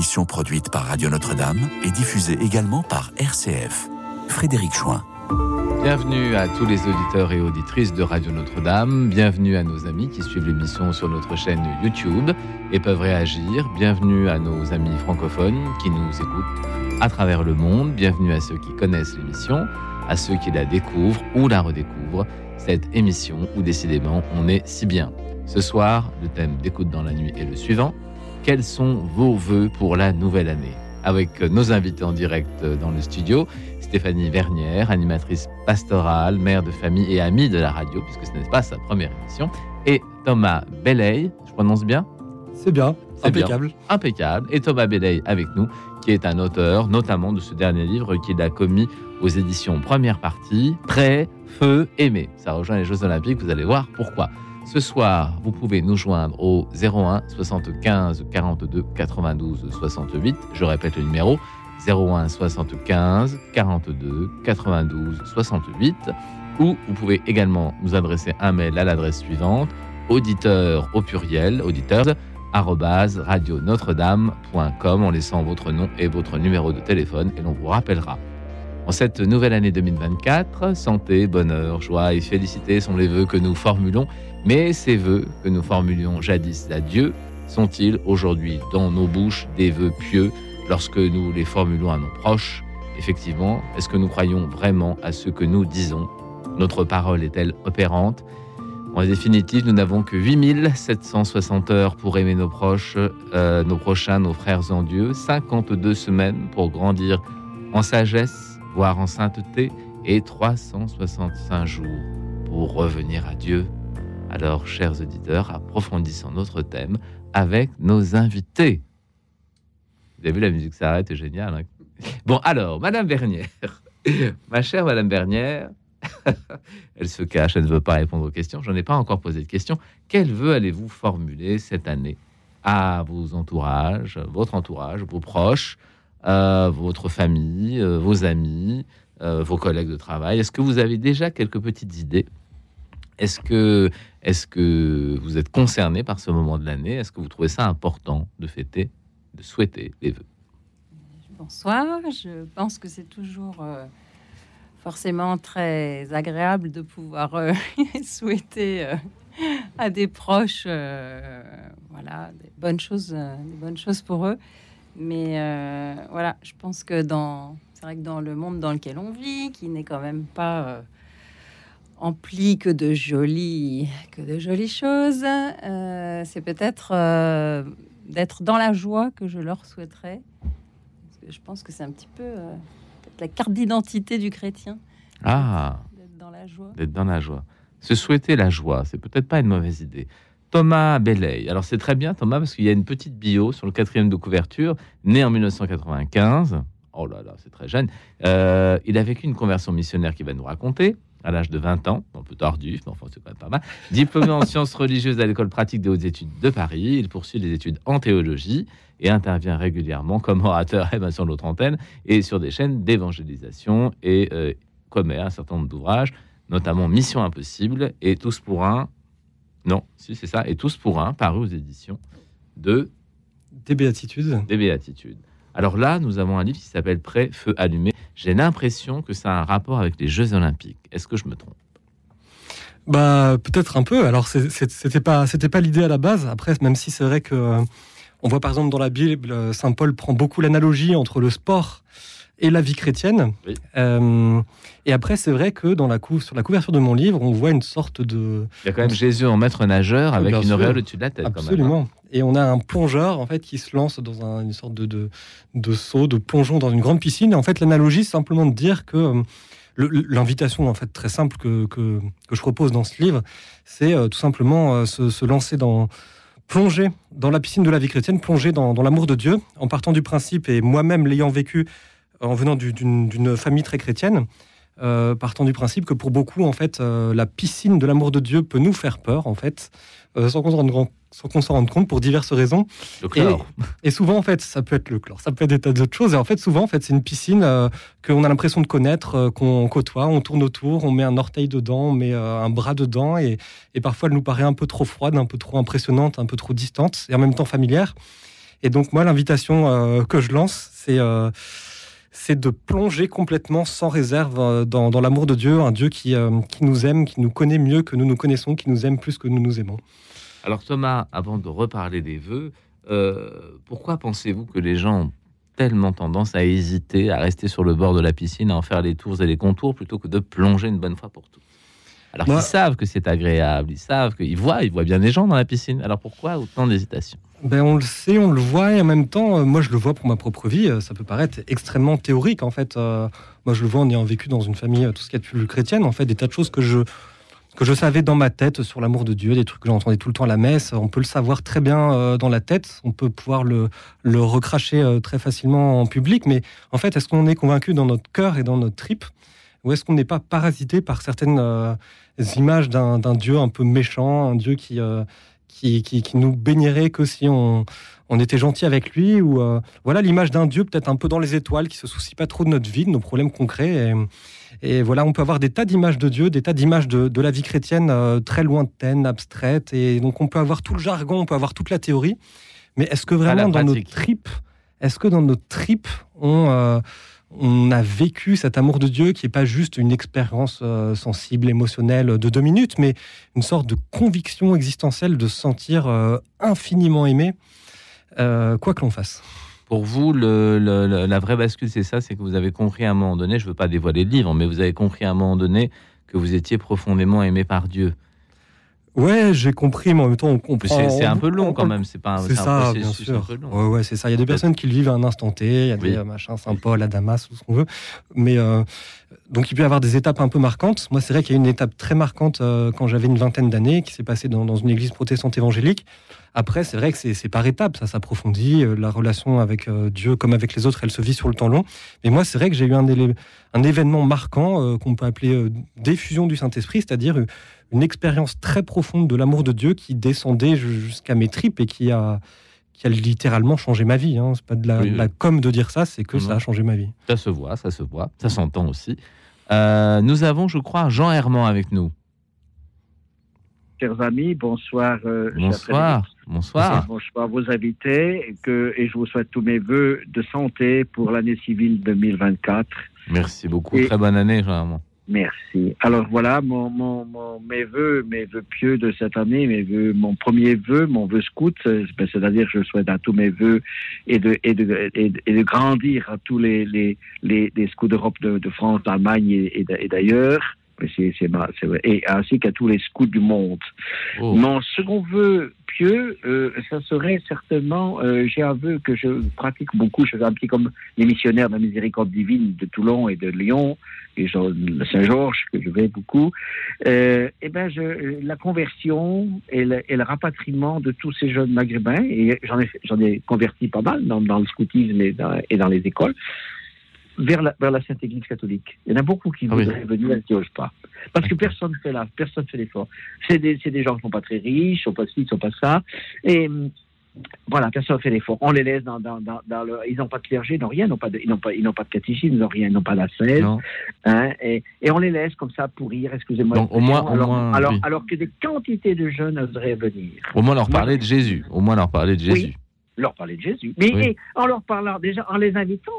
émission produite par Radio Notre-Dame et diffusée également par RCF. Frédéric Chouin. Bienvenue à tous les auditeurs et auditrices de Radio Notre-Dame. Bienvenue à nos amis qui suivent l'émission sur notre chaîne YouTube et peuvent réagir. Bienvenue à nos amis francophones qui nous écoutent à travers le monde. Bienvenue à ceux qui connaissent l'émission, à ceux qui la découvrent ou la redécouvrent. Cette émission où décidément on est si bien. Ce soir, le thème d'écoute dans la nuit est le suivant. Quels sont vos voeux pour la nouvelle année Avec nos invités en direct dans le studio, Stéphanie Vernière, animatrice pastorale, mère de famille et amie de la radio, puisque ce n'est pas sa première émission, et Thomas Belley, je prononce bien C'est bien, impeccable. impeccable. Et Thomas Belley avec nous, qui est un auteur, notamment de ce dernier livre qu'il a commis aux éditions Première Partie, Prêt, Feu, Aimé. Ça rejoint les Jeux Olympiques, vous allez voir pourquoi. Ce soir, vous pouvez nous joindre au 01 75 42 92 68. Je répète le numéro 01 75 42 92 68 ou vous pouvez également nous adresser un mail à l'adresse suivante auditeur au pluriel auditeurs radio notre-dame.com en laissant votre nom et votre numéro de téléphone et l'on vous rappellera. En cette nouvelle année 2024, santé, bonheur, joie et félicité sont les vœux que nous formulons, mais ces vœux que nous formulions jadis à Dieu sont-ils aujourd'hui dans nos bouches des vœux pieux lorsque nous les formulons à nos proches? Effectivement, est-ce que nous croyons vraiment à ce que nous disons? Notre parole est-elle opérante? En définitive, nous n'avons que 8760 heures pour aimer nos proches, euh, nos prochains, nos frères en Dieu, 52 semaines pour grandir en sagesse, voire en sainteté, et 365 jours pour revenir à Dieu. Alors, chers auditeurs, approfondissons notre thème avec nos invités. Vous avez vu, la musique s'arrête, c'est génial. hein bon, alors, Madame Bernière, ma chère Madame Bernière, elle se cache, elle ne veut pas répondre aux questions. J'en ai pas encore posé de questions. Quel vœu allez-vous formuler cette année? À vos entourages, votre entourage, vos proches, euh, votre famille, euh, vos amis, euh, vos collègues de travail Est-ce que vous avez déjà quelques petites idées? Est-ce que, est que vous êtes concerné par ce moment de l'année? Est-ce que vous trouvez ça important de fêter, de souhaiter les vœux? Bonsoir, je pense que c'est toujours euh, forcément très agréable de pouvoir euh, souhaiter euh, à des proches voilà, des bonnes choses, des bonnes choses pour eux. Mais voilà, je pense que dans c'est vrai que dans le monde dans lequel on vit, qui n'est quand même pas euh, empli que de jolies que de jolies choses, euh, c'est peut-être euh, d'être dans la joie que je leur souhaiterais. Parce que je pense que c'est un petit peu euh, la carte d'identité du chrétien, Ah, d'être dans la joie. d'être dans la joie. Se souhaiter la joie, c'est peut-être pas une mauvaise idée. Thomas Belley. Alors c'est très bien Thomas parce qu'il y a une petite bio sur le quatrième de couverture, né en 1995. Oh là là, c'est très jeune. Il a vécu une conversion missionnaire qu'il va nous raconter à l'âge de 20 ans, un peu tardif, mais enfin c'est quand même pas mal. Diplômé en sciences religieuses à l'école pratique des hautes études de Paris, il poursuit des études en théologie et intervient régulièrement comme orateur eh ben, sur l'autre antenne et sur des chaînes d'évangélisation et euh, commet un certain nombre d'ouvrages, notamment Mission Impossible et Tous pour un. Non, si c'est ça, et Tous pour un, paru aux éditions de Des béatitudes. des Béatitudes. Alors là, nous avons un livre qui s'appelle Prêt, Feu allumé. J'ai l'impression que ça a un rapport avec les Jeux Olympiques. Est-ce que je me trompe? Bah peut-être un peu. Alors c'était pas c'était pas l'idée à la base. Après même si c'est vrai que euh, on voit par exemple dans la Bible euh, Saint Paul prend beaucoup l'analogie entre le sport et la vie chrétienne. Oui. Euh, et après c'est vrai que dans la cou sur la couverture de mon livre on voit une sorte de Il y a quand même Jésus en maître nageur avec une auréole au-dessus de la tête. quand même, hein. absolument. Et on a un plongeur en fait qui se lance dans un- une sorte de, de de saut de plongeon dans une grande piscine. Et en fait l'analogie c'est simplement de dire que euh, l'invitation en fait très simple que, que, que je propose dans ce livre, c'est euh, tout simplement euh, se, se lancer dans plonger dans la piscine de la vie chrétienne, plonger dans, dans l'amour de Dieu, en partant du principe et moi-même l'ayant vécu en venant du- d'une famille très chrétienne, euh, partant du principe que pour beaucoup en fait euh, la piscine de l'amour de Dieu peut nous faire peur en fait, euh, sans qu'on s'en rende, sans qu'on s'en rende compte pour diverses raisons. Le chlore. Et souvent, en fait, ça peut être le chlore, ça peut être des tas d'autres choses. Et en fait, souvent, en fait, c'est une piscine qu'on a l'impression de connaître, qu'on côtoie, on tourne autour, on met un orteil dedans, on met un bras dedans, et, et parfois, elle nous paraît un peu trop froide, un peu trop impressionnante, un peu trop distante, et en même temps familière. Et donc moi, l'invitation que je lance, c'est c'est de plonger complètement sans réserve dans, dans l'amour de Dieu, un Dieu qui, qui nous aime, qui nous connaît mieux que nous nous connaissons, qui nous aime plus que nous nous aimons. Alors Thomas, avant de reparler des vœux, pourquoi pensez-vous que les gens ont tellement tendance à hésiter, à rester sur le bord de la piscine, à en faire les tours et les contours, plutôt que de plonger une bonne fois pour toutes alors qu'ils savent que c'est agréable, ils savent qu'ils voient, ils voient bien des gens dans la piscine. Alors pourquoi autant d'hésitation? Ben on le sait, on le voit, et en même temps, euh, moi je le vois pour ma propre vie, euh, ça peut paraître extrêmement théorique en fait. Euh, moi je le vois en ayant vécu dans une famille, tout ce qui est plus chrétienne, en fait, des tas de choses que je, que je savais dans ma tête sur l'amour de Dieu, des trucs que j'entendais tout le temps à la messe. On peut le savoir très bien dans la tête, on peut pouvoir le, le recracher très facilement en public, mais en fait, est-ce qu'on est convaincu dans notre cœur et dans notre trip ou est-ce qu'on n'est pas parasité par certaines images d'un Dieu un peu méchant, un Dieu qui, euh, qui, qui, nous baignerait que si on, on était gentil avec lui ou euh, voilà l'image d'un Dieu peut-être un peu dans les étoiles qui se soucie pas trop de notre vie, de nos problèmes concrets. Et, voilà, on peut avoir des tas d'images de Dieu, des tas d'images de, de, la vie chrétienne très lointaines, abstraites. Et donc on peut avoir tout le jargon, on peut avoir toute la théorie. Mais est-ce que vraiment dans nos tripes, est-ce que dans nos tripes, on on a vécu cet amour de Dieu qui n'est pas juste une expérience euh, sensible, émotionnelle de deux minutes, mais une sorte de conviction existentielle de se sentir euh, infiniment aimé, euh, quoi que l'on fasse. Pour vous, la vraie bascule, c'est ça, c'est que vous avez compris à un moment donné, je ne veux pas dévoiler le livre, mais vous avez compris à un moment donné que vous étiez profondément aimé par Dieu. Ouais, j'ai compris, mais en même temps, on comprend. C'est un peu long quand même, c'est pas un, ça, bien sûr. Ouais, ouais c'est ça. Il y a des personnes qui le vivent à un instant T, il y a des machins Saint-Paul, à Damas, tout ce qu'on veut. Mais euh, donc, il peut y avoir des étapes un peu marquantes. Moi, c'est vrai qu'il y a une étape très marquante euh, quand j'avais une vingtaine d'années qui s'est passée dans, dans, une église protestante évangélique. Après, c'est vrai que c'est par étapes, ça s'approfondit. Euh, la relation avec Dieu, comme avec les autres, elle se vit sur le temps long. Mais moi, c'est vrai que j'ai eu un, un événement marquant qu'on peut appeler diffusion du Saint-Esprit, c'est-à-dire une expérience très profonde de l'amour de Dieu qui descendait jusqu'à mes tripes et qui a, qui a littéralement changé ma vie. Hein. C'est pas de la, com de dire ça, c'est que ça a changé ma vie. Ça se voit, ça se voit, ça s'entend aussi. Euh, nous avons, je crois, Jean Herman avec nous. Chers amis, bonsoir. Euh, bonsoir. Bonsoir. Bonsoir vos invités que, et je vous souhaite tous mes voeux de santé pour l'année civile 2024. Merci beaucoup. Très bonne année, Jean Herman. Merci. Alors voilà, mon, mon, mes vœux, mes vœux pieux de cette année, mes vœux, mon premier vœu, mon vœu scout, ben, c'est-à-dire je souhaite à tous mes vœux et de, et de, et de, grandir à tous les, les, les, les scouts d'Europe, de, France, d'Allemagne et, et C'est, c'est, et ainsi qu'à tous les scouts du monde. Oh. Mon second vœu pieux, euh, ça serait certainement, euh, j'ai un vœu que je pratique beaucoup, je fais un petit comme les missionnaires de la miséricorde divine de Toulon et de Lyon, et Saint-Georges, que je vais beaucoup, euh, et ben je, la conversion et le, et le, rapatriement de tous ces jeunes maghrébins, et j'en ai, j'en ai converti pas mal dans, dans le scoutisme et dans, et dans les écoles, vers la, vers la Sainte Église catholique. Il y en a beaucoup qui ah voudraient venir et qui n'osent pas. Parce que personne ne fait là, personne fait l'effort. C'est des, des, gens qui ne sont pas très riches, ne sont pas ci, ne sont pas ça. Et voilà, personne ne fait l'effort. On les laisse dans, dans, dans, le. Ils n'ont pas de clergé, ils n'ont rien, ils n'ont pas, pas, ils n'ont pas de catéchisme, ils n'ont rien, ils n'ont pas d'assaise. Hein, et, et, on les laisse comme ça pourrir, excusez-moi. au moins, alors, au moins, alors, alors, que des quantités de jeunes oseraient venir. Au moins leur parler de Jésus. Au moins leur parler de Jésus leur parler de Jésus. Mais en leur parlant, déjà, en les invitant,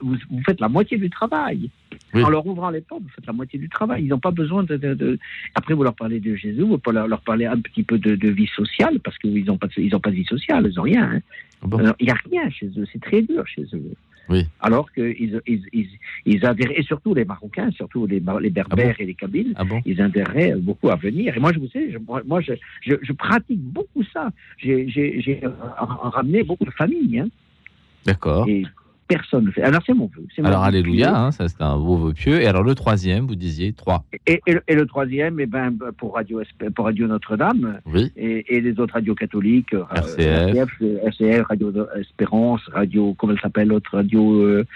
vous, faites la moitié du travail. En leur ouvrant les portes, vous faites la moitié du travail. Ils n'ont pas besoin de, Après, vous leur parlez de Jésus, vous pouvez leur, parler un petit peu de, vie sociale, parce qu'ils n'ont pas, de, pas de vie sociale, ils n'ont rien. Hein. Ah il n'y a rien chez eux, c'est très dur chez eux. Alors qu'ils ils, ils, ils, adhéraient, et surtout les Marocains, surtout les, les Berbères ah et les Kabyles, ah ils adhéraient beaucoup à venir. Et moi, je vous sais, je, moi, je, je, pratique beaucoup ça. J'ai ramené beaucoup de familles. Hein. D'accord personne ne fait. Alors c'est mon vœu. Alors alléluia, hein, ça c'est un beau vœu pieux. Et alors le troisième, vous disiez trois. Et, et, le, troisième, eh ben, pour Radio, pour Radio Notre-Dame oui. et, les autres radios catholiques, euh, RCF, RCF, Radio Espérance, Radio, comment elle s'appelle, l'autre radio euh,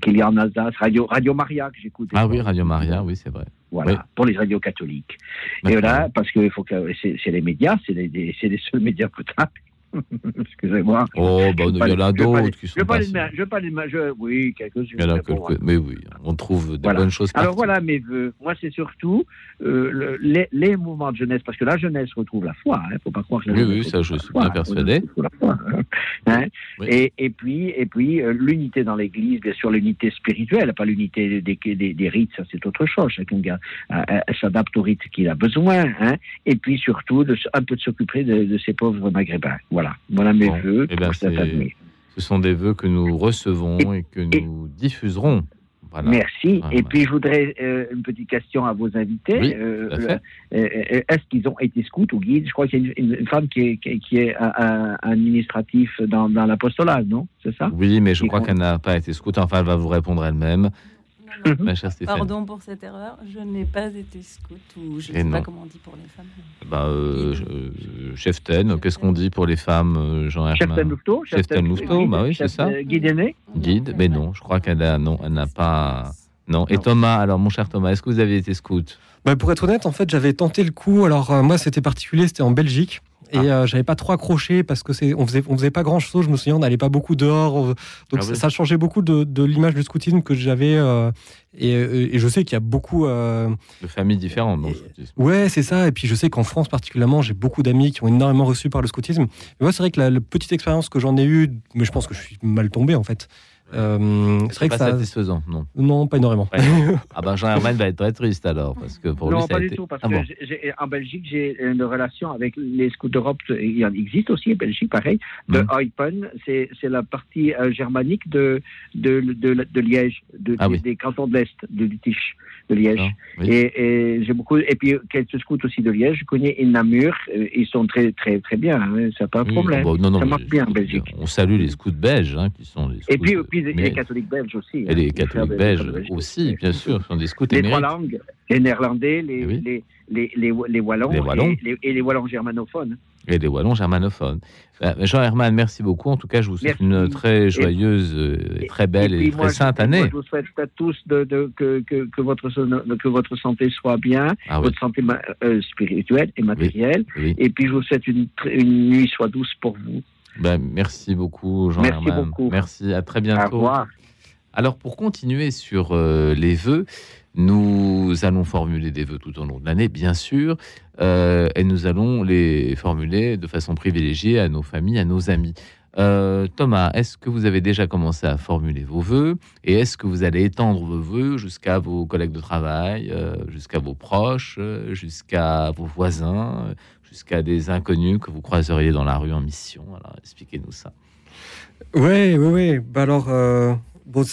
qu'il y a en Alsace, Radio, radio Maria que j'écoute. Ah oui, Radio Maria, oui, c'est vrai. Voilà, pour les radios catholiques. Et voilà, parce que faut que c'est les médias, c'est les, les, seuls médias potables. Excusez-moi. Oh, bah, il y en a d'autres qui Je sont veux pas les je veux pas les je- oui, quelques-unes. Il y en a mais bon, quelques. Mais oui, on trouve des Voilà. bonnes choses Alors voilà mes vœux. Moi, c'est surtout euh, le- les, les mouvements de jeunesse, parce que la jeunesse retrouve la foi. Il ne faut pas croire que la Oui, jeunesse oui, ça, je suis bien persuadé. Retrouve la foi, hein. Hein Oui. et, et puis, et puis euh, l'unité dans l'Église, bien sûr, l'unité spirituelle, pas l'unité des, des, des rites, ça c'est autre chose. Chacun euh, s'adapte au rite qu'il a besoin. Hein et puis surtout, de, un peu de s'occuper de, de ces pauvres maghrébins. Voilà, voilà mes Bon, vœux eh ben, pour cette c'est- année. Ce sont des vœux que nous recevons et que nous diffuserons. Voilà. Merci. Voilà. Et puis, je voudrais euh, une petite question à vos invités. Oui, Euh, euh, Est-ce qu'ils ont été scouts ou guides? Je crois qu'il y a une, une femme qui est, qui, est un, un- administratif dans, dans l'apostolat, non? C'est ça? Oui, mais je crois qu'elle n'a pas été scout. Enfin, elle va vous répondre elle-même. Ma chère Stéphanie. Pardon pour cette erreur, je n'ai pas été scout ou je ne sais non. pas comment on dit pour les femmes. Bah, euh, euh, Cheftaine, qu'est-ce qu'on dit pour les femmes, euh, Jean Chef Herman Louveteau Chef Louveteau, bah oui, c'est ça. Guide aîné Guide, mais non, je crois qu'elle a, non, elle n'a pas. Non. Et Non. Thomas, alors mon cher Thomas, est-ce que vous avez été scout? Bah, pour être honnête, en fait, j'avais tenté le coup. Alors, euh, moi, c'était particulier, c'était en Belgique. Et Ah. euh, j'avais pas trop accroché parce que c'est, on faisait, on faisait pas grand chose. Je me souviens, on n'allait pas beaucoup dehors. euh, Donc Ah ça, oui. ça changeait beaucoup de, de l'image du scoutisme que j'avais. euh, et, et je sais qu'il y a beaucoup. euh, De familles différentes. dans le Et-. Ouais, c'est ça. Et puis je sais qu'en France particulièrement, j'ai beaucoup d'amis qui ont énormément reçu par le scoutisme. Mais moi, c'est vrai que la, la petite expérience que j'en ai eue, mais je pense que je suis mal tombé en fait. Euh, c'est vrai pas ça. satisfaisant, non. Non, pas énormément. Ouais. Ah ben Jean Herman va être très triste alors, parce que pour lui, non, ça pas a du été. tout, parce Ah bon. en Belgique, j'ai une relation avec les scouts d'Europe. Il y en existe aussi en Belgique, pareil. De. Eupen, c'est c'est la partie euh, germanique de, de, de, de Liège, de, Ah des, oui. des cantons de l'Est, de Lutiche, de Liège. Ah, oui. Et, et j'ai beaucoup, et puis quelques scouts aussi de Liège. Je connais Namur, euh, ils sont très, très, très bien, hein, c'est pas un Oui, problème. bon, non, non, Ça marche bien en Belgique. On salue les scouts belges, hein, qui sont les scouts. Et puis, puis les, catholiques belges aussi. et hein, les catholiques belges aussi, bien sûr, sont des scouts Les trois langues, les néerlandais, les, Eh oui. les, les, les, les wallons, Les Wallons. Et les wallons germanophones. Et les wallons germanophones. Bah, Jean Herman, merci beaucoup. En tout cas, je vous souhaite Merci. une très joyeuse, euh, et très belle et, très moi, sainte moi, année. je vous souhaite à tous de, de- que, que, que, votre, son- que votre santé soit bien, Ah oui, votre santé euh, spirituelle et matérielle. oui. Et puis je vous souhaite une, nuit soit douce pour vous. Bah, merci beaucoup, Jean Merci Herman. beaucoup. Merci, à très Au bientôt. revoir. Alors, pour continuer sur euh, les vœux, nous allons formuler des vœux tout au long de l'année, bien sûr, euh, et nous allons les formuler de façon privilégiée à nos familles, à nos amis. Euh, Thomas, est-ce que vous avez déjà commencé à formuler vos vœux et est-ce que vous allez étendre vos vœux jusqu'à vos collègues de travail, euh, jusqu'à vos proches, jusqu'à vos voisins, jusqu'à des inconnus que vous croiseriez dans la rue en mission? Alors, expliquez-nous ça. Ouais, ouais, ouais. Bah alors, bon,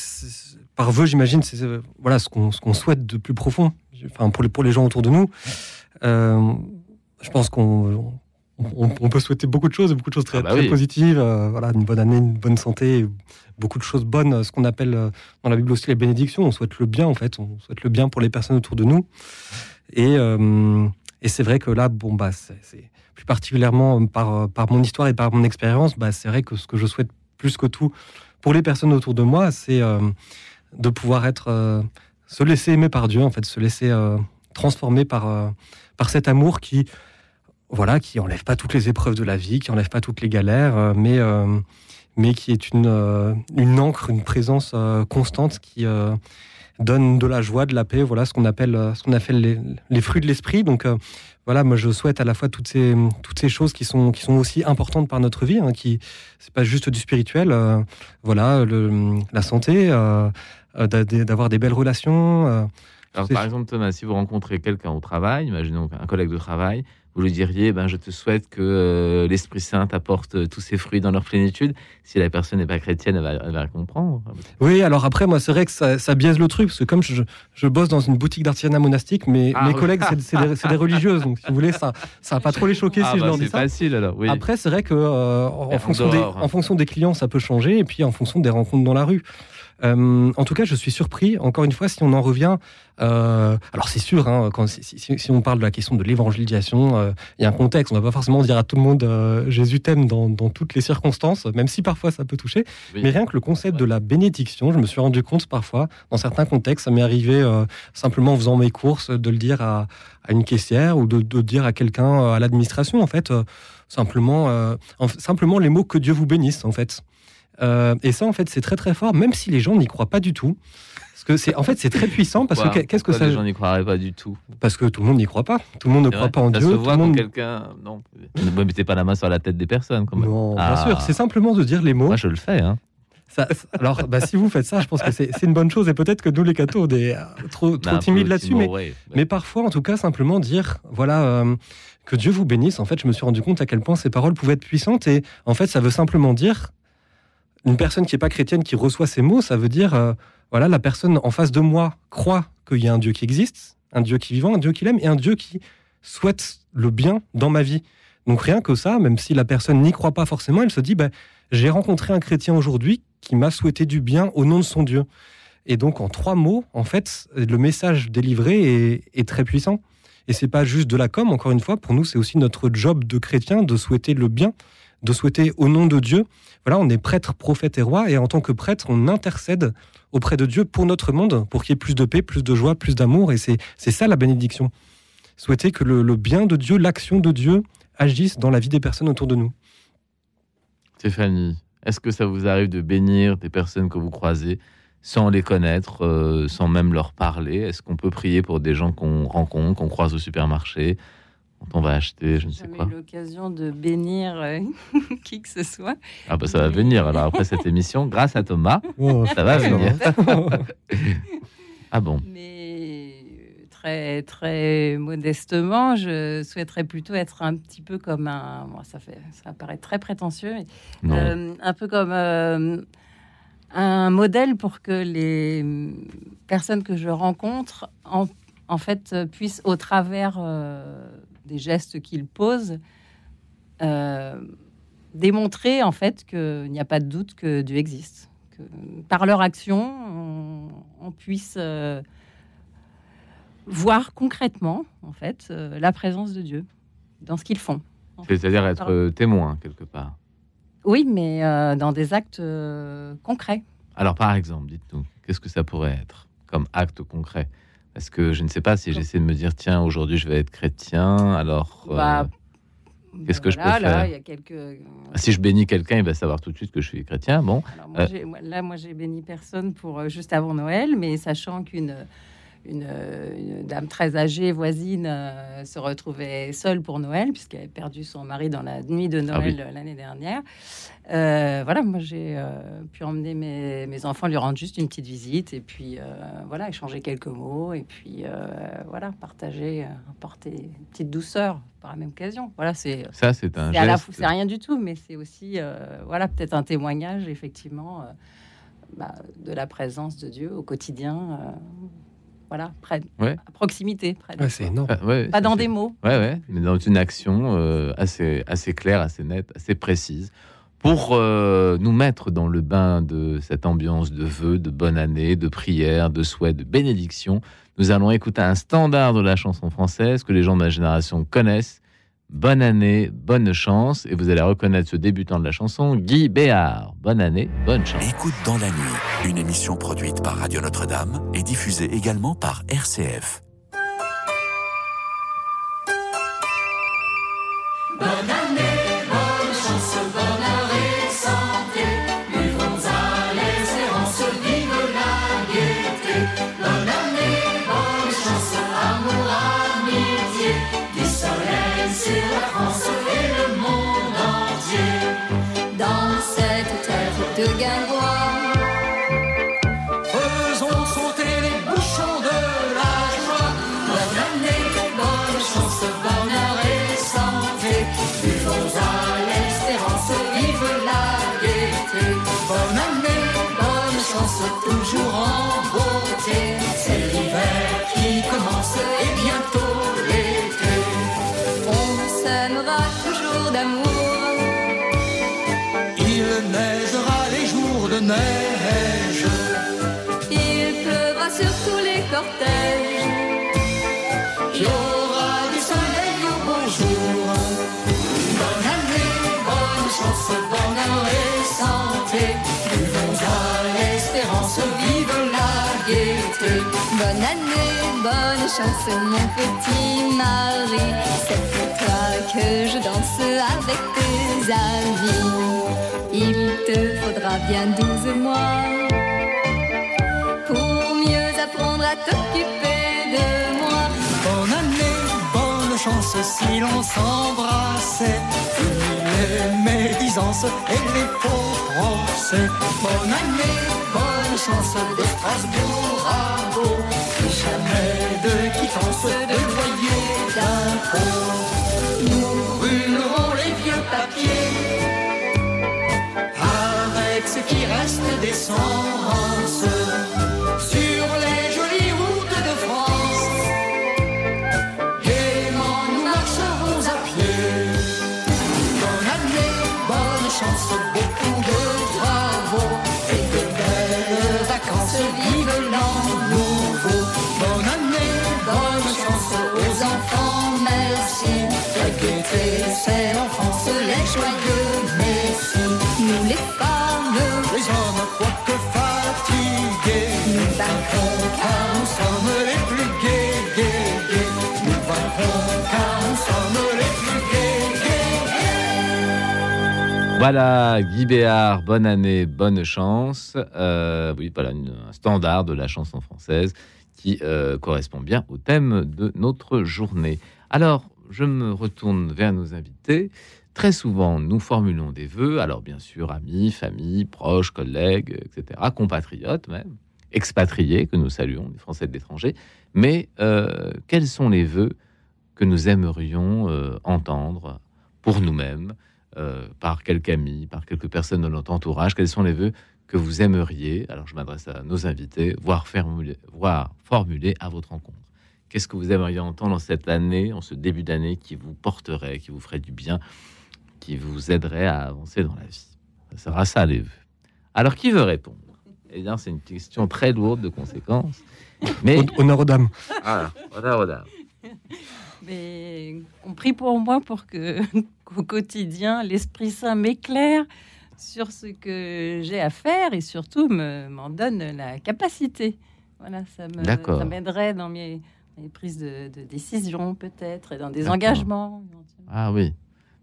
par vœu, j'imagine, c'est euh, voilà ce qu'on souhaite de plus profond. Enfin, pour les pour les gens autour de nous, Euh, je pense qu'on on, on peut souhaiter beaucoup de choses, beaucoup de choses très, Ah bah très oui. positives. euh, voilà, une bonne année, une bonne santé, beaucoup de choses bonnes. Ce qu'on appelle dans la Bible aussi les bénédictions. On souhaite le bien, en fait. On souhaite le bien pour les personnes autour de nous. Et et c'est vrai que là, bon bah, c'est plus particulièrement par par mon histoire et par mon expérience, bah, c'est vrai que ce que je souhaite plus que tout pour les personnes autour de moi, c'est de pouvoir être, euh, se laisser aimer par Dieu, en fait, se laisser euh, transformer par, euh, par cet amour qui, voilà, qui enlève pas toutes les épreuves de la vie, qui enlève pas toutes les galères, mais, mais qui est une, une encre, une présence constante qui donne de la joie, de la paix, voilà, ce qu'on appelle, ce qu'on appelle les, les fruits de l'esprit. Donc, voilà, moi je souhaite à la fois toutes ces, toutes ces choses qui sont, qui sont aussi importantes par notre vie, hein, qui c'est pas juste du spirituel, voilà, la santé, d'avoir des belles relations. euh. Alors, C'est- par exemple, Thomas, si vous rencontrez quelqu'un au travail, imaginons un collègue de travail, vous lui diriez ben, Je te souhaite que euh, l'Esprit Saint apporte euh, tous ses fruits dans leur plénitude. Si la personne n'est pas chrétienne, elle va, elle va comprendre. Oui, alors après, moi, c'est vrai que ça, ça biaise le truc, parce que comme je, je bosse dans une boutique d'artisanat monastique, mais Ah, mes oui. collègues, c'est c'est des, c'est des religieuses, donc si vous voulez, ça ça va pas trop les choquer Ah, si je bah, leur dis c'est ça. facile alors, oui. Après, c'est vrai que euh, en, fonction des, hein. en fonction des clients, ça peut changer, et puis en fonction des rencontres dans la rue. Euh, en tout cas, je suis surpris, encore une fois, si on en revient. Euh, alors, c'est sûr, hein, quand, si, si- si on parle de la question de l'évangélisation, euh, il y a un contexte. On ne va pas forcément dire à tout le monde Jésus t'aime dans, dans toutes les circonstances, même si parfois ça peut toucher. Oui. Mais rien que le concept de la bénédiction, je me suis rendu compte parfois, dans certains contextes, ça m'est arrivé simplement en faisant mes courses, de le dire à, à une caissière ou de, de dire à quelqu'un à l'administration, en fait, simplement, euh, en- simplement les mots que Dieu vous bénisse, en fait. Euh, et ça, en fait, c'est très très fort, même si les gens n'y croient pas du tout. Parce que c'est, en fait, c'est très puissant parce Pourquoi- que qu'est-ce que pourquoi ça Les gens n'y croiraient pas du tout. Parce que tout le monde n'y croit pas. Tout le monde ne croit vrai pas en ça Dieu. se tout voit le quand monde... quelqu'un. Non, ne mettez pas la main sur la tête des personnes. Quand même. Non, Ah. bien sûr. C'est simplement de dire les mots. Moi, je le fais. Hein. Ça- alors, bah, si vous faites ça, je pense que c'est, c'est une bonne chose. Et peut-être que nous, les cathos, on est euh, trop, timides là-dessus. Mais, mais parfois, en tout cas, simplement dire, voilà, euh, que Dieu vous bénisse. En fait, je me suis rendu compte à quel point ces paroles pouvaient être puissantes. Et en fait, ça veut simplement dire, une personne qui n'est pas chrétienne qui reçoit ces mots, ça veut dire, euh, voilà, la personne en face de moi croit qu'il y a un Dieu qui existe, un Dieu qui est vivant, un Dieu qui l'aime et un Dieu qui souhaite le bien dans ma vie. Donc rien que ça, même si la personne n'y croit pas forcément, elle se dit, ben, j'ai rencontré un chrétien aujourd'hui qui m'a souhaité du bien au nom de son Dieu. Et donc en trois mots, en fait, le message délivré est, est très puissant. Et c'est pas juste de la com, encore une fois, pour nous, c'est aussi notre job de chrétien de souhaiter le bien, de souhaiter au nom de Dieu. Voilà, on est prêtre, prophète et roi, et en tant que prêtre, on intercède auprès de Dieu pour notre monde, pour qu'il y ait plus de paix, plus de joie, plus d'amour, et c'est ça la bénédiction. Souhaiter que le, le bien de Dieu, l'action de Dieu agisse dans la vie des personnes autour de nous. Stéphanie, est-ce que ça vous arrive de bénir des personnes que vous croisez sans les connaître, euh, sans même leur parler? Est-ce qu'on peut prier pour des gens qu'on rencontre, qu'on croise au supermarché, quand on va acheter, je ne sais quoi l'occasion de bénir euh, qui que ce soit. Ah bah ça va venir. Alors après cette émission, grâce à Thomas, Oh, ça va venir. Ah bon Mais très très modestement, je souhaiterais plutôt être un petit peu comme un. bon, ça fait, ça paraît très prétentieux, mais Non. euh, un peu comme euh, un modèle pour que les personnes que je rencontre, en, en fait, puissent, au travers euh, des gestes qu'ils posent, euh, démontrer en fait qu'il n'y a pas de doute que Dieu existe. Que par leur action, on, on puisse euh, voir concrètement en fait euh, la présence de Dieu dans ce qu'ils font. C'est-à-dire être témoin quelque part. Oui, mais dans des actes concrets. Alors par exemple, dites-nous, qu'est-ce que ça pourrait être comme acte concret? Parce que je ne sais pas si j'essaie de me dire, tiens, aujourd'hui je vais être chrétien, alors... euh, Bah, qu'est-ce que je peux là, faire il y a quelques. si je bénis quelqu'un, il va savoir tout de suite que je suis chrétien. Bon, Alors, moi, Euh. là, moi, j'ai béni personne pour euh, juste avant Noël, mais sachant qu'une une, une dame très âgée, voisine, euh, se retrouvait seule pour Noël, puisqu'elle avait perdu son mari dans la nuit de Ah oui. Noël euh, l'année dernière. Euh, voilà, moi, j'ai pu emmener mes, mes enfants lui rendre juste une petite visite, et puis voilà, échanger quelques mots, et puis voilà, partager, apporter une petite douceur par la même occasion. Voilà, c'est ça c'est un c'est rien du tout, mais c'est aussi, voilà, peut-être un témoignage, effectivement, bah, de la présence de Dieu au quotidien, euh, voilà, près, Ouais. à proximité, près Ouais, soi. c'est énorme. Ah, ouais, Pas dans des mots. Ouais, ouais, mais dans une action euh, assez, assez claire, assez nette, assez précise, pour euh, nous mettre dans le bain de cette ambiance de vœux, de bonne année, de prière, de souhaits, de bénédiction. Nous allons écouter un standard de la chanson française que les gens de ma génération connaissent. Bonne année, bonne chance, et vous allez reconnaître ce débutant de la chanson, Guy Béard. Bonne année, bonne chance. Écoute dans la nuit, une émission produite par Radio Notre-Dame et diffusée également par RCF. à l'espérance, vive la gaieté. Bonne année, bonne chance, mon petit mari, c'est pour toi que je danse avec tes amis. Il te faudra bien douze mois pour mieux apprendre à t'occuper de moi. Bonne année, bonne chance, si l'on s'embrassait, et les faux procès. Bonne année, bonne chance de Strasbourg à Beau. Plus jamais de quittance de loyer d'impôts. Nous brûlerons les vieux papiers avec ce qui reste d'essence sur beaucoup de travaux et de belles vacances. Vive l'an nouveau. Bonne année, bonne chance aux enfants, merci. La gaieté, c'est l'enfance, les joyeux messi. Nous les femmes, Les hommes, quoique fatigués, nous Voilà, Guy Béard, bonne année, bonne chance. Euh, oui, voilà, une- un standard de la chanson française qui euh, correspond bien au thème de notre journée. Alors, je me retourne vers nos invités. Très souvent, nous formulons des vœux, alors bien sûr, amis, famille, proches, collègues, etc., compatriotes même, expatriés, que nous saluons, les Français de l'étranger. Mais euh, quels sont les vœux que nous aimerions entendre pour nous-mêmes? Euh, par quelques amis, par quelques personnes de notre entourage Quels sont les vœux que vous aimeriez Alors, je m'adresse à nos invités, voir, formuler, voir formuler à votre rencontre. Qu'est-ce que vous aimeriez entendre en cette année, en ce début d'année, qui vous porterait, qui vous ferait du bien, qui vous aiderait à avancer dans la vie? Ça sera ça, les vœux. Alors, qui veut répondre? Eh bien, c'est une question très lourde de conséquences. Mais, Hon- Honneur aux dames. voilà, voilà, voilà. Mais compris pour moi pour que qu'au quotidien l'Esprit Saint m'éclaire sur ce que j'ai à faire et surtout me m'en donne la capacité. Voilà, ça me D'accord. ça m'aiderait dans mes, mes prises de, de décision peut-être et dans des engagements. Ah oui.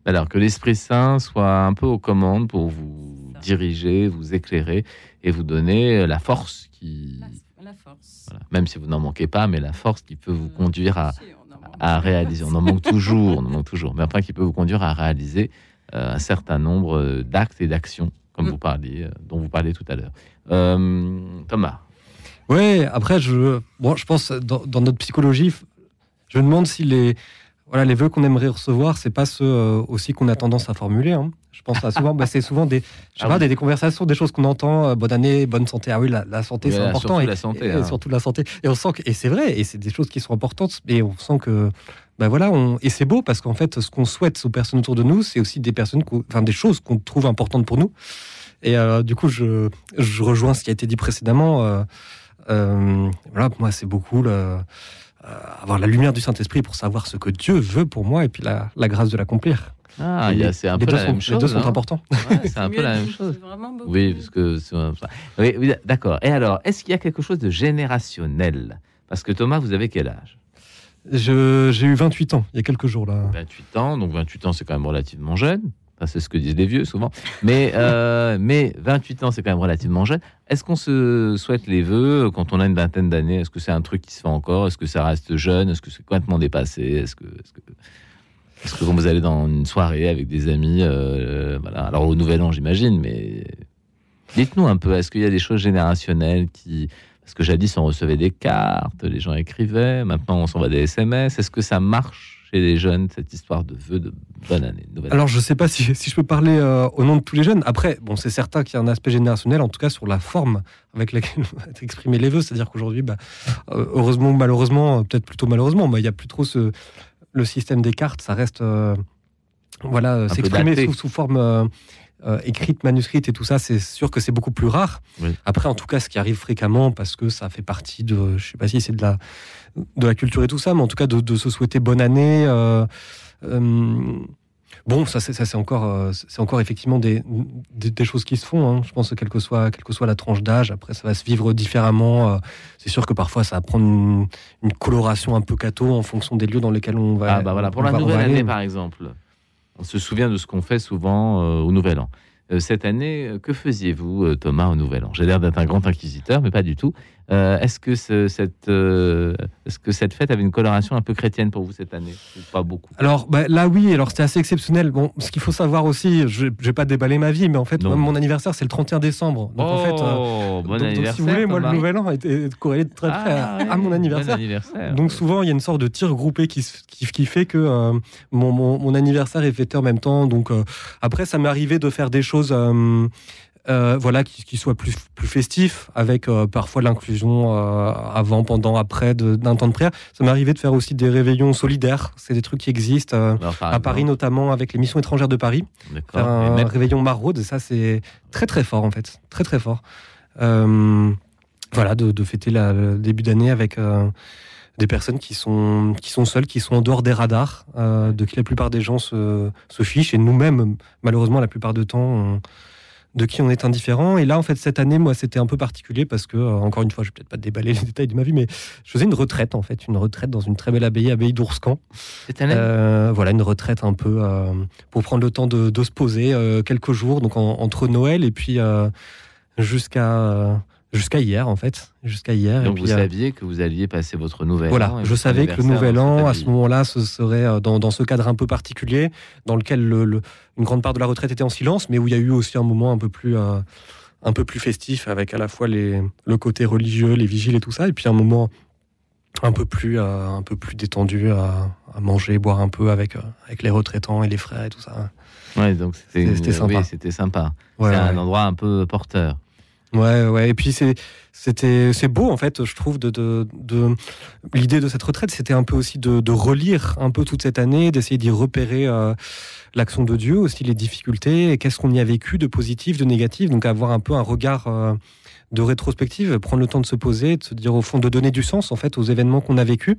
Alors que l'Esprit Saint soit un peu aux commandes pour vous diriger, vous éclairer et vous donner la force qui, La, la force. voilà, même si vous n'en manquez pas, mais la force qui peut vous Euh, conduire à, à réaliser. On en manque toujours, on en manque toujours, mais enfin qui peut vous conduire à réaliser euh, un certain nombre euh, d'actes et d'actions, comme Mm. vous parliez, euh, dont vous parliez tout à l'heure. Euh, Thomas. Ouais, après, je, bon, je pense dans, dans notre psychologie, je me demande si les, voilà, les vœux qu'on aimerait recevoir, c'est pas ceux euh, aussi qu'on a tendance à formuler. hein. Je pense à souvent, bah, c'est souvent des, je sais Ah pas, des, des conversations, des choses qu'on entend. euh, bonne année, bonne santé. Ah oui, la, la santé, Oui, c'est important. surtout et, la santé, et- hein. et surtout la santé. Et on sent que, et c'est vrai, et c'est des choses qui sont importantes. Et on sent que, bah voilà, on, et c'est beau parce qu'en fait, ce qu'on souhaite aux personnes autour de nous, c'est aussi des personnes, enfin des choses qu'on trouve importantes pour nous. Et euh, du coup, je, je rejoins ce qui a été dit précédemment. euh, euh, voilà, pour moi, c'est beaucoup le, avoir la lumière du Saint-Esprit pour savoir ce que Dieu veut pour moi et puis la, la grâce de l'accomplir. Ah, Et il y a- les- c'est un peu deux la sont- même chose. Les deux sont hein. importants. Ouais, c'est un peu la même chose. c'est vraiment beaucoup Oui, parce que c'est un- oui, oui, d'accord. Et alors, est-ce qu'il y a quelque chose de générationnel? Parce que Thomas, vous avez quel âge? Je- J'ai eu 28 ans il y a quelques jours là. 28 ans, donc 28 ans, c'est quand même relativement jeune. Enfin, c'est ce que disent les vieux souvent. Mais, euh, mais 28 ans, c'est quand même relativement jeune. Est-ce qu'on se souhaite les vœux quand on a une vingtaine d'années? Est-ce que c'est un truc qui se fait encore? Est-ce que ça reste jeune? Est-ce que c'est complètement dépassé? Est-ce que, est-ce que, est-ce que quand vous allez dans une soirée avec des amis, euh, voilà, alors au Nouvel An, j'imagine, mais dites-nous un peu, est-ce qu'il y a des choses générationnelles qui. Parce que jadis, on recevait des cartes, les gens écrivaient, maintenant on s'envoie des SMS. Est-ce que ça marche? Chez les jeunes, cette histoire de vœux de bonne année de Alors je sais pas si, si je peux parler euh, au nom de tous les jeunes. Après, bon, c'est certain qu'il y a un aspect générationnel, en tout cas sur la forme avec laquelle vont être exprimés les vœux. C'est-à-dire qu'aujourd'hui, bah, euh, heureusement ou malheureusement, euh, peut-être plutôt malheureusement, bah, il n'y a plus trop ce, le système des cartes. Ça reste, euh, voilà, s'exprimer sous, sous forme euh, euh, écrite, manuscrite et tout ça. C'est sûr que c'est beaucoup plus rare. Oui. Après, en tout cas, ce qui arrive fréquemment, parce que ça fait partie de, je sais pas si c'est de la de la culture et tout ça, mais en tout cas de, de se souhaiter bonne année. euh, euh, Bon, ça, c'est, ça, c'est encore, euh, c'est encore effectivement des, des, des choses qui se font. hein. Je pense que quelle que soit, quelle que soit la tranche d'âge, après, ça va se vivre différemment. C'est sûr que parfois, ça va prendre une, une coloration un peu cato en fonction des lieux dans lesquels on va. Ah bah voilà, pour la va- nouvelle année par exemple, on se souvient de ce qu'on fait souvent euh, au Nouvel An. Cette année, que faisiez-vous, Thomas, au Nouvel An? J'ai l'air d'être un grand inquisiteur, mais pas du tout. Euh, est-ce que ce- cette, euh, est-ce que cette fête avait une coloration un peu chrétienne pour vous cette année Ou Pas beaucoup? Alors bah, là, oui, alors c'était assez exceptionnel. Bon, ce qu'il faut savoir aussi, je ne vais pas déballer ma vie, mais en fait, moi, mon anniversaire, c'est le 31 décembre. Donc en fait. euh, oh, bon donc- donc, anniversaire. si vous voulez, moi, le nouvel an est, est corrélé de très près Ah, à, ouais, à mon bon anniversaire. Donc souvent, il y a une sorte de tir groupé qui, se- qui, qui fait que mon, mon- mon anniversaire est fêté en même temps. Donc après, ça m'est arrivé de faire des choses euh, voilà, qui, qui soient plus, plus festifs, avec euh, parfois l'inclusion euh, avant, pendant, après d'un temps de prière. Ça m'est arrivé de faire aussi des réveillons solidaires. C'est des trucs qui existent. euh, Alors, par à Paris notamment avec les missions étrangères de Paris faire un même- réveillon maraude et ça c'est très très fort en fait très très fort voilà de, de fêter la- le début d'année avec des personnes qui sont qui sont seules qui sont en dehors des radars euh, de qui la plupart des gens se, se fichent et nous-mêmes malheureusement la plupart du temps on- de qui on est indifférent. Et là en fait cette année moi c'était un peu particulier parce que euh, encore une fois je vais peut-être pas déballer les détails de ma vie mais je faisais une retraite en fait une retraite dans une très belle abbaye abbaye d'Ourscan. Cette année? Euh, voilà, une retraite un peu euh, pour prendre le temps de, de se poser quelques jours, donc en- entre Noël et puis jusqu'à jusqu'à hier en fait, jusqu'à hier. Donc et vous puis, euh, saviez que vous alliez passer votre nouvel voilà, an. et je savais que le nouvel an, à ce moment-là, ce serait euh, dans, dans ce cadre un peu particulier, dans lequel le- le- une grande part de la retraite était en silence, mais où il y a eu aussi un moment un peu plus, euh, un peu plus festif, avec à la fois les, le côté religieux, les vigiles et tout ça, et puis un moment un peu plus, euh, un peu plus détendu à, à manger, boire un peu avec, euh, avec les retraitants et les frères et tout ça. Ouais, donc c'était sympa. oui, c'était sympa. Ouais, c'est ouais. un endroit un peu porteur. Ouais, ouais. Et puis c'est, c'était, c'est beau en fait, je trouve, de, de, de- l'idée de cette retraite, c'était un peu aussi de, relire un peu toute cette année, d'essayer d'y repérer euh, l'action de Dieu, aussi les difficultés, et qu'est-ce qu'on y a vécu de positif, de négatif, donc avoir un peu un regard euh, de rétrospective, prendre le temps de se poser, de se dire au fond, de donner du sens en fait aux événements qu'on a vécus,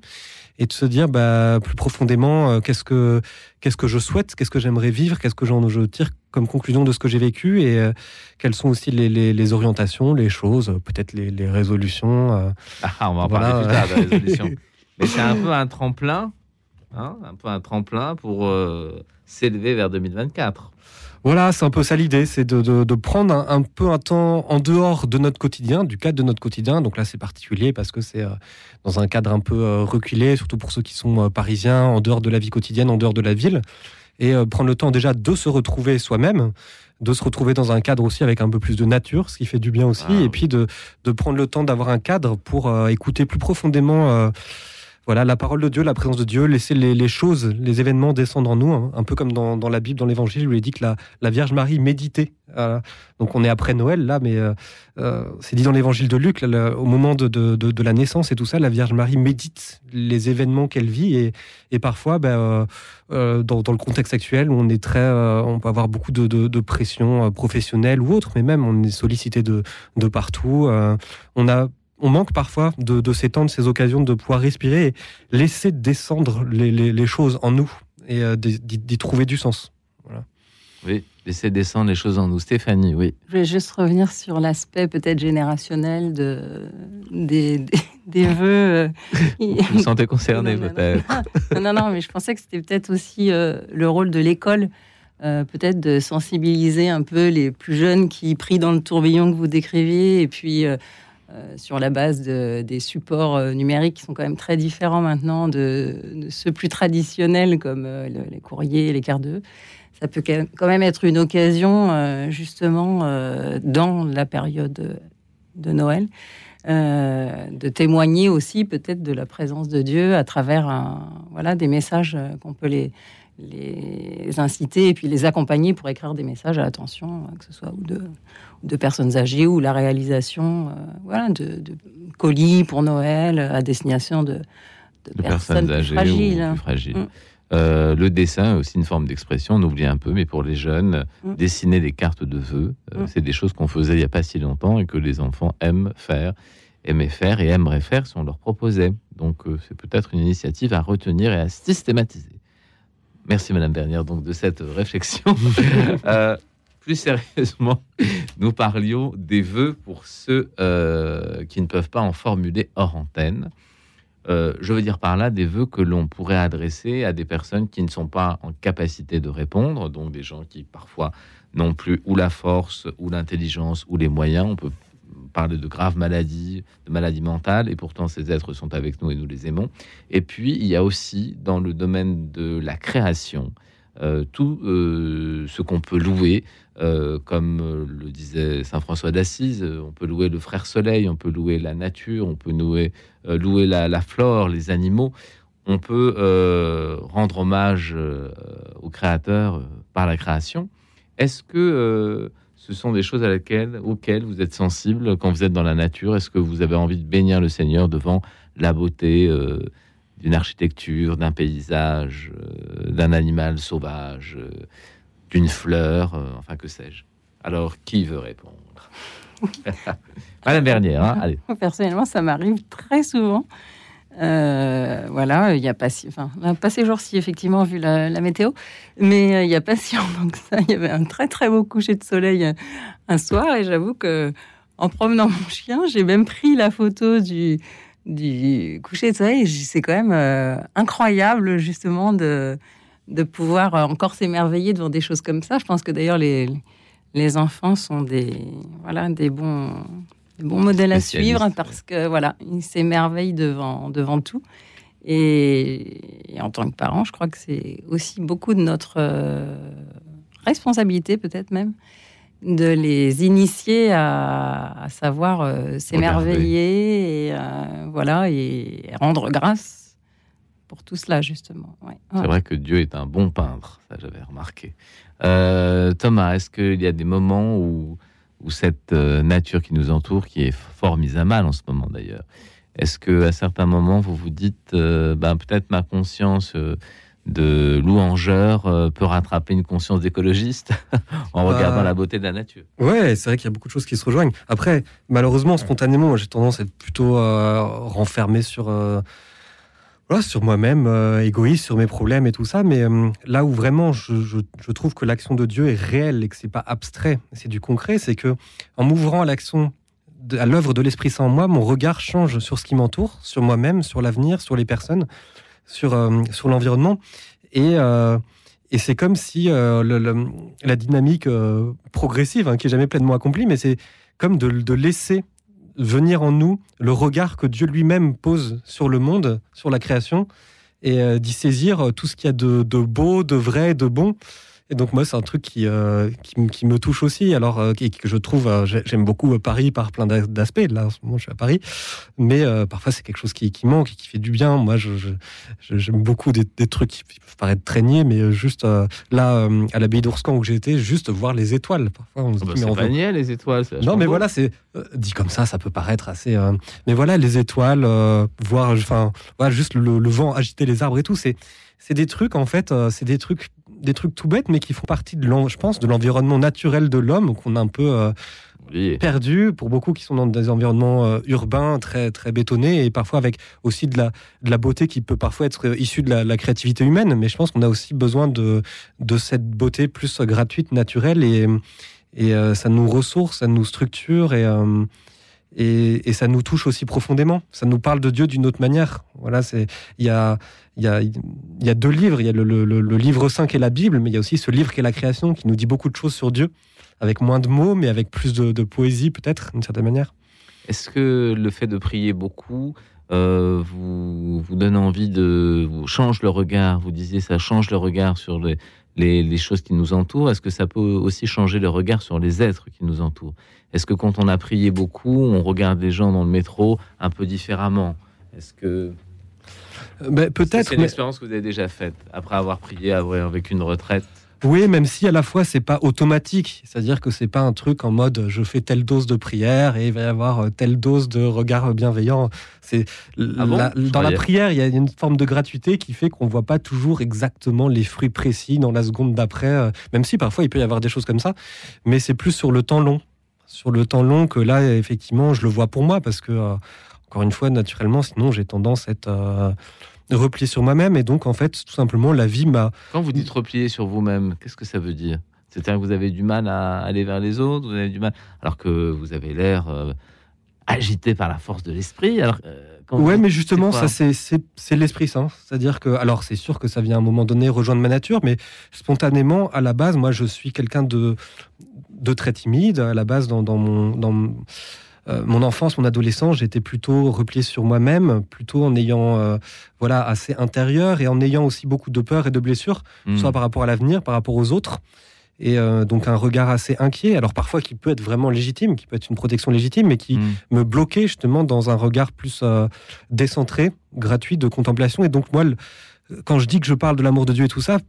et de se dire bah, plus profondément, euh, qu'est-ce que qu'est-ce que je souhaite, qu'est-ce que j'aimerais vivre, qu'est-ce que j'en je tire comme conclusion de ce que j'ai vécu, et euh, quelles sont aussi les, les- les orientations, les choses, peut-être les, les résolutions. euh. Ah, on va en Voilà, parler plus tard de. Mais c'est un peu un tremplin, hein, un peu un tremplin pour euh, s'élever vers 2024. Voilà, c'est un peu ça l'idée, c'est de, de- de prendre un, un peu un temps en dehors de notre quotidien, du cadre de notre quotidien. Donc là, c'est particulier parce que c'est dans un cadre un peu reculé, surtout pour ceux qui sont parisiens, en dehors de la vie quotidienne, en dehors de la ville. Et euh, prendre le temps déjà de se retrouver soi-même, de se retrouver dans un cadre aussi avec un peu plus de nature, ce qui fait du bien aussi. Ah, et puis de, de prendre le temps d'avoir un cadre pour euh, écouter plus profondément. euh, voilà, la parole de Dieu, la présence de Dieu, laisser les, choses, les événements descendre en nous, hein. un peu comme dans, la Bible, dans l'Évangile, où il est dit que la, la Vierge Marie méditait. Donc on est après Noël là, mais euh, euh, c'est dit dans l'Évangile de Luc, au moment de, de- la naissance et tout ça, la Vierge Marie médite les événements qu'elle vit et, et parfois, euh, dans, dans le contexte actuel, on est très, on peut avoir beaucoup de, pression professionnelle ou autre, mais même on est sollicité de, partout. on a on manque parfois de, de ces temps, de ces occasions de pouvoir respirer et laisser descendre les, les- les choses en nous et euh, d'y trouver du sens. Oui, laisser descendre les choses en nous. Stéphanie, oui. Je vais juste revenir sur l'aspect peut-être générationnel de, des, des, des vœux. euh, Vous vous sentez concerné Non, non, non. peut-être. non, non, non, mais je pensais que c'était peut-être aussi euh, le rôle de l'école, euh, peut-être de sensibiliser un peu les plus jeunes qui prient dans le tourbillon que vous décriviez, et puis euh, euh, sur la base de- des supports euh, numériques qui sont quand même très différents maintenant de, ceux plus traditionnels comme euh, le- les courriers, les cartes de ça peut quand même être une occasion, justement, dans la période de Noël, de témoigner aussi peut-être de la présence de Dieu à travers voilà, des messages qu'on peut les, les inciter et puis les accompagner pour écrire des messages à l'attention, euh, que ce soit ou de, de personnes âgées ou la réalisation euh, voilà, de, de colis pour Noël à destination de, personnes, âgées fragiles. ou plus fragiles. Mm. Euh, le dessin est aussi une forme d'expression, on oublie un peu, mais pour les jeunes, Mm. dessiner des cartes de vœux, euh, Mm. c'est des choses qu'on faisait il n'y a pas si longtemps et que les enfants aiment faire, aimaient faire et aimeraient faire si on leur proposait. Donc euh, c'est peut-être une initiative à retenir et à systématiser. Merci Madame Bernière donc de cette réflexion. Euh, plus sérieusement, nous parlions des vœux pour ceux euh, qui ne peuvent pas en formuler hors antenne. Euh, je veux dire par là des vœux que l'on pourrait adresser à des personnes qui ne sont pas en capacité de répondre, donc des gens qui parfois n'ont plus ou la force, ou l'intelligence, ou les moyens. On peut parler de graves maladies, de maladies mentales, et pourtant ces êtres sont avec nous et nous les aimons. Et puis, il y a aussi dans le domaine de la création, euh, tout euh, ce qu'on peut louer, euh, comme le disait Saint François d'Assise, on peut louer le frère soleil, on peut louer la nature, on peut louer, louer la, la flore, les animaux. On peut rendre hommage au Créateur par la création. Est-ce que ce sont des choses à laquelle, auxquelles vous êtes sensible quand vous êtes dans la nature Est-ce que vous avez envie de bénir le Seigneur devant la beauté euh, d'une architecture, d'un paysage, euh, d'un animal sauvage, euh, d'une fleur, enfin que sais-je? Alors, qui veut répondre? Madame Bernière, hein, allez. Personnellement, ça m'arrive très souvent. Euh, voilà, il n'y a pas si, enfin, pas ces jours-ci, effectivement, vu la, météo, mais euh, il n'y a pas si longtemps que ça, il y avait un très très beau coucher de soleil euh, un soir, et j'avoue que en promenant mon chien, j'ai même pris la photo du, coucher de soleil. C'est quand même incroyable, justement, de, pouvoir encore s'émerveiller devant des choses comme ça. Je pense que d'ailleurs, les, les enfants sont des, voilà, des bons, des bons modèles à suivre parce que voilà, ils s'émerveillent devant, devant tout. Et, et en tant que parent, je crois que c'est aussi beaucoup de notre euh, responsabilité, peut-être même, de les initier à, à savoir euh, s'émerveiller et euh, voilà et rendre grâce pour tout cela justement. Ouais. C'est vrai que Dieu est un bon peintre, ça j'avais remarqué. Thomas, est-ce qu'il y a des moments où, où cette euh, nature qui nous entoure, qui est fort mise à mal en ce moment d'ailleurs, est-ce que à certains moments vous vous dites, euh, ben, peut-être ma conscience euh, de louangeur euh, peut rattraper une conscience d'écologiste en Bah, regardant la beauté de la nature? Ouais, c'est vrai qu'il y a beaucoup de choses qui se rejoignent. Après, malheureusement, spontanément, j'ai tendance à être plutôt renfermé sur, sur moi-même, euh, égoïste, sur mes problèmes et tout ça. Mais euh, là où vraiment je, trouve que l'action de Dieu est réelle et que c'est pas abstrait, c'est du concret, c'est que en m'ouvrant à l'action, à l'œuvre de l'Esprit Saint en moi, mon regard change sur ce qui m'entoure, sur moi-même, sur l'avenir, sur les personnes, sur, euh, l'environnement. Et, c'est comme si la dynamique progressive, hein, qui est jamais pleinement accomplie, mais c'est comme de laisser venir en nous le regard que Dieu lui-même pose sur le monde, sur la création, et euh, d'y saisir euh, tout ce qu'il y a de, de beau, de vrai, de bon. Et donc moi, c'est un truc qui, euh, qui, me touche aussi. Alors euh, et que je trouve, euh, j'ai- j'aime beaucoup Paris par plein d'a- d'aspects. Là, en ce moment, je suis à Paris, mais parfois c'est quelque chose qui, qui manque et qui fait du bien. Moi, je, je- je- j'aime beaucoup des, des trucs qui peuvent paraître traîniers, mais juste là, à l'abbaye d'Ourscan où été, juste voir les étoiles. Parfois, on se Ah bah, dit, mais C'est on niais, les étoiles. non, mais beau. voilà, c'est dit comme ça, ça peut paraître assez. mais voilà, les étoiles, voir, enfin, voilà, juste le, le vent agiter les arbres et tout, c'est c'est des trucs en fait, c'est des trucs, des trucs tout bêtes, mais qui font partie de, je pense, de l'environnement naturel de l'homme qu'on a un peu euh, Oui. perdu pour beaucoup qui sont dans des environnements euh, urbains très très bétonnés et parfois avec aussi de la de la beauté qui peut parfois être euh, issue de la, la créativité humaine. Mais je pense qu'on a aussi besoin de de cette beauté plus gratuite, naturelle et et euh, ça nous ressource, ça nous structure et et, et ça nous touche aussi profondément. Ça nous parle de Dieu d'une autre manière. Voilà, c'est il y a il y a deux livres. Il y a le, livre saint qui est la Bible, mais il y a aussi ce livre qui est la création qui nous dit beaucoup de choses sur Dieu, avec moins de mots, mais avec plus de, poésie peut-être d'une certaine manière. Est-ce que le fait de prier beaucoup euh, vous, donne envie de vous change le regard? Vous disiez ça change le regard sur les, les, les choses qui nous entourent. Est-ce que ça peut aussi changer le regard sur les êtres qui nous entourent? Est-ce que quand on a prié beaucoup, on regarde les gens dans le métro un peu différemment? Est-ce que Euh, ben, c'est peut-être, une mais expérience que vous avez déjà faite après avoir prié avoir vécu une retraite. Oui, même si à la fois c'est pas automatique, c'est-à-dire que c'est pas un truc en mode je fais telle dose de prière et il va y avoir euh, telle dose de regard bienveillant. C'est Ah bon dans la prière, il y a une forme de gratuité qui fait qu'on voit pas toujours exactement les fruits précis dans la seconde d'après, euh, même si parfois il peut y avoir des choses comme ça, mais c'est plus sur le temps long, sur le temps long que là effectivement je le vois pour moi parce que euh, Encore une fois, naturellement, sinon j'ai tendance à être euh, replié sur moi-même. Et donc, en fait, tout simplement, la vie m'a. Quand vous dites replier sur vous-même, qu'est-ce que ça veut dire? C'est-à-dire que vous avez du mal à aller vers les autres, vous avez du mal, alors que vous avez l'air euh, agité par la force de l'esprit. Alors, euh, Ouais, mais justement, ça, c'est- l'esprit saint. C'est-à-dire que, alors, c'est sûr que ça vient à un moment donné rejoindre ma nature, mais spontanément, à la base, moi, je suis quelqu'un de, de très timide. À la base, dans, dans mon. Dans mon- euh, mon enfance, mon adolescence, j'étais plutôt replié sur moi-même, plutôt en ayant, euh, voilà, assez intérieur et en ayant aussi beaucoup de peur et de blessures, Hmm. soit par rapport à l'avenir, par rapport aux autres. Et euh, donc un regard assez inquiet, alors parfois qui peut être vraiment légitime, qui peut être une protection légitime, mais qui, Hmm. me bloquer justement dans un regard plus décentré, gratuit de contemplation. Et donc moi, le- quand je dis que je parle de l'amour de Dieu et tout ça,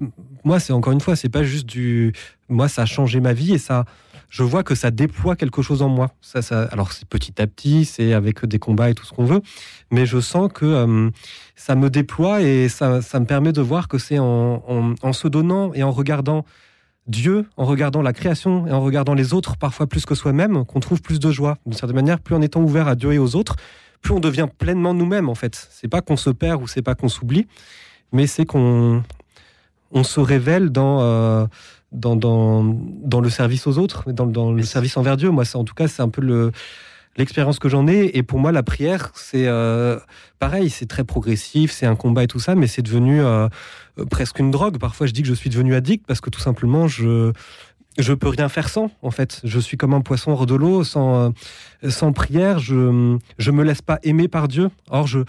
moi c'est encore une fois, c'est pas juste du, moi ça a changé ma vie et ça, je vois que ça déploie quelque chose en moi. Ça, ça, alors c'est petit à petit, c'est avec des combats et tout ce qu'on veut, mais je sens que euh, ça me déploie et ça, me permet de voir que c'est en, se donnant et en regardant Dieu, en regardant la création et en regardant les autres, parfois plus que soi-même, qu'on trouve plus de joie. D'une certaine manière, plus en étant ouvert à Dieu et aux autres, plus on devient pleinement nous-mêmes, en fait. C'est pas qu'on se perd ou c'est pas qu'on s'oublie, mais c'est qu'on on se révèle dans, euh, dans, dans, dans le service aux autres, dans, dans le service envers Dieu. Moi, en tout cas, c'est un peu le l'expérience que j'en ai. Et pour moi, la prière, c'est euh, pareil, c'est très progressif, c'est un combat et tout ça, mais c'est devenu euh, euh, presque une drogue. Parfois, je dis que je suis devenu addict parce que tout simplement, je je peux rien faire sans. En fait, je suis comme un poisson hors de l'eau, sans euh, sans prière, je je me laisse pas aimer par Dieu. Or, je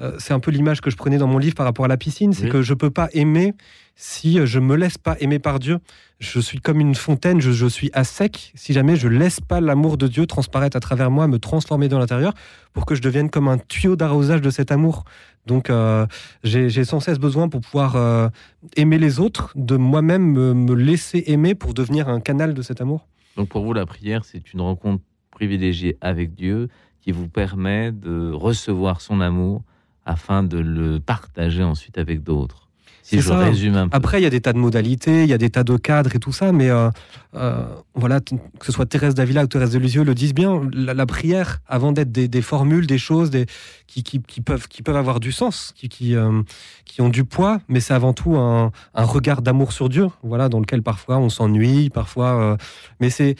euh, c'est un peu l'image que je prenais dans mon livre par rapport à la piscine, c'est Oui. que je peux pas aimer si je me laisse pas aimer par Dieu. Je suis comme une fontaine, je, je suis à sec si jamais je laisse pas l'amour de Dieu transparaître à travers moi, me transformer dans l'intérieur, pour que je devienne comme un tuyau d'arrosage de cet amour. Donc euh, j'ai sans cesse besoin pour pouvoir euh, aimer les autres, de moi-même me, me laisser aimer pour devenir un canal de cet amour. Donc pour vous, la prière, c'est une rencontre privilégiée avec Dieu qui vous permet de recevoir son amour afin de le partager ensuite avec d'autres. Si je ça. résume un peu. Après, il y a des tas de modalités, il y a des tas de cadres et tout ça, mais euh, euh, voilà, que ce soit Thérèse d'Avila ou Thérèse de Lisieux le disent bien, la, la prière, avant d'être des, des formules, des choses des, qui, qui, qui peuvent, qui peuvent avoir du sens, qui, qui, euh, qui ont du poids, mais c'est avant tout un, un regard d'amour sur Dieu, voilà, dans lequel parfois on s'ennuie, parfois, mais c'est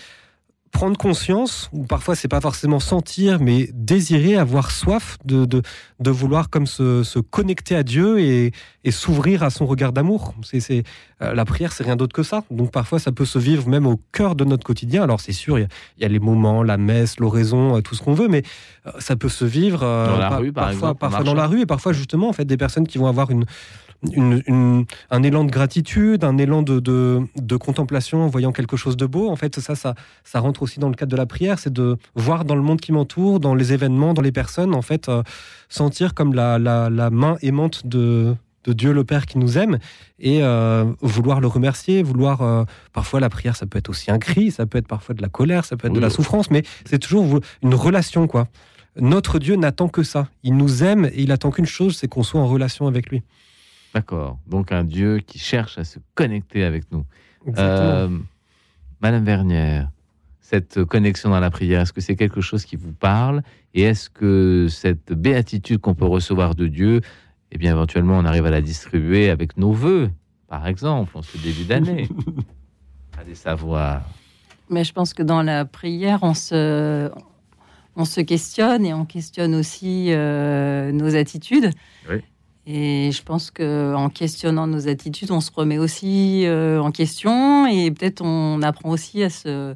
prendre conscience, ou parfois c'est pas forcément sentir, mais désirer, avoir soif de, de, de vouloir comme se, se connecter à Dieu et, et s'ouvrir à son regard d'amour. C'est, c'est, euh, la prière, c'est rien d'autre que ça. Donc parfois, ça peut se vivre même au cœur de notre quotidien. Alors c'est sûr, il y a- il y, a les moments, la messe, l'oraison, euh, tout ce qu'on veut, mais euh, ça peut se vivre euh, Dans la par- rue, par parfois, exemple, parfois dans la rue et parfois justement, en fait, des personnes qui vont avoir une une- une- un élan de gratitude, un élan de, de, de contemplation en voyant quelque chose de beau. En fait, ça, ça, ça rentre aussi dans le cadre de la prière, c'est de voir dans le monde qui m'entoure, dans les événements, dans les personnes, en fait, euh, sentir comme la, la, la main aimante de, de Dieu le Père qui nous aime et euh, vouloir le remercier, vouloir... euh, parfois, la prière, ça peut être aussi un cri, ça peut être parfois de la colère, ça peut être de la souffrance, mais c'est toujours une relation, quoi. Notre Dieu n'attend que ça. Il nous aime et il attend qu'une chose, c'est qu'on soit en relation avec lui. D'accord. Donc un Dieu qui cherche à se connecter avec nous. Euh, Madame Vernière, cette connexion dans la prière, est-ce que c'est quelque chose qui vous parle? Et est-ce que cette béatitude qu'on peut recevoir de Dieu, eh bien éventuellement on arrive à la distribuer avec nos voeux, par exemple, en ce début d'année Allez savoir. Mais je pense que dans la prière, on se, on se questionne et on questionne aussi euh, nos attitudes. Oui. Et je pense que en questionnant nos attitudes, on se remet aussi euh, en question et peut-être on apprend aussi à se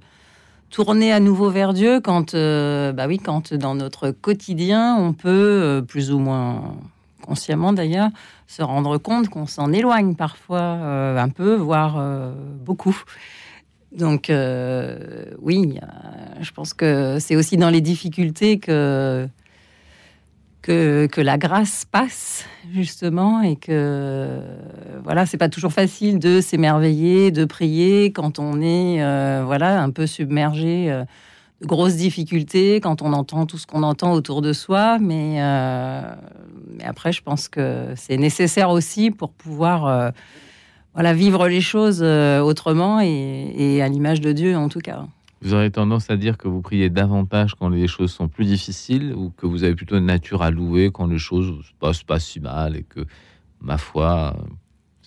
tourner à nouveau vers Dieu quand, euh, bah oui, quand dans notre quotidien, on peut euh, plus ou moins consciemment d'ailleurs se rendre compte qu'on s'en éloigne parfois un peu, voire beaucoup. Donc oui, je pense que c'est aussi dans les difficultés que, que, la grâce passe justement et que voilà, c'est pas toujours facile de s'émerveiller, de prier quand on est euh, voilà un peu submergé euh, de grosses difficultés, quand on entend tout ce qu'on entend autour de soi, mais euh, mais après je pense que c'est nécessaire aussi pour pouvoir voilà, vivre les choses autrement et à l'image de Dieu en tout cas. Vous aurez tendance à dire que vous priez davantage quand les choses sont plus difficiles ou que vous avez plutôt une nature à louer quand les choses se passent pas si mal et que, ma foi,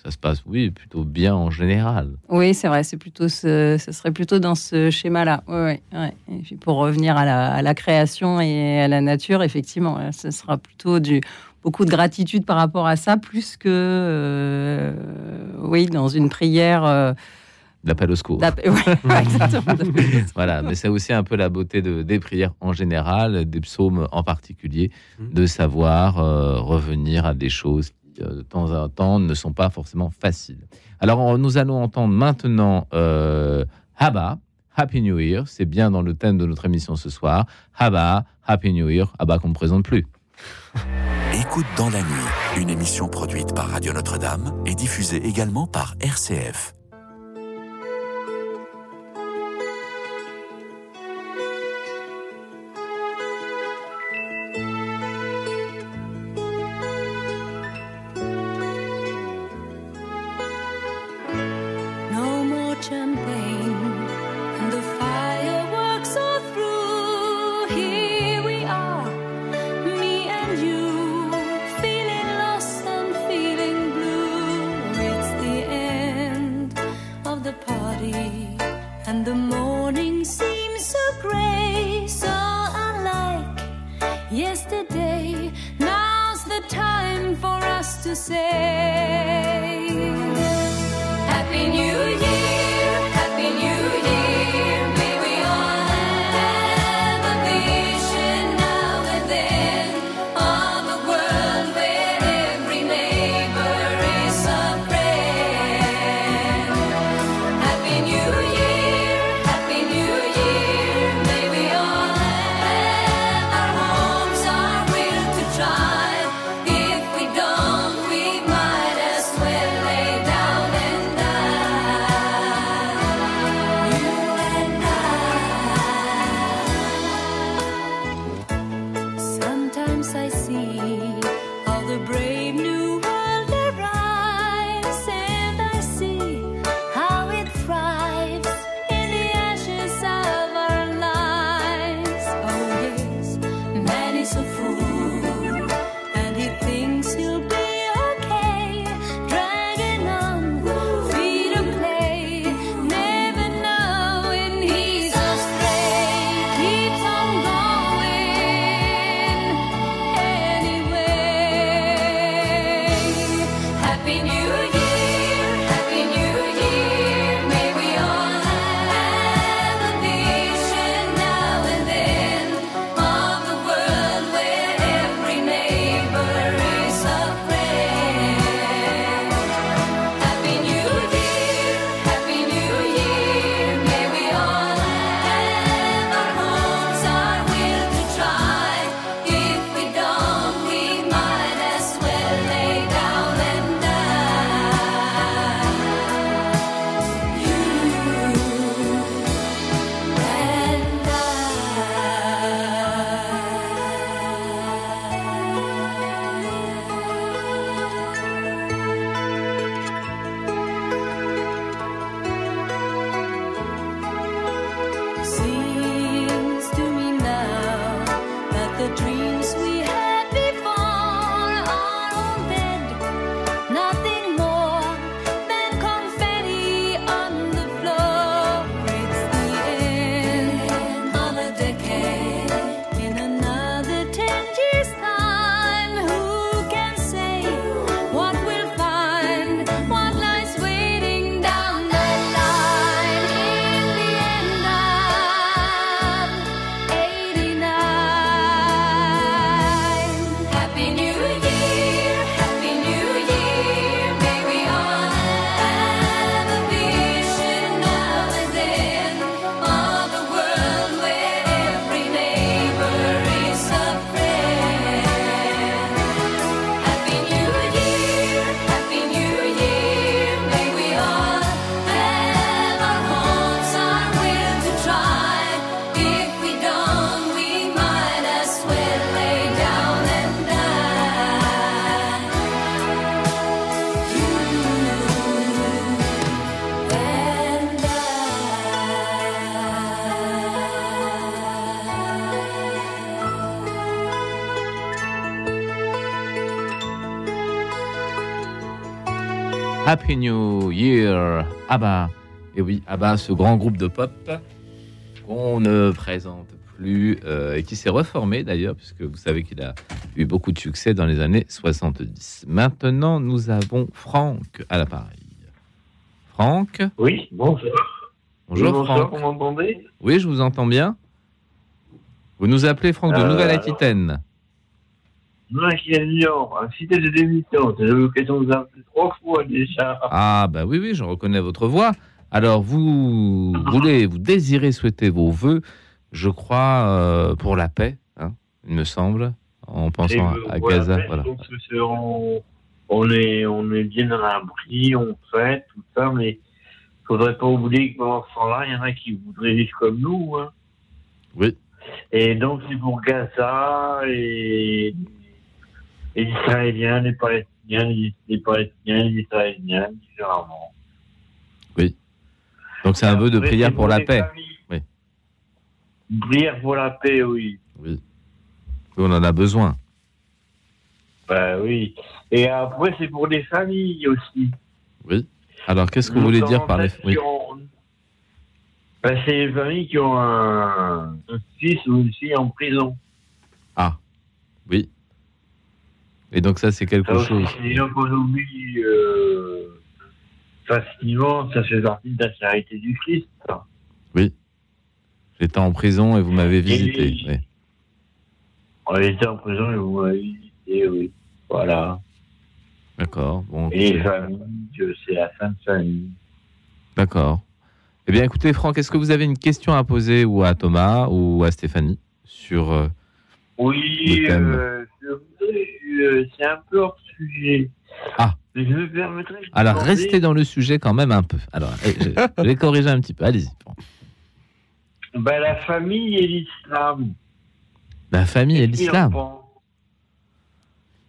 ça se passe, oui, plutôt bien en général. Oui, c'est vrai, c'est plutôt ce, serait plutôt dans ce schéma-là. Oui, oui. Et puis pour revenir à la, création et à la nature, effectivement, ce sera plutôt du beaucoup de gratitude par rapport à ça, plus que euh, oui, dans une prière. euh, L'appel au secours. ouais. Voilà, mais c'est aussi un peu la beauté de, des prières en général, des psaumes en particulier, Mhm. de savoir euh, revenir à des choses qui, euh, de temps en temps, ne sont pas forcément faciles. Alors, nous allons entendre maintenant euh, Haba, Happy New Year. C'est bien dans le thème de notre émission ce soir. Haba, Happy New Year. Haba qu'on ne présente plus. Écoute dans la nuit, une émission produite par Radio Notre-Dame et diffusée également par RCF. Happy New Year, ABBA. Et oui, ABBA, ce grand groupe de pop qu'on ne présente plus euh, et qui s'est reformé d'ailleurs, puisque vous savez qu'il a eu beaucoup de succès dans les années 70. Maintenant, nous avons Franck à l'appareil. Franck Oui, bonjour. Bonjour bonsoir, Franck. vous m'entendez? Oui, je vous entends bien. Vous nous appelez Franck de Euh, Nouvelle-Aquitaine. Cité de démission. J'ai eu l'occasion de vous appeler trois fois déjà. Ah, bah oui, oui, je reconnais votre voix. Alors, vous voulez, vous désirez souhaiter vos voeux, je crois, euh, pour la paix, hein, il me semble, en pensant à, à Gaza. Voilà. on, on est, on est bien dans l'abri, on fait tout ça, mais il faudrait pas oublier que pendant ce temps-là, il y en a qui voudraient vivre comme nous. Hein. Oui. Et donc, c'est pour Gaza et les Israéliens, les Palestiniens, les, les Palestiniens, les Israéliens, différemment. Donc, c'est un vœu de prière pour la paix. familles. Oui. Une prière pour la paix, oui. Oui. On en a besoin. Bah oui. Et après, c'est pour les familles aussi. Oui. Alors, qu'est-ce que vous voulez dire par les. Oui. ont- Bah, c'est les familles qui ont un, un fils ou une fille en prison. Ah, oui. Et donc, ça, c'est quelque Ça chose. c'est qu'on oublie euh, facilement. Ça fait partie de la charité du Christ. ça. J'étais en prison et vous m'avez visité. oui. oui. On était en prison et vous m'avez visité, oui. Voilà. D'accord. Bon, Et les familles, c'est la fin de famille. D'accord. Eh bien, écoutez, Franck, est-ce que vous avez une question à poser ou à Thomas ou à Stéphanie sur. euh, Oui, Le thème. euh, je voudrais, euh, c'est un peu hors sujet. Ah. Je me de Alors, demander- restez dans le sujet quand même un peu. Alors, eh, je, je vais corriger un petit peu. Allez-y. Ben, la famille et l'islam. La famille et l'islam.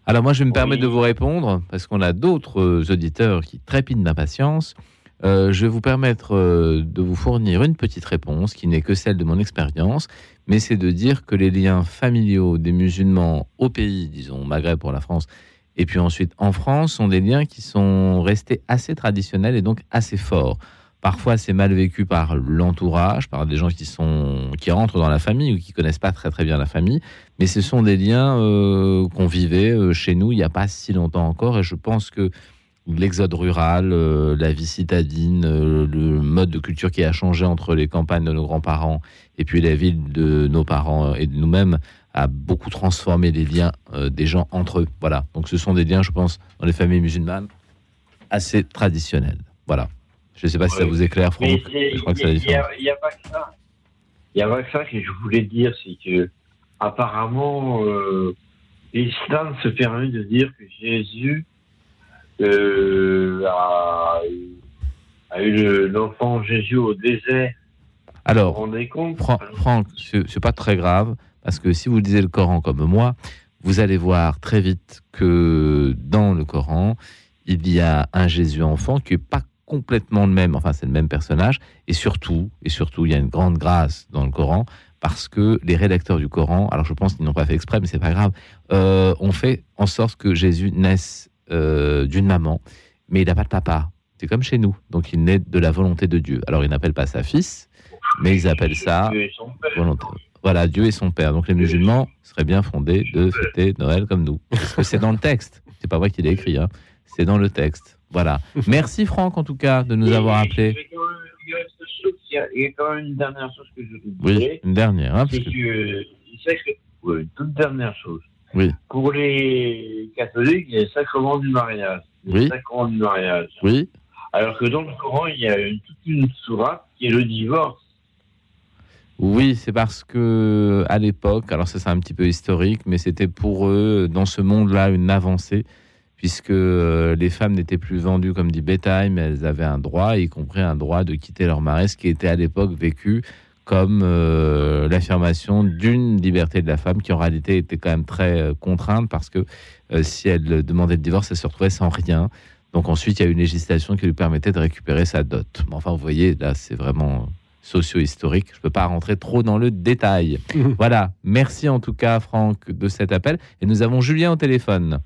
Alors moi, je vais me Oui. permettre de vous répondre parce qu'on a d'autres euh, auditeurs qui trépident d'impatience. Euh, je vais vous permettre euh, de vous fournir une petite réponse qui n'est que celle de mon expérience, mais c'est de dire que les liens familiaux des musulmans au pays, disons au Maghreb pour la France, et puis ensuite en France, sont des liens qui sont restés assez traditionnels et donc assez forts. Parfois, c'est mal vécu par l'entourage, par des gens qui sont qui rentrent dans la famille ou qui connaissent pas très très bien la famille. Mais ce sont des liens euh, qu'on vivait chez nous il n'y a pas si longtemps encore. Et je pense que l'exode rural, euh, la vie citadine, euh, le mode de culture qui a changé entre les campagnes de nos grands-parents et puis la ville de nos parents et de nous-mêmes a beaucoup transformé les liens euh, des gens entre eux. Voilà. Donc ce sont des liens, je pense, dans les familles musulmanes assez traditionnels. Voilà. Je ne sais pas si ça vous éclaire, Mais Franck. c'est- Je crois que la il a- n'y a, pas que ça. Il n'y a pas que ça que je voulais dire, c'est que apparemment, euh, l'islam se permet de dire que Jésus euh, a, a eu le- l'enfant Jésus au désert. Vous vous Alors, rendez compte? Franck, c'est pas très grave, parce que si vous lisez le Coran comme moi, vous allez voir très vite que dans le Coran, il y a un Jésus enfant qui est pas complètement le même, enfin c'est le même personnage, et surtout, et surtout, il y a une grande grâce dans le Coran, parce que les rédacteurs du Coran, alors je pense qu'ils n'ont pas fait exprès, mais c'est pas grave, euh, ont fait en sorte que Jésus naisse euh, d'une maman, mais il n'a pas de papa. C'est comme chez nous, donc il naît de la volonté de Dieu. Alors ils n'appellent pas ça fils, mais ils appellent ça volonté. Voilà, Dieu et son Père. Donc les musulmans seraient bien fondés de fêter Noël comme nous. Parce que c'est dans le texte. C'est pas moi qui l'ai écrit, hein. c'est dans le texte. Voilà. Merci Franck en tout cas de nous avoir appelés. Il il y a- il quand même une dernière chose que je voulais Oui, une dernière. hein, parce que- que, que toute dernière chose. Oui. Pour les catholiques, il y a le sacrement du mariage. Le Oui. sacrement du mariage. Oui, Alors que dans le Coran, il y a une, toute une sourate qui est le divorce. oui, c'est parce que à l'époque, alors ça c'est un petit peu historique, mais c'était pour eux dans ce monde-là une avancée, puisque euh, les femmes n'étaient plus vendues comme du bétail, mais elles avaient un droit, y compris un droit de quitter leur mari, ce qui était à l'époque vécu comme euh, l'affirmation d'une liberté de la femme qui en réalité était quand même très euh, contrainte parce que euh, si elle demandait le divorce, elle se retrouvait sans rien. Donc ensuite, il y a une législation qui lui permettait de récupérer sa dot. Mais enfin, vous voyez, là, c'est vraiment socio-historique. Je ne peux pas rentrer trop dans le détail. voilà. Merci en tout cas, Franck, de cet appel. Et nous avons Julien au téléphone.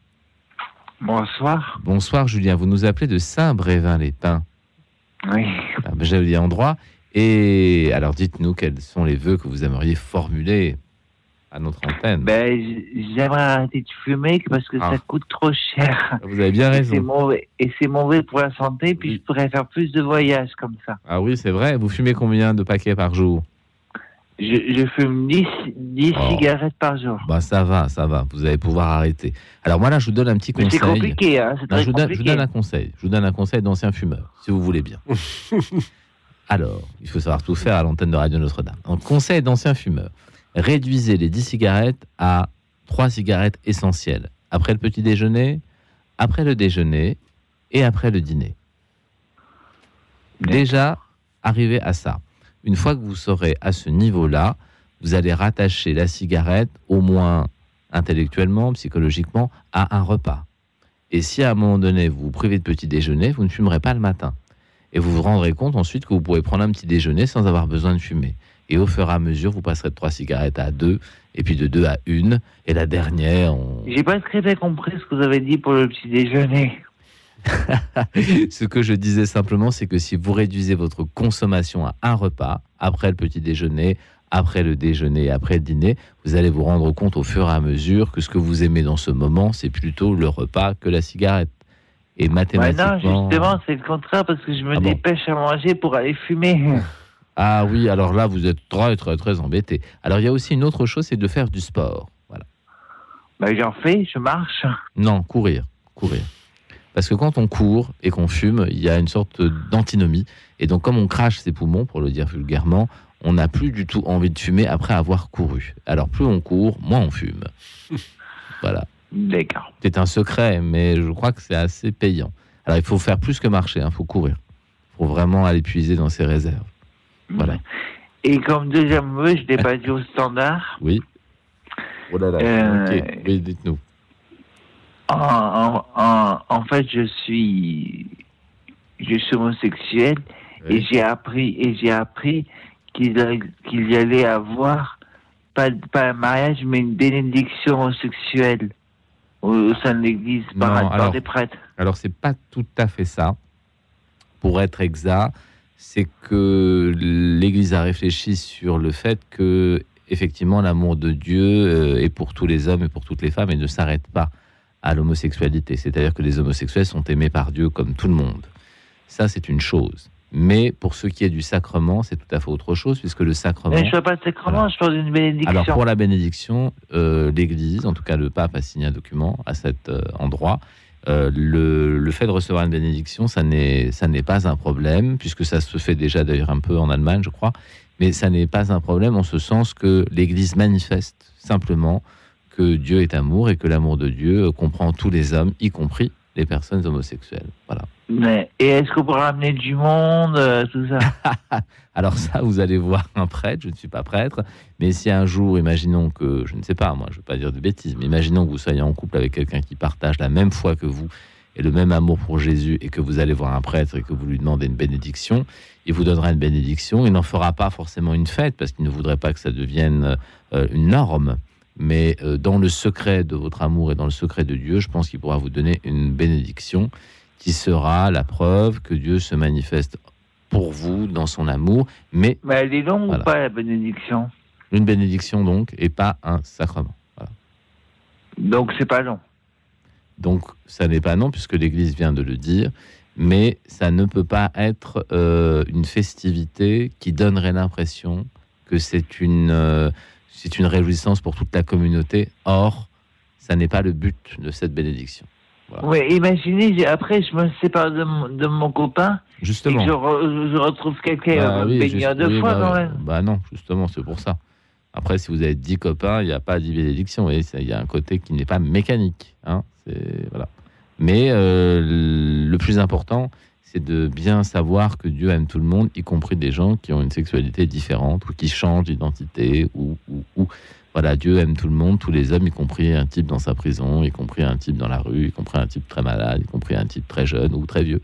Bonsoir. Bonsoir Julien, vous nous appelez de Saint-Brévin-les-Pins. Oui. Un joli endroit. Et alors dites-nous quels sont les vœux que vous aimeriez formuler à notre antenne. Ben, j'aimerais arrêter de fumer parce que Ah. ça coûte trop cher. Vous avez bien raison. mauvais, et c'est mauvais pour la santé, puis Oui. je pourrais faire plus de voyages comme ça. Ah oui, c'est vrai. Vous fumez combien de paquets par jour? Je, je fume 10, 10 Oh. cigarettes par jour. Bah ça va, ça va. Vous allez pouvoir arrêter. Alors moi là, je vous donne un petit conseil. c'est compliqué, hein, c'est très je, donne, je vous compliqué. donne un conseil. Je vous donne un conseil d'ancien fumeur, si vous voulez bien. Alors, il faut savoir tout faire à l'antenne de Radio Notre-Dame. Un conseil d'ancien fumeur. Réduisez les 10 cigarettes à 3 cigarettes essentielles. Après le petit déjeuner, après le déjeuner et après le dîner. Déjà, arrivez à ça. Une fois que vous serez à ce niveau-là, vous allez rattacher la cigarette, au moins intellectuellement, psychologiquement, à un repas. Et si à un moment donné vous vous privez de petit déjeuner, vous ne fumerez pas le matin. Et vous vous rendrez compte ensuite que vous pourrez prendre un petit déjeuner sans avoir besoin de fumer. Et au fur et à mesure, vous passerez de trois cigarettes à deux, et puis de deux à une, et la dernière, on... J'ai pas très bien compris ce que vous avez dit pour le petit déjeuner. Ce que je disais simplement, c'est que si vous réduisez votre consommation à un repas, après le petit déjeuner, après le déjeuner, après le dîner, vous allez vous rendre compte au fur et à mesure que ce que vous aimez dans ce moment, c'est plutôt le repas que la cigarette. Et Ouais, non, mathématiquement... justement, c'est le contraire parce que je me Ah bon dépêche à manger pour aller fumer. Ah oui, alors là, vous êtes très, très, très embêté. Alors, il y a aussi une autre chose, c'est de faire du sport. Voilà. Ben, j'en fais, je marche. Non, courir. Courir. Parce que quand on court et qu'on fume, il y a une sorte d'antinomie. Et donc, comme on crache ses poumons, pour le dire vulgairement, on n'a plus du tout envie de fumer après avoir couru. Alors, plus on court, moins on fume. Voilà. D'accord. C'est un secret, mais je crois que c'est assez payant. Alors, il faut faire plus que marcher, il faut courir. Il faut vraiment aller puiser dans ses réserves. Voilà. Et comme deuxième vœu, je l'ai pas dit au standard. Oui. Oh là là. Euh, Ok, oui, dites-nous. En, en, en, en fait, je suis, je suis homosexuel et Oui. j'ai appris et j'ai appris qu'il y allait avoir pas, pas un mariage mais une bénédiction homosexuelle au, sein de l'Église par, Non, par alors- des prêtres. Alors, c'est pas tout à fait ça. Pour être exact, c'est que l'Église a réfléchi sur le fait que, effectivement, l'amour de Dieu euh, est pour tous les hommes et pour toutes les femmes et ne s'arrête pas à l'homosexualité. C'est-à-dire que les homosexuels sont aimés par Dieu comme tout le monde. Ça, c'est une chose. Mais pour ce qui est du sacrement, c'est tout à fait autre chose, puisque le sacrement. Mais je ne pas de sacrement, Voilà. je parle d'une bénédiction. Alors pour la bénédiction, euh, l'Église, en tout cas le pape a signé un document à cet euh, endroit. Euh, le, le fait de recevoir une bénédiction, ça n'est pas un problème, puisque ça se fait déjà d'ailleurs un peu en Allemagne, je crois. Mais ça n'est pas un problème en ce sens que l'Église manifeste simplement que Dieu est amour et que l'amour de Dieu comprend tous les hommes, y compris les personnes homosexuelles. Voilà. Mais, et est-ce qu'on pourra amener du monde, euh, tout ça? Alors ça, vous allez voir un prêtre, je ne suis pas prêtre, mais si un jour, imaginons que, je ne sais pas, moi je ne veux pas dire de bêtises, mais imaginons que vous soyez en couple avec quelqu'un qui partage la même foi que vous et le même amour pour Jésus et que vous allez voir un prêtre et que vous lui demandez une bénédiction, il vous donnera une bénédiction, il n'en fera pas forcément une fête parce qu'il ne voudrait pas que ça devienne euh, une norme, mais euh, dans le secret de votre amour et dans le secret de Dieu, je pense qu'il pourra vous donner une bénédiction qui sera la preuve que Dieu se manifeste pour vous dans son amour, mais Mais elle est longue Voilà. ou pas, la bénédiction? Une bénédiction donc et pas un sacrement. Voilà. Donc, c'est pas long. Donc ça n'est pas non puisque l'Église vient de le dire, mais ça ne peut pas être euh, une festivité qui donnerait l'impression que c'est une euh, c'est une réjouissance pour toute la communauté. Or, ça n'est pas le but de cette bénédiction. Voilà. Oui, imaginez, après, je me sépare de mon, de mon copain et Justement. je, re- je retrouve quelqu'un Bah euh, oui, juste- deux oui, fois bah, quand oui. même. Bah non, justement, c'est pour ça. Après, si vous avez 10 copains, il n'y a pas 10 bénédictions. Ça- Il y a un côté qui n'est pas mécanique. Hein, c'est- voilà. Mais euh, le plus important, c'est de bien savoir que Dieu aime tout le monde, y compris des gens qui ont une sexualité différente ou qui changent d'identité. Ou, voilà, Dieu aime tout le monde, tous les hommes, y compris un type dans sa prison, y compris un type dans la rue, y compris un type très malade, y compris un type très jeune ou très vieux.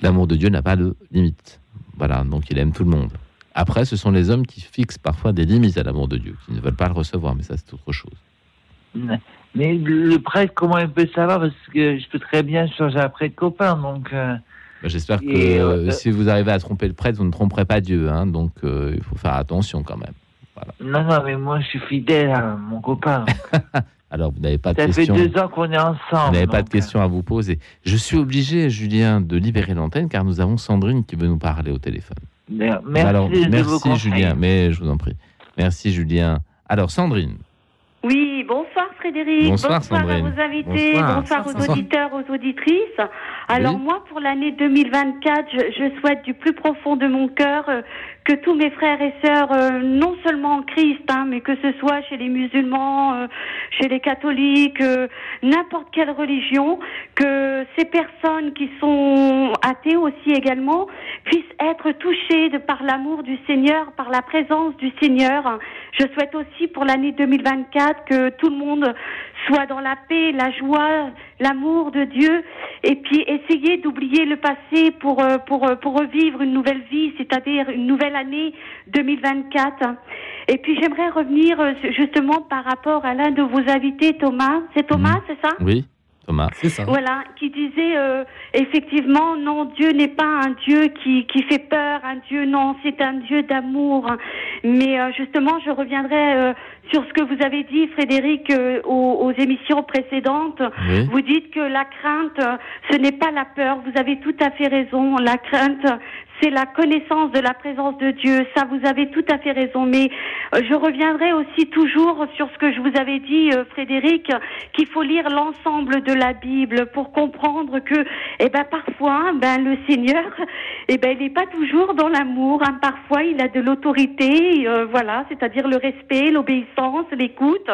L'amour de Dieu n'a pas de limite. Voilà, donc il aime tout le monde. Après, ce sont les hommes qui fixent parfois des limites à l'amour de Dieu, qui ne veulent pas le recevoir, mais ça c'est autre chose. Mais le prêtre, comment il peut savoir? Parce que je peux très bien changer après de copain, donc. euh, J'espère que euh, euh, si vous arrivez à tromper le prêtre, vous ne tromperez pas Dieu. hein, donc euh, il faut faire attention quand même. Non, non, mais moi, je suis fidèle à mon copain. Alors vous n'avez pas de Ça fait questions. deux ans qu'on est ensemble. Vous n'avez pas de questions à vous poser. Je suis obligé, Julien, de libérer l'antenne car nous avons Sandrine qui veut nous parler au téléphone. Merci, Alors, de vos merci. Julien, mais je vous en prie. Merci Julien. Alors Sandrine, Oui, bonsoir Frédéric. Bonsoir, à Sandrine. vos invités. Bonsoir. Bonsoir, aux auditeurs, aux auditrices. Alors Oui. moi, pour l'année 2024, je, je souhaite du plus profond de mon cœur euh, que tous mes frères et sœurs, euh, non seulement en Christ, hein, mais que ce soit chez les musulmans, euh, chez les catholiques, n'importe quelle religion, que ces personnes qui sont athées aussi également puissent être touchées de par l'amour du Seigneur, par la présence du Seigneur. Je souhaite aussi pour l'année 2024 que tout le monde soit dans la paix, la joie, l'amour de Dieu, et puis essayer d'oublier le passé pour euh, pour euh, pour revivre une nouvelle vie, c'est-à-dire une nouvelle année 2024. Et puis j'aimerais revenir euh, justement par rapport à l'un de vos invités, Thomas. C'est Thomas, c'est ça? Oui, Thomas. C'est ça. voilà, qui disait euh, effectivement, non, Dieu n'est pas un Dieu qui, qui fait peur, un Dieu, non, c'est un Dieu d'amour. Mais euh, justement, je reviendrai euh, sur ce que vous avez dit, Frédéric, euh, aux, aux émissions précédentes. Oui. Vous dites que la crainte, euh, ce n'est pas la peur. Vous avez tout à fait raison. La crainte, c'est la connaissance de la présence de Dieu. Ça, vous avez tout à fait raison. Mais euh, je reviendrai aussi toujours sur ce que je vous avais dit, euh, Frédéric, qu'il faut lire l'ensemble de la Bible pour comprendre que, eh ben, parfois, ben, le Seigneur, eh ben, il n'est pas toujours dans l'amour. hein. Parfois, il a de l'autorité, euh, voilà, c'est-à-dire le respect, l'obéissance, l'écoute,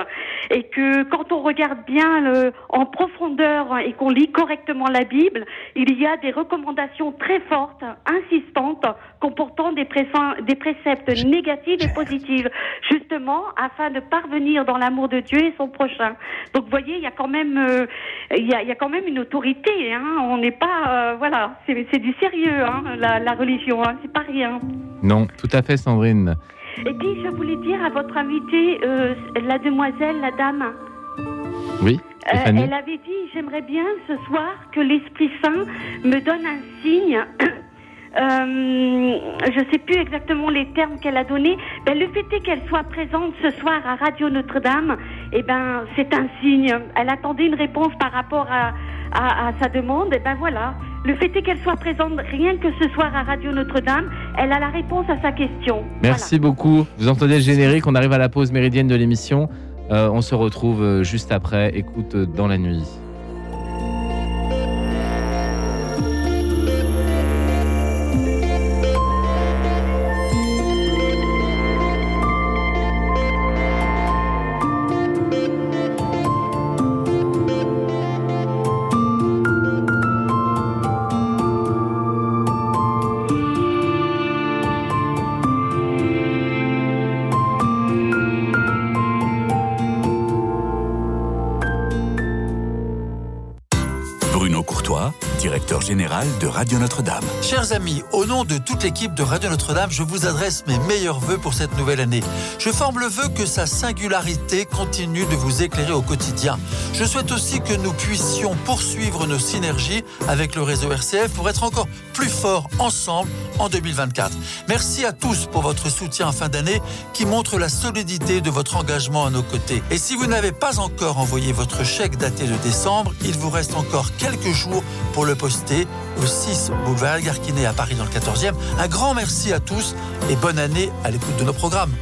et que quand on regarde bien en profondeur hein, et qu'on lit correctement la Bible, il y a des recommandations très fortes, insistantes, comportant des, préceptes négatifs et positifs, justement afin de parvenir dans l'amour de Dieu et son prochain. Donc, vous voyez, il y a quand même, euh, il y, a, il y a quand même une autorité. Hein. On n'est pas, euh, voilà, c'est du sérieux, hein, la, la religion. Hein. C'est pas rien. Non, tout à fait Sandrine. Et puis, je voulais dire à votre invité, euh, la demoiselle, la dame, Oui, euh, elle avait dit J'aimerais bien ce soir que l'Esprit Saint me donne un signe. Euh, je ne sais plus exactement les termes qu'elle a donnés. Ben, le fait est qu'elle soit présente ce soir à Radio Notre-Dame. Eh ben, c'est un signe. Elle attendait une réponse par rapport à, à, à sa demande. Et ben voilà. Le fait est qu'elle soit présente rien que ce soir à Radio Notre-Dame. Elle a la réponse à sa question. Merci beaucoup. Vous entendez le générique, on arrive à la pause méridienne de l'émission. Euh, on se retrouve euh, juste après. Écoute dans la nuit. Bruno Courtois, directeur général de Radio Notre-Dame. Chers amis, au nom de toute l'équipe de Radio Notre-Dame, je vous adresse mes meilleurs voeux pour cette nouvelle année. Je forme le vœu que sa singularité continue de vous éclairer au quotidien. Je souhaite aussi que nous puissions poursuivre nos synergies avec le réseau RCF pour être encore plus forts ensemble en 2024. Merci à tous pour votre soutien en fin d'année qui montre la solidité de votre engagement à nos côtés. Et si vous n'avez pas encore envoyé votre chèque daté de décembre, il vous reste encore quelques jours pour le poster au 6 boulevard Garquinet à Paris dans le 14e. Un grand merci à tous et bonne année à l'écoute de nos programmes.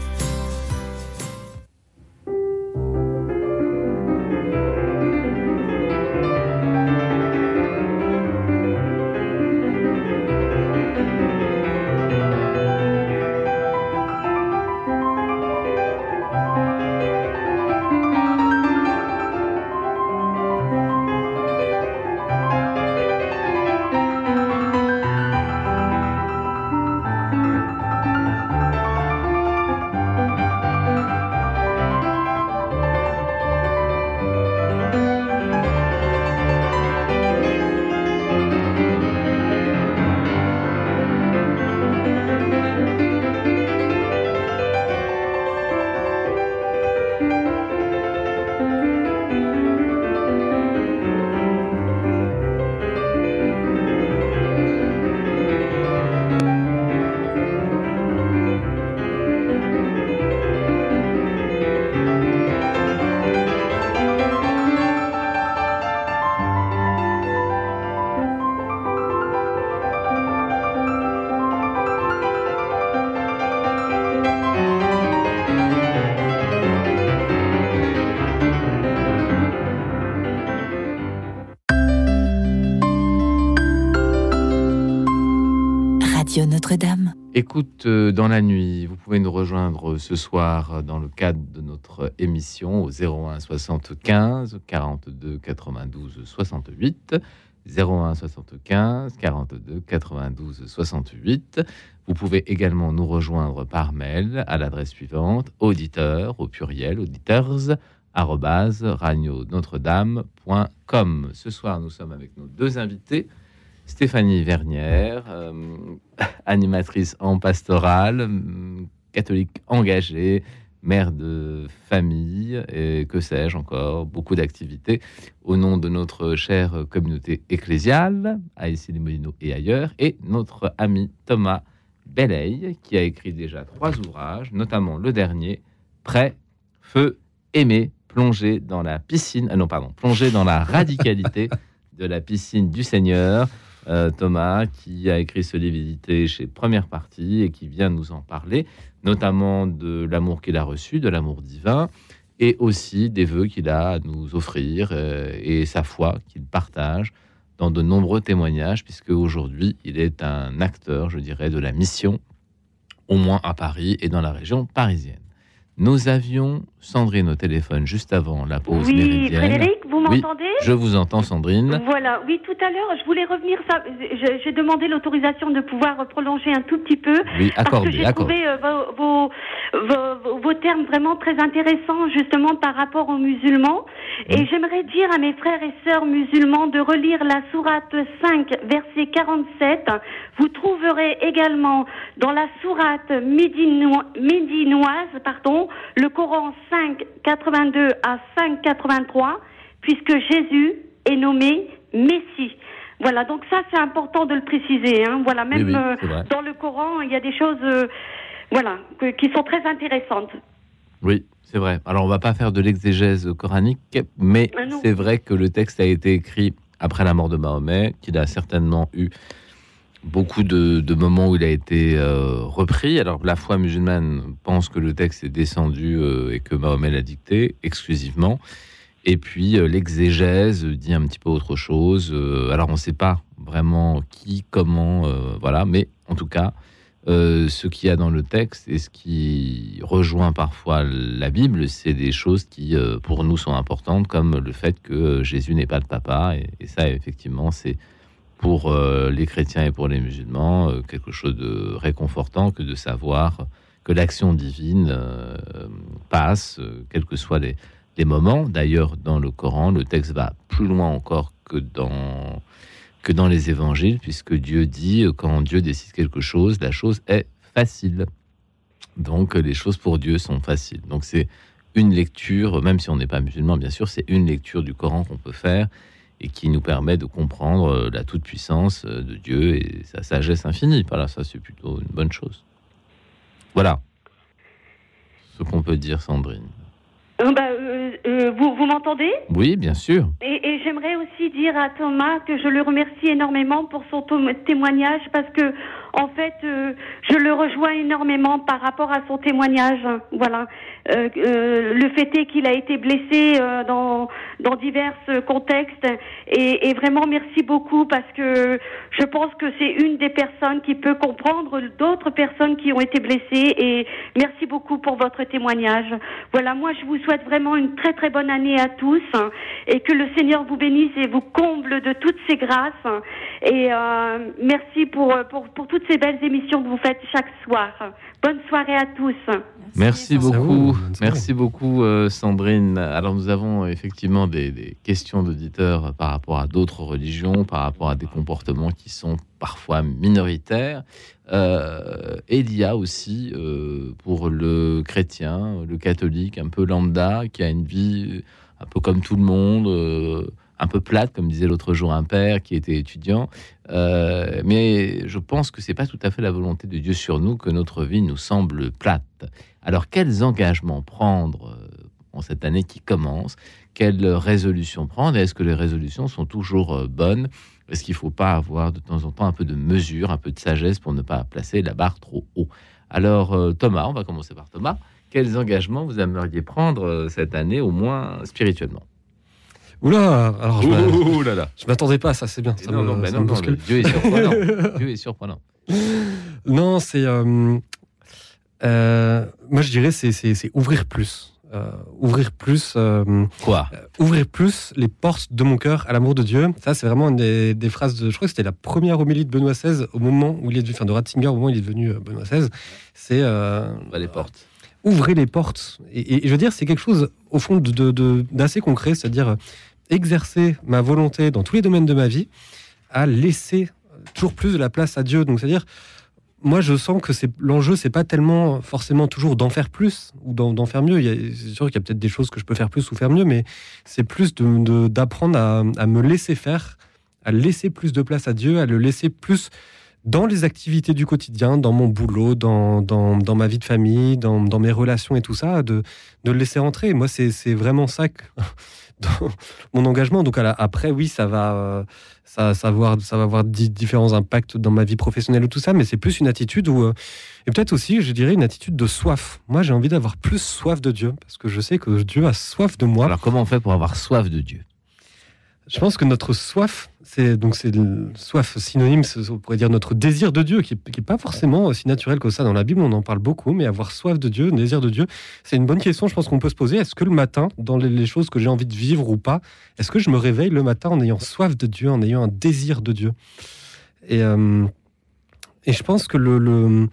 Euh, dans la nuit, vous pouvez nous rejoindre ce soir dans le cadre de notre émission au 01 75 42 92 68. 01 75 42 92 68. Vous pouvez également nous rejoindre par mail à l'adresse suivante auditeur au pluriel auditeurs radio-notre-dame.com. Ce soir, nous sommes avec nos deux invités. Stéphanie Vernière, euh, animatrice en pastorale, hum, catholique engagée, mère de famille, et que sais-je encore, beaucoup d'activités au nom de notre chère communauté ecclésiale, à Issy-les-Moulineaux et ailleurs, et notre ami Thomas Belley, qui a écrit déjà trois ouvrages, notamment le dernier, Prêt, Feu, Aimer, plonger dans la piscine, ah non, pardon, plonger dans la radicalité de la piscine du Seigneur. Euh, Thomas, qui a écrit ce livre édité chez Première Partie et qui vient nous en parler, notamment de l'amour qu'il a reçu, de l'amour divin, et aussi des vœux qu'il a à nous offrir euh, et sa foi qu'il partage dans de nombreux témoignages, puisque aujourd'hui il est un acteur, je dirais, de la mission, au moins à Paris et dans la région parisienne. Nous avions Sandrine au téléphone juste avant la pause Oui, méridienne. Frédéric, vous Oui, m'entendez Je vous entends, Sandrine. Voilà, oui, tout à l'heure, je voulais revenir. Ça, j'ai demandé l'autorisation de pouvoir prolonger un tout petit peu. Oui, Parce accordé, que j'ai trouvé euh, vos, vos, vos- vos termes vraiment très intéressants, justement, par rapport aux musulmans. Et j'aimerais dire à mes frères et sœurs musulmans de relire la sourate 5, verset 47. Vous trouverez également dans la sourate médino- médinoise, pardon, le Coran 5, 82 à 5, 83, puisque Jésus est nommé Messie. Voilà, donc ça c'est important de le préciser. Hein. Voilà, même oui, euh, dans le Coran, il y a des choses, euh, voilà, que- qui sont très intéressantes. Oui, c'est vrai. Alors, on va pas faire de l'exégèse coranique, mais Ah c'est vrai que le texte a été écrit après la mort de Mahomet, qu'il a certainement eu beaucoup de, de moments où il a été euh, repris. Alors, la foi musulmane pense que le texte est descendu euh, et que Mahomet l'a dicté exclusivement. Et puis, euh, l'exégèse dit un petit peu autre chose. Alors, on ne sait pas vraiment qui, comment, voilà, mais en tout cas, euh, ce qu'il y a dans le texte et ce qui rejoint parfois la Bible, c'est des choses qui, euh, pour nous, sont importantes, comme le fait que euh, Jésus n'est pas le papa. Et, ça, effectivement, c'est pour les chrétiens et pour les musulmans quelque chose de réconfortant que de savoir que l'action divine passe, quels que soient les moments. D'ailleurs, dans le Coran, le texte va plus loin encore que dans que dans les évangiles, puisque Dieu dit euh, quand Dieu décide quelque chose, la chose est facile. Donc euh, les choses pour Dieu sont faciles. Donc c'est une lecture, même si on n'est pas musulman, bien sûr, c'est une lecture du Coran qu'on peut faire et qui nous permet de comprendre euh, la toute-puissance euh, de Dieu et sa sagesse infinie. Voilà, ça c'est plutôt une bonne chose. Voilà ce qu'on peut dire, Sandrine. Euh, bah, euh, euh, vous vous m'entendez? Oui, bien sûr. Et, et j'aimerais aussi dire à Thomas que je le remercie énormément pour son témoignage parce que, en fait, euh, je le rejoins énormément par rapport à son témoignage. Voilà. Euh, euh, le fait est qu'il a été blessé euh, dans, dans divers contextes et, et vraiment merci beaucoup parce que je pense que c'est une des personnes qui peut comprendre d'autres personnes qui ont été blessées et merci beaucoup pour votre témoignage. Voilà, moi je vous souhaite vraiment une très très bonne année à tous hein, et que le Seigneur vous bénisse et vous comble de toutes ses grâces et euh, merci pour, pour, pour toutes ces belles émissions que vous faites chaque soir. Bonne soirée à tous. Merci beaucoup. Merci beaucoup, euh, Sandrine. Alors, nous avons euh, effectivement des, des questions d'auditeurs par rapport à d'autres religions, par rapport à des comportements qui sont parfois minoritaires. Euh, et il y a aussi, euh, pour le chrétien, le catholique, un peu lambda, qui a une vie un peu comme tout le monde, euh, un peu plate, comme disait l'autre jour un père qui était étudiant. Euh, mais je pense que c'est pas tout à fait la volonté de Dieu sur nous que notre vie nous semble plate. Alors, quels engagements prendre euh, en cette année qui commence? Quelles résolutions prendre? Est-ce que les résolutions sont toujours euh, bonnes? Est-ce qu'il ne faut pas avoir de temps en temps un peu de mesure, un peu de sagesse pour ne pas placer la barre trop haut? Alors, Thomas, on va commencer par Thomas. Quels engagements vous aimeriez prendre cette année, au moins spirituellement? Oula, alors je Ouh là là je m'attendais pas à ça, c'est bien. Ça non, me- non, bah ça non, me non, bouscule. le Dieu est surprenant. Dieu est surprenant. Non, c'est. euh, euh, moi, je dirais, c'est, ouvrir plus. Euh, ouvrir plus. Quoi? Ouvrir plus les portes de mon cœur à l'amour de Dieu. Ça, c'est vraiment une des, des phrases de. Je crois que c'était la première homélie de Benoît XVI au moment où il est devenu. Enfin, de Ratzinger au moment où il est devenu Benoît XVI. C'est. les portes. ouvrez les portes. Et, et- et je veux dire, c'est quelque chose, au fond, d'assez concret, c'est-à-dire euh, exercer ma volonté dans tous les domaines de ma vie à laisser toujours plus de la place à Dieu. Donc, c'est-à-dire, moi, je sens que c'est l'enjeu, c'est pas tellement forcément toujours d'en faire plus ou d'en, faire mieux. C'est sûr qu'il y a peut-être des choses que je peux faire plus ou faire mieux, mais c'est plus d'apprendre à me laisser faire, à laisser plus de place à Dieu, à le laisser plus dans les activités du quotidien, dans mon boulot, dans, dans, dans ma vie de famille, dans, dans mes relations et tout ça, de, de le laisser entrer. Moi, c'est vraiment ça que, dans mon engagement. Donc la- après, oui, ça va, euh, ça, ça, va avoir, ça va avoir di- différents impacts dans ma vie professionnelle ou tout ça, mais c'est plus une attitude où, euh, et peut-être aussi, je dirais, une attitude de soif. Moi, j'ai envie d'avoir plus soif de Dieu, parce que je sais que Dieu a soif de moi. Alors, comment on fait pour avoir soif de Dieu? Je pense que notre soif, c'est donc c'est soif synonyme, on pourrait dire notre désir de Dieu, qui n'est pas forcément aussi naturel que ça dans la Bible. On en parle beaucoup, mais avoir soif de Dieu, désir de Dieu, c'est une bonne question. Je pense qu'on peut se poser. Est-ce que le matin, dans les, choses que j'ai envie de vivre ou pas, est-ce que je me réveille le matin en ayant soif de Dieu, en ayant un désir de Dieu? Et euh, et je pense que le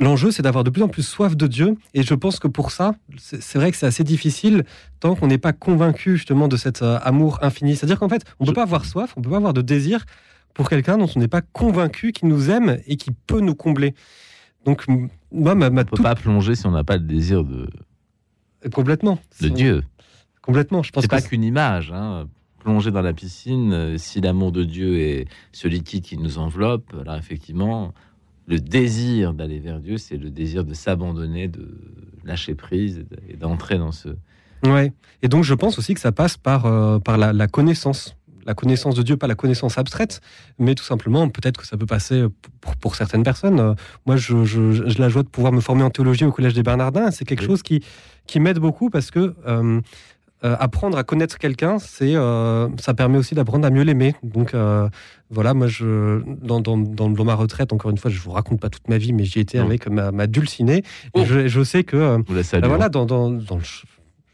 L'enjeu, c'est d'avoir de plus en plus soif de Dieu. Et je pense que pour ça, c'est vrai que c'est assez difficile tant qu'on n'est pas convaincu justement de cet euh, amour infini. C'est-à-dire qu'en fait, on ne peut pas avoir soif, on ne peut pas avoir de désir pour quelqu'un dont on n'est pas convaincu qu'il nous aime et qui peut nous combler. Donc, moi, ma, ma On peut pas plonger si on n'a pas le désir de, complètement. de Dieu. Complètement. Je pense C'est pas qu'une image. Hein. Plonger dans la piscine, euh, si l'amour de Dieu est ce liquide qui nous enveloppe, là, effectivement, le désir d'aller vers Dieu, c'est le désir de s'abandonner, de lâcher prise et de- et d'entrer dans ce. Ouais. Et donc, je pense aussi que ça passe par, euh, par la, la connaissance. La connaissance de Dieu, pas la connaissance abstraite, mais tout simplement, peut-être que ça peut passer pour, pour certaines personnes. Euh, Moi, je, la joie de pouvoir me former en théologie au Collège des Bernardins. C'est quelque Oui. chose qui, qui m'aide beaucoup parce que euh, euh, apprendre à connaître quelqu'un, c'est, euh, ça permet aussi d'apprendre à mieux l'aimer. Donc, euh, voilà, moi, je, dans, dans, dans, dans ma retraite, encore une fois, je vous raconte pas toute ma vie, mais j'y étais avec ma, ma dulcinée. Oh. je, je sais que. Vous la saluons. bah voilà, dans, dans, dans le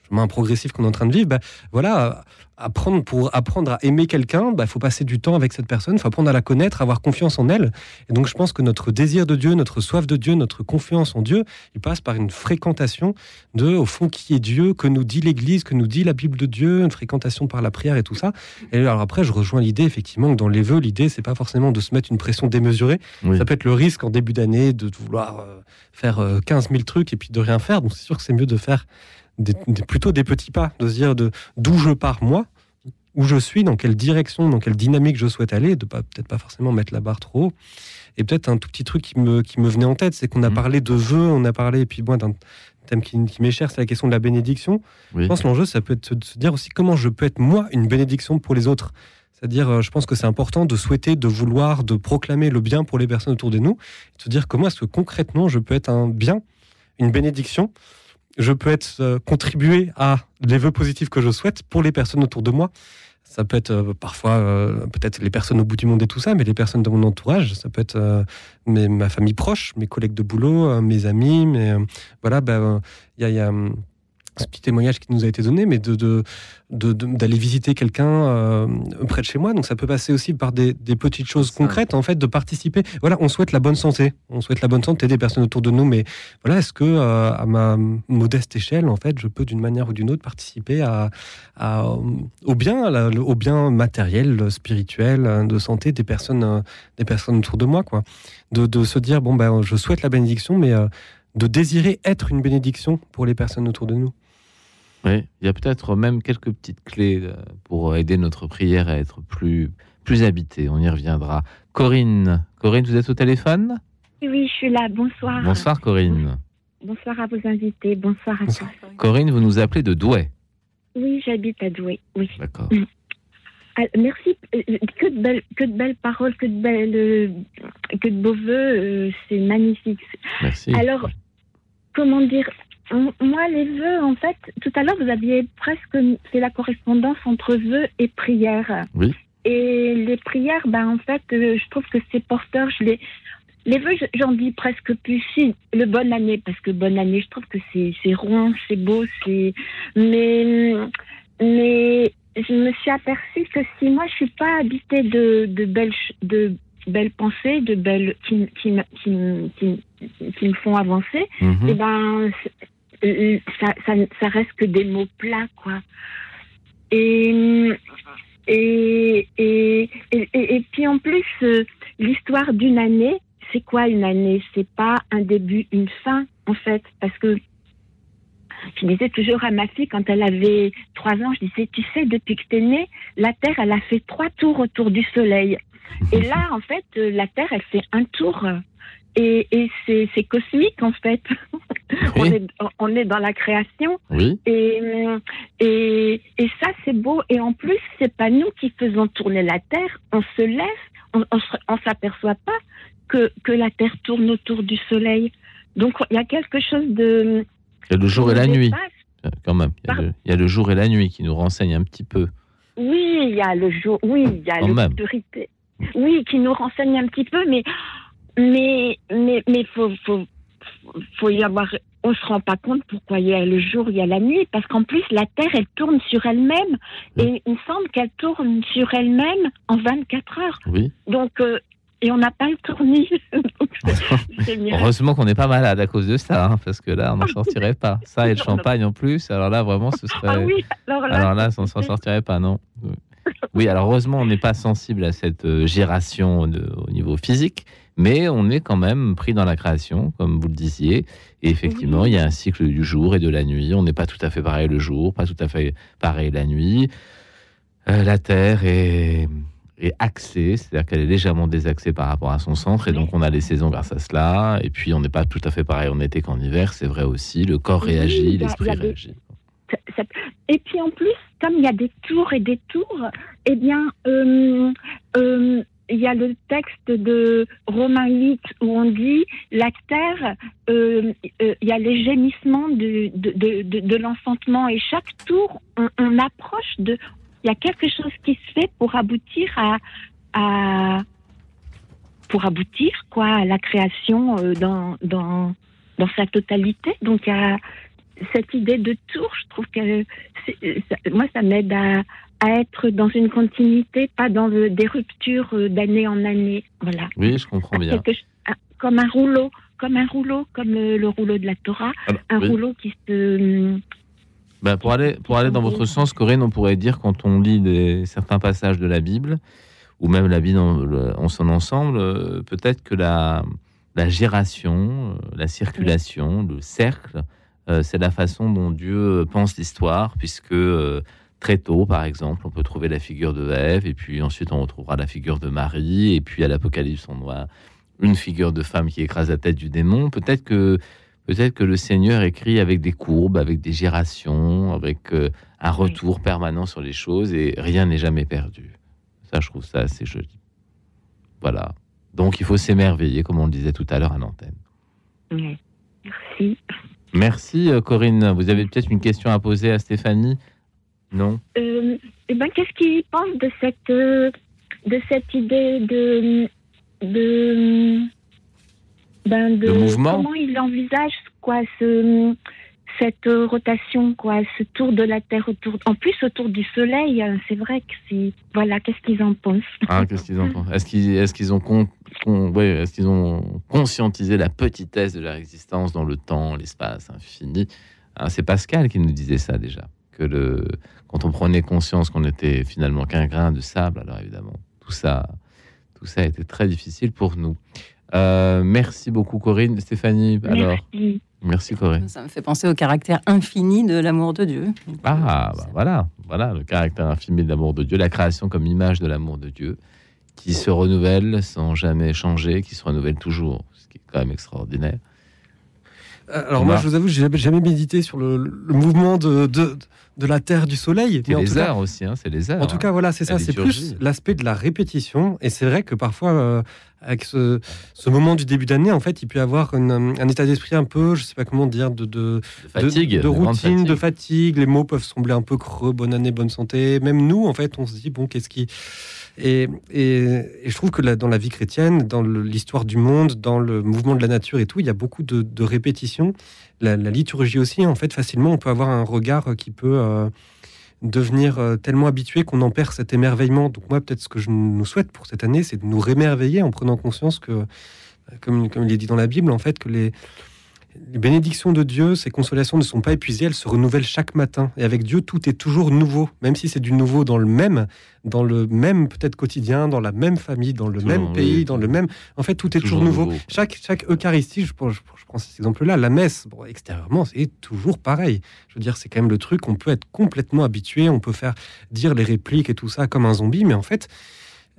chemin progressif qu'on est en train de vivre, bah, voilà, apprendre pour apprendre à aimer quelqu'un, il bah, faut passer du temps avec cette personne, il faut apprendre à la connaître, avoir confiance en elle. Et donc je pense que notre désir de Dieu, notre soif de Dieu, notre confiance en Dieu, il passe par une fréquentation de, au fond, qui est Dieu, que nous dit l'Église, que nous dit la Bible de Dieu, une fréquentation par la prière et tout ça. Et alors après, je rejoins l'idée, effectivement, que dans les vœux, l'idée, c'est pas forcément de se mettre une pression démesurée. Oui. Ça peut être le risque en début d'année de vouloir euh, faire euh, 15 000 trucs et puis de rien faire. Donc c'est sûr que c'est mieux de faire des- des- plutôt des petits pas, de se dire de d'où je pars moi, où je suis, dans quelle direction, dans quelle dynamique je souhaite aller, de pas peut-être pas forcément mettre la barre trop haut. Et peut-être un tout petit truc qui me, qui me venait en tête, c'est qu'on a Mhm. parlé de vœux, on a parlé, et puis moi, d'un thème qui, qui m'est cher, c'est la question de la bénédiction. Oui. Je pense que l'enjeu, ça peut être de se dire aussi comment je peux être moi une bénédiction pour les autres. C'est-à-dire, euh, je pense que c'est important de souhaiter, de vouloir, de proclamer le bien pour les personnes autour de nous, et de se dire comment est-ce que concrètement je peux être un bien, une bénédiction, je peux être euh, contribuer à les vœux positifs que je souhaite pour les personnes autour de moi. Ça peut être euh, parfois euh, peut-être les personnes au bout du monde et tout ça, mais les personnes de mon entourage, ça peut être euh, mes- ma famille proche, mes collègues de boulot, mes amis, mais voilà, ben, il y a, il y a, hum, ce petit témoignage qui nous a été donné, mais de de- de- de- d'aller visiter quelqu'un euh, près de chez moi. Donc ça peut passer aussi par des, des petites choses concrètes, en fait, de participer. Voilà, on souhaite la bonne santé, on souhaite la bonne santé des personnes autour de nous, mais voilà, est-ce que euh, à ma modeste échelle, en fait, je peux d'une manière ou d'une autre participer à, à, euh, au bien, à la- au bien matériel, spirituel, de santé des personnes, euh, des personnes autour de moi, quoi. De, de se dire bon ben, je souhaite la bénédiction, mais de désirer être une bénédiction pour les personnes autour de nous. Oui, il y a peut-être même quelques petites clés euh, pour aider notre prière à être plus, plus habitée. On y reviendra. Corinne, Corinne, vous êtes au téléphone? Oui, je suis là. Bonsoir. Bonsoir Corinne. Bonsoir à vos invités. Bonsoir à tous. Corinne, vous nous appelez de Douai. Oui, j'habite à Douai. Oui. D'accord. Ah, merci. Euh, Que de belles, que de belles paroles, que de belles, euh, que de beaux voeux. euh, C'est magnifique. Merci. Alors, comment dire Moi, les vœux, en fait, tout à l'heure, vous aviez presque fait la correspondance entre vœux et prières. Oui. Et les prières, ben, en fait, euh, je trouve que c'est porteur. Je les, les vœux, je- j'en dis presque plus. Si, le bonne année, parce que bonne année, je trouve que c'est rond, c'est beau, c'est. Mais, mais je me suis aperçue que si moi je suis pas habitée de, de belles de belles pensées, de belles qui, qui, qui, qui, me font avancer, Mhm. et ben c'est- euh, ça, reste que des mots plats, quoi. Et, et, et- et puis en plus, euh, l'histoire d'une année, c'est quoi une année? C'est pas un début, une fin, en fait. Parce que je disais toujours à ma fille, quand elle avait trois ans, je disais, tu sais, depuis que t'es née, la Terre, elle a fait trois tours autour du Soleil. Et là, en fait, euh, la Terre, elle fait un tour. Et, et c'est cosmique, en fait. on, est, on est dans la création. Oui. Et, et, et ça, c'est beau. Et en plus, c'est pas nous qui faisons tourner la Terre. On se laisse, on, on, s'aperçoit pas que, que la Terre tourne autour du Soleil. Donc, il y a quelque chose de. Il y a le jour et la nuit, euh, quand même. Il y, a le, il y a le jour et la nuit qui nous renseignent un petit peu. Oui, il y a le jour, oui, il y a l'obscurité. Oui, qui nous renseigne un petit peu, mais mais mais mais faut faut faut y avoir. On se rend pas compte pourquoi il y a le jour, il y a la nuit, parce qu'en plus la Terre elle tourne sur elle-même et il me semble qu'elle tourne sur elle-même en 24 heures. Oui. Donc euh, et on n'a pas le tournis. Donc. Heureusement qu'on n'est pas malade à cause de ça, hein, parce que là, on n'en sortirait pas. Ça et le champagne en plus, alors là, vraiment, ce serait. Ah oui, alors là, Alors là, on s'en sortirait pas, non. Oui, alors heureusement, on n'est pas sensible à cette euh, gération de- au niveau physique, mais on est quand même pris dans la création, comme vous le disiez. Et effectivement, il y a un cycle du jour et de la nuit. On n'est pas tout à fait pareil le jour, pas tout à fait pareil la nuit. Euh, la Terre est, est axée, c'est-à-dire qu'elle est légèrement désaxée par rapport à son centre, et donc on a les saisons grâce à cela. Et puis, on n'est pas tout à fait pareil en été qu'en hiver, c'est vrai aussi. Le corps réagit, l'esprit des- réagit. Et puis en plus, comme il y a des tours et des tours, eh bien, euh, euh, il y a le texte de Romain 8 où on dit la terre, euh, euh, il y a les gémissements de, de, de, l'enfantement et chaque tour, on, approche de. Il y a quelque chose qui se fait pour aboutir à. à pour aboutir quoi à la création euh, dans, dans, dans sa totalité. Donc a cette idée de tour, je trouve que moi, ça m'aide à, à être dans une continuité, pas dans le- des ruptures euh, d'année en année. Voilà. Oui, je comprends bien. Quelque un- comme un rouleau, comme un rouleau, comme euh, le rouleau de la Torah, Alors, un oui. rouleau qui se. Ben, pour, aller, pour aller dans votre sens, Corinne, on pourrait dire quand on lit des, certains passages de la Bible, ou même la Bible en, son ensemble, peut-être que la, la gération, la circulation, le cercle, euh, c'est la façon dont Dieu pense l'histoire, puisque euh, très tôt, par exemple, on peut trouver la figure de Ève, et puis ensuite on retrouvera la figure de Marie, et puis à l'Apocalypse, on voit une figure de femme qui écrase la tête du démon. Peut-être que Peut-être que le Seigneur écrit avec des courbes, avec des gérations, avec euh, un retour permanent sur les choses et rien n'est jamais perdu. Ça, je trouve ça assez joli. Voilà. Donc, il faut s'émerveiller, comme on le disait tout à l'heure à l'antenne. Merci. Merci, euh, Corinne. Vous avez peut-être une question à poser à Stéphanie? Non. Euh, eh ben, qu'est-ce qu'il pense de cette, euh, de cette idée de, de, ben, de De mouvement comment il envisage quoi ce, cette rotation quoi, ce tour de la Terre autour, en plus autour du Soleil. euh, C'est vrai que c'est, voilà, qu'est-ce qu'ils en pensent? Ah, qu'est-ce qu'ils en pensent? Est-ce qu'ils est qu'ils ont, con- con- ouais, est-ce qu'ils ont conscientisé la petitesse de leur existence dans le temps, l'espace infini? Hein, C'est Pascal qui nous disait ça déjà, que le, quand on prenait conscience qu'on était finalement qu'un grain de sable, alors évidemment, tout ça, tout ça a été très difficile pour nous. Euh, merci beaucoup Corinne. Stéphanie, alors Merci. Merci Corinne. Ça me fait penser au caractère infini de l'amour de Dieu. Ah, bah voilà, voilà le caractère infini de l'amour de Dieu, la création comme image de l'amour de Dieu, qui se renouvelle sans jamais changer, qui se renouvelle toujours, ce qui est quand même extraordinaire. Euh, Alors moi, je vous avoue, j'ai jamais, jamais médité sur le, le mouvement de, de, de la Terre, du Soleil. C'est les tout cas- heures aussi, hein, c'est les heures. En tout cas, voilà, c'est ça. C'est plus l'aspect de la répétition. Et c'est vrai que parfois, euh, avec ce, ce moment du début d'année, en fait, il peut y avoir une- un état d'esprit un peu, je sais pas comment dire, de, de, fatigue, de, routine, de fatigue. Les mots peuvent sembler un peu creux, bonne année, bonne santé. Même nous, en fait, on se dit, bon, qu'est-ce qui. Et, je trouve que là, dans la vie chrétienne, dans l'histoire du monde, dans le mouvement de la nature et tout, il y a beaucoup de, répétitions. La, la liturgie aussi, en fait, facilement, on peut avoir un regard qui peut euh, devenir euh, tellement habitué qu'on en perd cet émerveillement. Donc moi, peut-être ce que je nous souhaite pour cette année, c'est de nous rémerveiller en prenant conscience que, comme il est dit dans la Bible, en fait, que les, les bénédictions de Dieu, ces consolations ne sont pas épuisées, elles se renouvellent chaque matin. Et avec Dieu, tout est toujours nouveau, même si c'est du nouveau dans le même, dans le même peut-être quotidien, dans la même famille, dans le Toujours, même pays, oui. dans le même. En fait, tout est toujours, Toujours nouveau. nouveau. Chaque, chaque Eucharistie, je, prends- je, je prends cet exemple-là, la messe, bon, extérieurement, c'est toujours pareil. Je veux dire, c'est quand même le truc, on peut être complètement habitué, on peut faire dire les répliques et tout ça comme un zombie, mais en fait,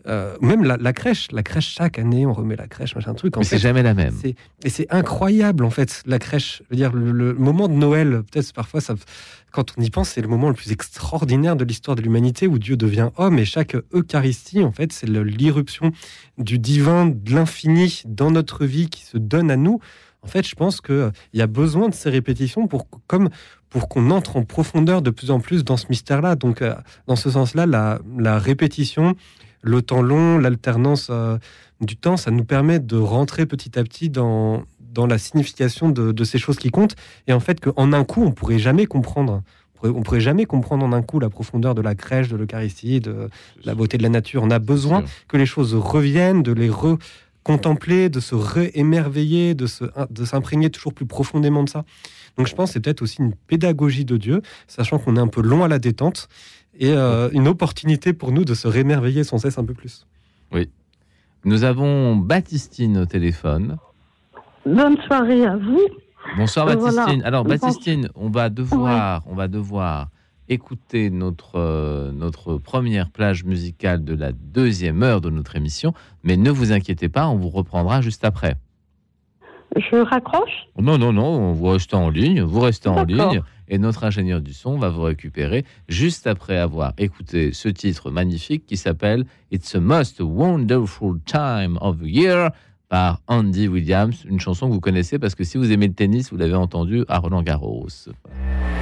euh, même la, la crèche, la crèche chaque année, on remet la crèche, machin truc. En Mais c'est jamais la même. Et c'est incroyable en fait, la crèche. Je veux dire, le, le moment de Noël, peut-être parfois, ça, quand on y pense, c'est le moment le plus extraordinaire de l'histoire de l'humanité où Dieu devient homme et chaque Eucharistie, en fait, c'est l'irruption du divin, de l'infini dans notre vie qui se donne à nous. En fait, je pense qu'il y a besoin de ces répétitions pour, comme, pour qu'on entre en profondeur de plus en plus dans ce mystère-là. Donc, euh, dans ce sens-là, la, la répétition, le temps long, l'alternance euh, du temps, ça nous permet de rentrer petit à petit dans, dans la signification de, de ces choses qui comptent. Et en fait, qu'en un coup, on pourrait jamais comprendre. On pourrait, on pourrait jamais comprendre en un coup la profondeur de la crèche, de l'Eucharistie, de la beauté de la nature. On a besoin que les choses reviennent, de les recontempler, de se réémerveiller, de se, de s'imprégner toujours plus profondément de ça. Donc je pense que c'est peut-être aussi une pédagogie de Dieu, sachant qu'on est un peu long à la détente et euh, une opportunité pour nous de se réémerveiller sans cesse un peu plus. Oui. Nous avons Baptistine au téléphone. Bonne soirée à vous. Bonsoir Euh, Baptistine. voilà. Alors Baptistine, on va devoir, on va devoir écouter notre euh, notre première plage musicale de la deuxième heure de notre émission, mais ne vous inquiétez pas, on vous reprendra juste après. Je raccroche? Non, non, non, vous restez en ligne, vous restez en ligne, et notre ingénieur du son va vous récupérer juste après avoir écouté ce titre magnifique qui s'appelle It's a Most Wonderful Time of the Year par Andy Williams, une chanson que vous connaissez parce que si vous aimez le tennis, vous l'avez entendu à Roland Garros.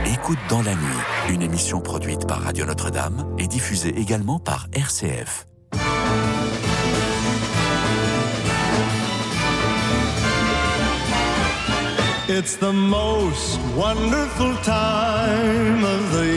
Écoute dans la nuit, une émission produite par Radio Notre-Dame et diffusée également par RCF. It's the most wonderful time of the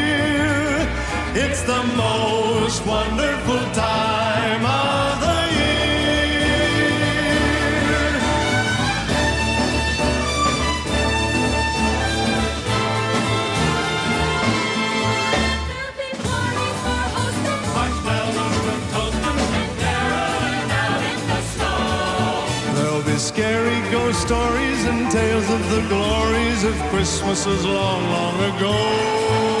It's the most wonderful time of the year. There'll be parties For us to find the token down in the song. There'll be scary ghost stories and tales of the glories of Christmases long, long ago.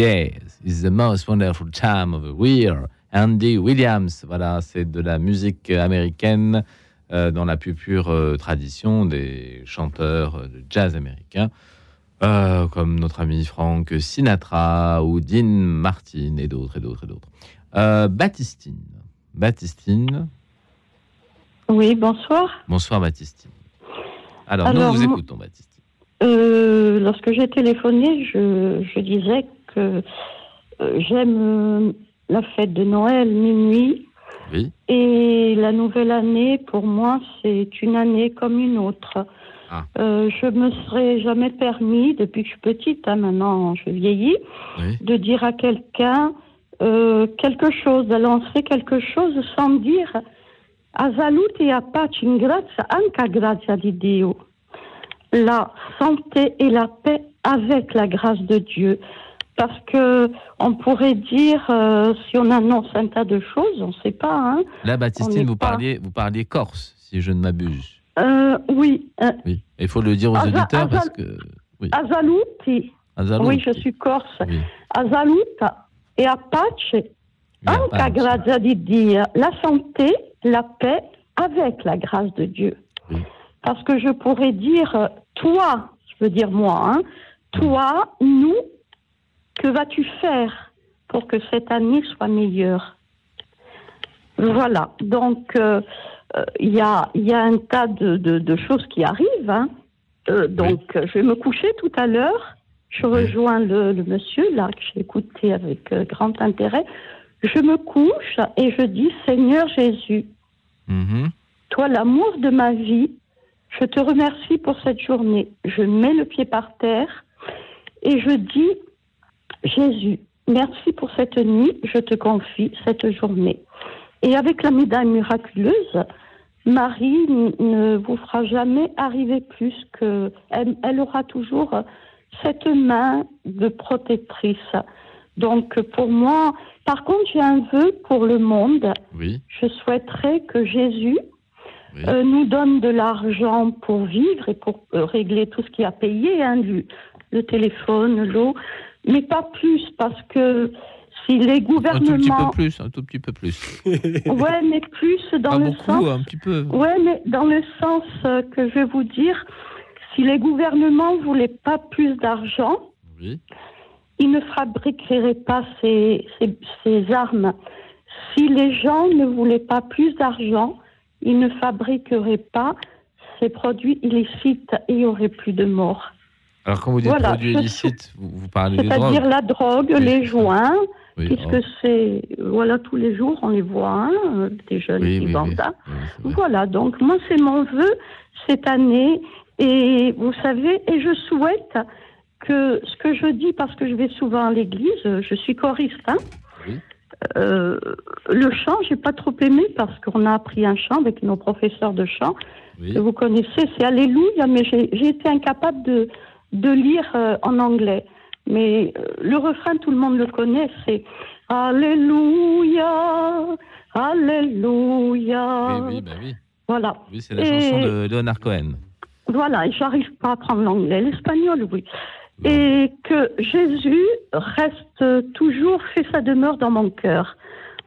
Is the most wonderful time of the year. Andy Williams, voilà, c'est de la musique américaine euh, dans la plus pure euh, tradition des chanteurs euh, de jazz américains, euh, comme notre ami Frank Sinatra ou Dean Martin et d'autres et d'autres et d'autres. Baptistine, Baptistine, Oui, bonsoir. bonsoir Baptistine. Alors, Alors, nous vous écoutons Baptistine. Lorsque j'ai téléphoné, je, je disais que euh, j'aime euh, la fête de Noël, minuit. Oui. Et la nouvelle année, pour moi, c'est une année comme une autre. Ah. Euh, je me serais jamais permis, depuis que je suis petite, hein, maintenant je vieillis, Oui. de dire à quelqu'un euh, quelque chose, de lancer quelque chose sans dire a salute e a pace in grazia, anche a grazia di Dio. La santé et la paix avec la grâce de Dieu. Parce que on pourrait dire, euh, si on annonce un tas de choses, on ne sait pas. Hein, Là, Baptistine, vous pas- parliez, vous parliez corse, si je ne m'abuse. Euh, oui. euh, Oui. Il faut le dire aux Asa- auditeurs Asa- parce que. Oui. Azalouti. Oui, je suis corse. Oui. A saluta e a pace, anche a grazia di Dio. La santé, la paix avec la grâce de Dieu. Parce que je pourrais dire, toi, je veux dire moi, hein, toi, nous, que vas-tu faire pour que cette année soit meilleure? Voilà. Donc, euh, euh, il y, a, il y a un tas de, de- de choses qui arrivent. hein. Euh, donc, je vais me coucher tout à l'heure. Je rejoins le, le monsieur, là, que j'ai écouté avec euh, grand intérêt. Je me couche et je dis, Seigneur Jésus, Mhm. toi, l'amour de ma vie, je te remercie pour cette journée. Je mets le pied par terre et je dis, Jésus, merci pour cette nuit, je te confie cette journée. Et avec la médaille miraculeuse, Marie ne vous fera jamais arriver plus que... Elle, elle aura toujours cette main de protectrice. Donc pour moi, par contre, j'ai un vœu pour le monde. Oui. Je souhaiterais que Jésus euh, nous donne de l'argent pour vivre et pour euh, régler tout ce qui a payé, hein, du- le téléphone, l'eau, mais pas plus parce que si les Un tout petit gouvernements, peu plus, un tout petit peu plus. ouais, mais plus dans Pas le beaucoup, sens, un petit peu. ouais, mais dans le sens euh, que je vais vous dire, si les gouvernements voulaient pas plus d'argent, Oui. ils ne fabriqueraient pas ces, ces, ces armes. Si les gens ne voulaient pas plus d'argent, ils ne fabriqueraient pas ces produits illicites et il n'y aurait plus de morts. Alors, quand vous dites Voilà, produits illicites, vous, vous parlez des drogues. C'est-à-dire la drogue, les joints, Oui, puisque oh. c'est, voilà, tous les jours on les voit, hein, des jeunes Oui, qui oui, vendent oui. ça. Voilà, donc moi c'est mon vœu cette année. Et vous savez, et je souhaite que ce que je dis, parce que je vais souvent à l'église, je suis choriste, hein, euh, le chant, j'ai pas trop aimé parce qu'on a appris un chant avec nos professeurs de chant que vous connaissez, c'est Alléluia, mais j'ai été incapable de, de lire euh, en anglais. Mais euh, le refrain, tout le monde le connaît, c'est Alléluia, Alléluia. Oui, oui, bah oui. Voilà. Oui, c'est la Et- chanson de Leonard Cohen. Voilà, et j'arrive pas à apprendre l'anglais, l'espagnol, oui. Et que Jésus reste toujours, fait sa demeure dans mon cœur.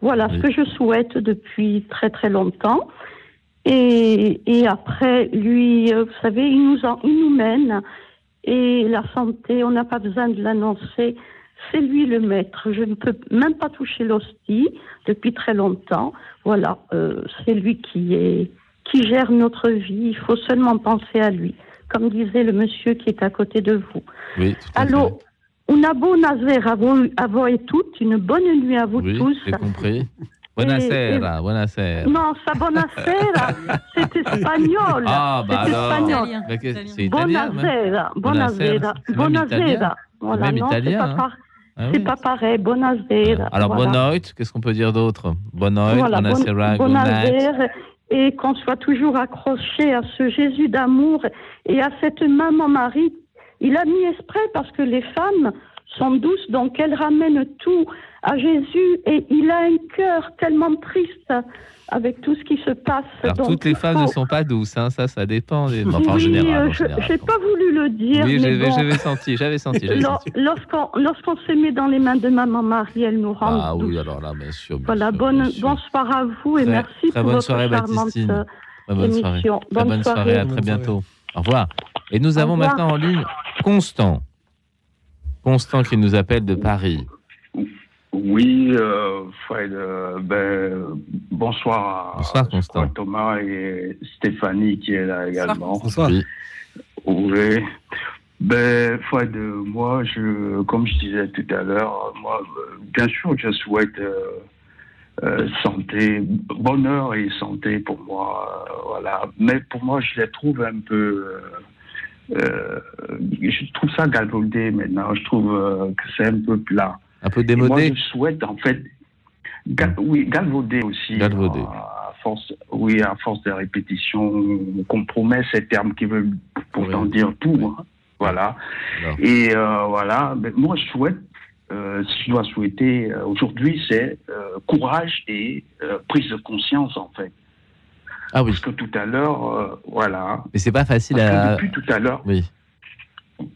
Voilà ce que je souhaite depuis très très longtemps. Et, et après, lui, euh, vous savez, il nous, en- il nous mène. Et la santé, on n'a pas besoin de l'annoncer. C'est lui le maître. Je ne peux même pas toucher l'hostie depuis très longtemps. Voilà, euh, c'est lui qui est qui gère notre vie. Il faut seulement penser à lui, comme disait le monsieur qui est à côté de vous. Oui, à. Allô, una buona sera a voi, a voi tutti, une bonne nuit à vous Oui, tous. compris. Buonasera, buonasera. Non, ça buonasera, c'est espagnol. Ah, bah c'est alors. C'est italien. Buonasera, buonasera, c'est même italien. buonasera. Voilà, même non, c'est italien, pas, hein? Ah c'est pas pareil. Buonasera. Alors, voilà. bonne nuit, qu'est-ce qu'on peut dire d'autre? Bonne nuit, Voilà, buonasera, bon- bonasera, et qu'on soit toujours accroché à ce Jésus d'amour et à cette maman Marie. Il a mis exprès parce que les femmes sont douces, donc elles ramènent tout à Jésus et il a un cœur tellement triste avec tout ce qui se passe. Alors, Donc, toutes les phases ne sont pas douces, hein, ça, ça dépend. Des... Enfin, en général. euh, en je général. n'ai pas voulu le dire. Oui, mais j'avais bon. senti, j'avais senti. j'avais Lors- senti. Lorsqu'on lorsqu'on se met dans les mains de maman Marie, elle nous rend Ah douce. oui, alors là, bien sûr. bien Voilà, sûr, bonne, bien sûr. bonsoir à vous et Très- merci très pour bonne votre soirée, charmante Baptistine. euh, bonne soirée. émission. Très Bonne bonne soirée, à très bientôt. Au revoir. Et nous avons maintenant en ligne Constant. Constant qui nous appelle de Paris. Oui, euh, Fred, euh, ben, bonsoir, à, Bonsoir, Constant. à Thomas et Stéphanie qui est là également. Bonsoir. Oui. Oui. Ben, Fred, euh, moi, je, comme je disais tout à l'heure, moi, bien sûr, je souhaite euh, euh, santé, bonheur et santé pour moi, euh, voilà. Mais pour moi, je les trouve un peu. Euh, je trouve ça galvaudé maintenant. Je trouve euh, que c'est un peu plat. Un peu Et Moi, démodé je souhaite en fait, ga- oui, galvaudé aussi. Galvaudé. À force, oui, à force de répétition, on compromet ces termes qui veulent pourtant Oui. dire tout. hein. Voilà. Et euh, voilà, mais moi je souhaite, euh, si je dois souhaiter aujourd'hui, c'est courage et prise de conscience en fait. Ah oui. Parce que tout à l'heure, euh, voilà. Mais c'est pas facile Parce que à. depuis tout à l'heure, Oui.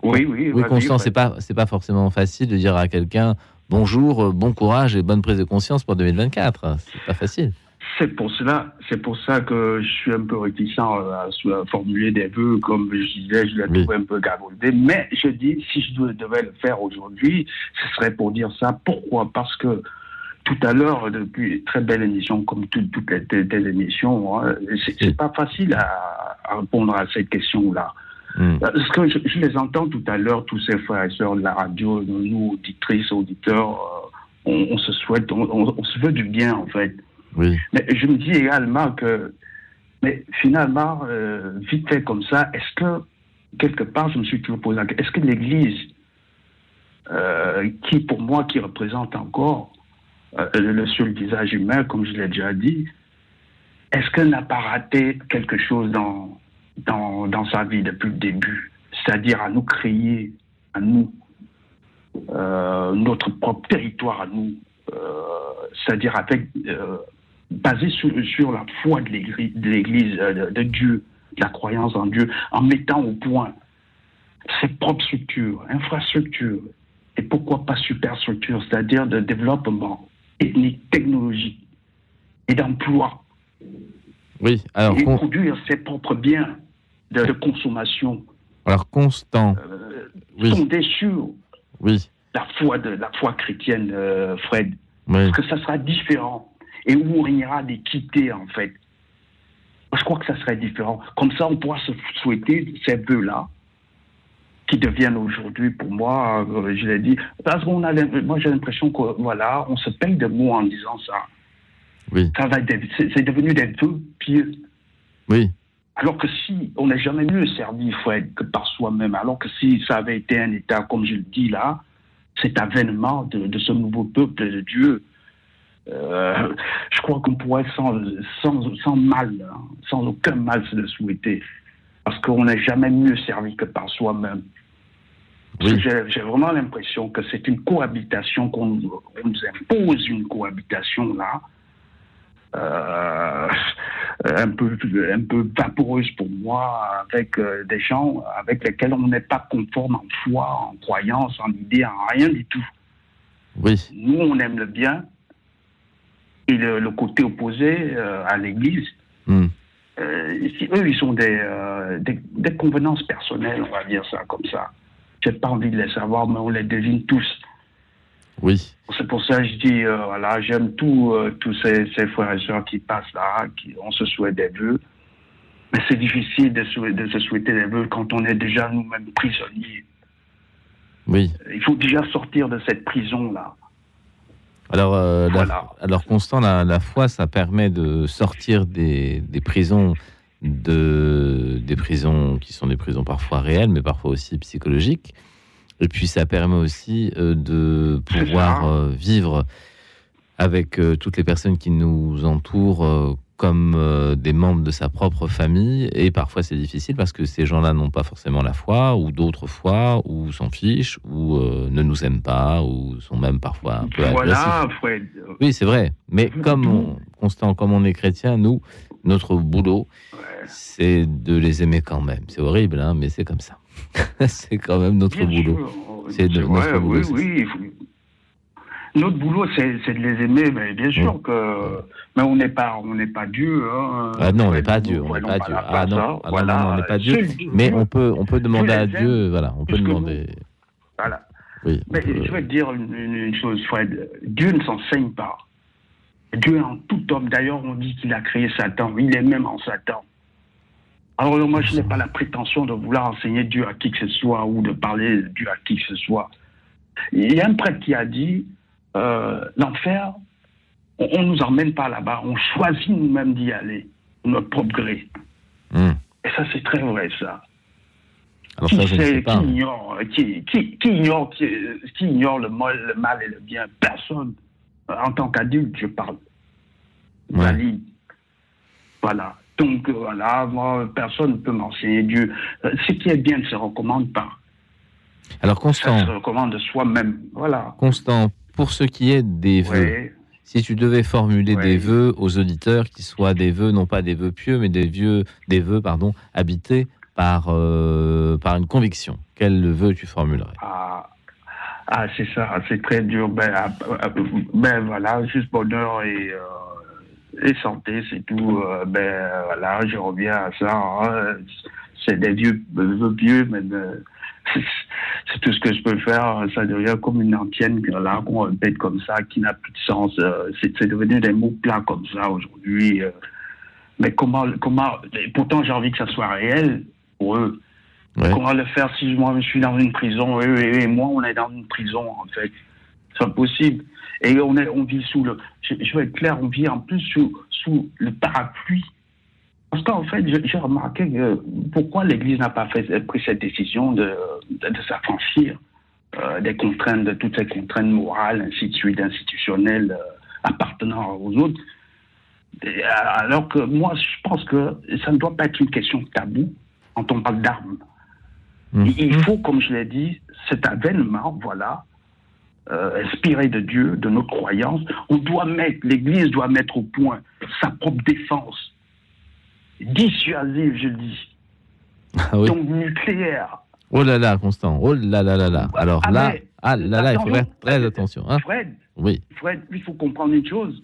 oui, oui. Oui, Constant, c'est pas, c'est pas forcément facile de dire à quelqu'un bonjour, euh, bon courage et bonne prise de conscience pour 2024. C'est pas facile. C'est pour cela, c'est pour ça que je suis un peu réticent euh, à, formuler des vœux, comme je disais, je l'ai Oui. trouvé un peu galvaudé. Mais je dis, si je devais le faire aujourd'hui, ce serait pour dire ça. Pourquoi? Parce que tout à l'heure, depuis très belle émission, comme toutes, les, tes émissions, hein, c'est c'est pas facile à, à répondre à cette question-là. Hmm. Parce que je, je les entends tout à l'heure, tous ces frères et sœurs de la radio, nous, auditrices, auditeurs, euh, on, on se souhaite, on, on- on se veut du bien, en fait. Oui. Mais je me dis également que, mais finalement, euh, vite fait comme ça, est-ce que, quelque part, je me suis toujours posé la question, est-ce que l'Église, euh, qui pour moi, qui représente encore euh, le visage humain, comme je l'ai déjà dit, est-ce qu'elle n'a pas raté quelque chose dans, dans, dans sa vie depuis le début? C'est-à-dire à nous créer, à nous, euh, notre propre territoire à nous, euh, c'est-à-dire avec basé sur, sur la foi de l'Église, de, de Dieu, de la croyance en Dieu, en mettant au point ses propres structures, infrastructures, et pourquoi pas superstructures, c'est-à-dire de développement ethnique, technologique et d'emploi, Oui. Alors, et Con- produire ses propres biens de, de consommation, alors Constant. euh, Oui. fondés sur Oui. la foi de la foi chrétienne, euh, Fred. Oui. Parce que ça sera différent. Et où on ira d'équité, en fait. Je crois que ça serait différent. Comme ça, on pourra se souhaiter ces vœux-là, qui deviennent aujourd'hui, pour moi, euh, je l'ai dit, parce qu'on a, moi j'ai l'impression que, voilà, on se paye de mots en disant ça. Oui. Ça va c'est c'est devenu des vœux pieux. Oui. Alors que si on n'est jamais mieux servi, Fred, que par soi-même, alors que si ça avait été un État, comme je le dis là, cet avènement de, de ce nouveau peuple de Dieu, euh, je crois qu'on pourrait sans, sans, sans mal, hein, sans aucun mal se le souhaiter. Parce qu'on n'est jamais mieux servi que par soi-même. J'ai vraiment l'impression que c'est une cohabitation qu'on nous- impose, une cohabitation là, euh, un, peu, un peu vaporeuse pour moi, avec euh, des gens avec lesquels on n'est pas conforme en foi, en croyance, en idée, en rien du tout. Oui. Nous, on aime le bien, et le, le côté opposé euh, à l'Église, Hmm. eux, ils sont des, des, des convenances personnelles, on va dire ça comme ça. J'ai pas envie de les savoir, mais on les devine tous. Oui. C'est pour ça que je dis, euh, voilà, j'aime tous euh, tous ces, ces frères et sœurs qui passent là, qui, on se souhaite des vœux. Mais c'est difficile de, sou- de se souhaiter des vœux quand on est déjà nous-mêmes prisonniers. Oui. Il faut déjà sortir de cette prison-là. Alors, euh, la- alors Constant, la, la foi, ça permet de sortir des, des prisons, de, des prisons qui sont des prisons parfois réelles, mais parfois aussi psychologiques. Et puis, ça permet aussi euh, de pouvoir euh, vivre avec euh, toutes les personnes qui nous entourent, comme des membres de sa propre famille. Et parfois, c'est difficile parce que ces gens-là n'ont pas forcément la foi, ou d'autres foi, ou s'en fichent, ou ne nous aiment pas, ou sont même parfois un peu Voilà, agressifs. Fred. Oui, c'est vrai. Mais comme on, Constant, comme on est chrétien, nous, notre boulot, c'est de les aimer quand même. C'est horrible, hein, mais c'est comme ça. c'est quand même notre Bien boulot. C'est de- Ouais, notre boulot. oui, c'est oui. Notre boulot, c'est de les aimer, mais bien sûr que. Mais on n'est pas, on n'est pas Dieu. Hein. Ah non, on n'est pas Dieu, on n'est pas Dieu. Ah non, hein. ah on n'est pas Dieu. Mais on peut, on peut demander à Dieu, voilà, on peut demander. Voilà. Oui, Mais peut- je vais te dire une, une- une chose, Fred. Dieu ne s'enseigne pas. Dieu est en tout homme. D'ailleurs, on dit qu'il a créé Satan. Il est même en Satan. Alors moi, je n'ai pas la prétention de vouloir enseigner Dieu à qui que ce soit ou de parler de Dieu à qui que ce soit. Il y a un prêtre qui a dit, euh, l'enfer, on ne nous emmène pas là-bas, on choisit nous-mêmes d'y aller, notre propre gré. Hmm. Et ça, c'est très vrai, ça. Alors qui, ça, je ne sait- sais pas. qui ignore, qui, qui- qui ignore, qui, qui ignore le mal, le mal et le bien? Personne. Euh, En tant qu'adulte, je parle. Valide. Voilà. Donc, euh, voilà, moi, personne ne peut m'enseigner Dieu. Euh, Ce qui est bien ne se recommande pas. Alors Constant, Ça se recommande de soi-même. Voilà. Constant, pour ce qui est des vœux, Ouais. si tu devais formuler des vœux aux auditeurs, qui soient des vœux, non pas des vœux pieux, mais des, vieux, des vœux pardon, habités par, euh, par une conviction, quel vœu tu formulerais? Ah, ah, c'est ça, c'est très dur. Ben, ah, ah, ben voilà, juste bonheur et, euh, et santé, c'est tout. Euh, ben voilà, je reviens à ça. hein. C'est des vieux vœux pieux, mais euh, c'est tout ce que je peux faire. Ça devient comme une antienne là qu'on répète comme ça, qui n'a plus de sens. C'est devenu des mots plats comme ça aujourd'hui. Mais comment, comment Pourtant, j'ai envie que ça soit réel pour eux. Comment le faire si moi je suis dans une prison eux et, et moi on est dans une prison en fait C'est pas possible. Et on, est, on vit sous le. Je, je vais être clair, on vit en plus sous, sous le parapluie. Parce qu'en fait, j'ai remarqué que pourquoi l'Église n'a pas fait, pris cette décision de, de, s'affranchir euh, des contraintes, de toutes ces contraintes morales, ainsi de suite, institutionnelles, euh, appartenant aux autres. Et, alors que moi, je pense que ça ne doit pas être une question tabou quand on parle d'armes. Il- Il faut, comme je l'ai dit, cet avènement, voilà, euh, inspiré de Dieu, de notre croyance, on doit mettre, l'Église doit mettre au point sa propre défense, dissuasive, je dis, Ah oui. donc nucléaire. Oh là là, Constant, oh là là là là. Alors Ah, là, mais- ah là là, il faut faire très attention. hein. Fred, Oui, Fred, il faut comprendre une chose.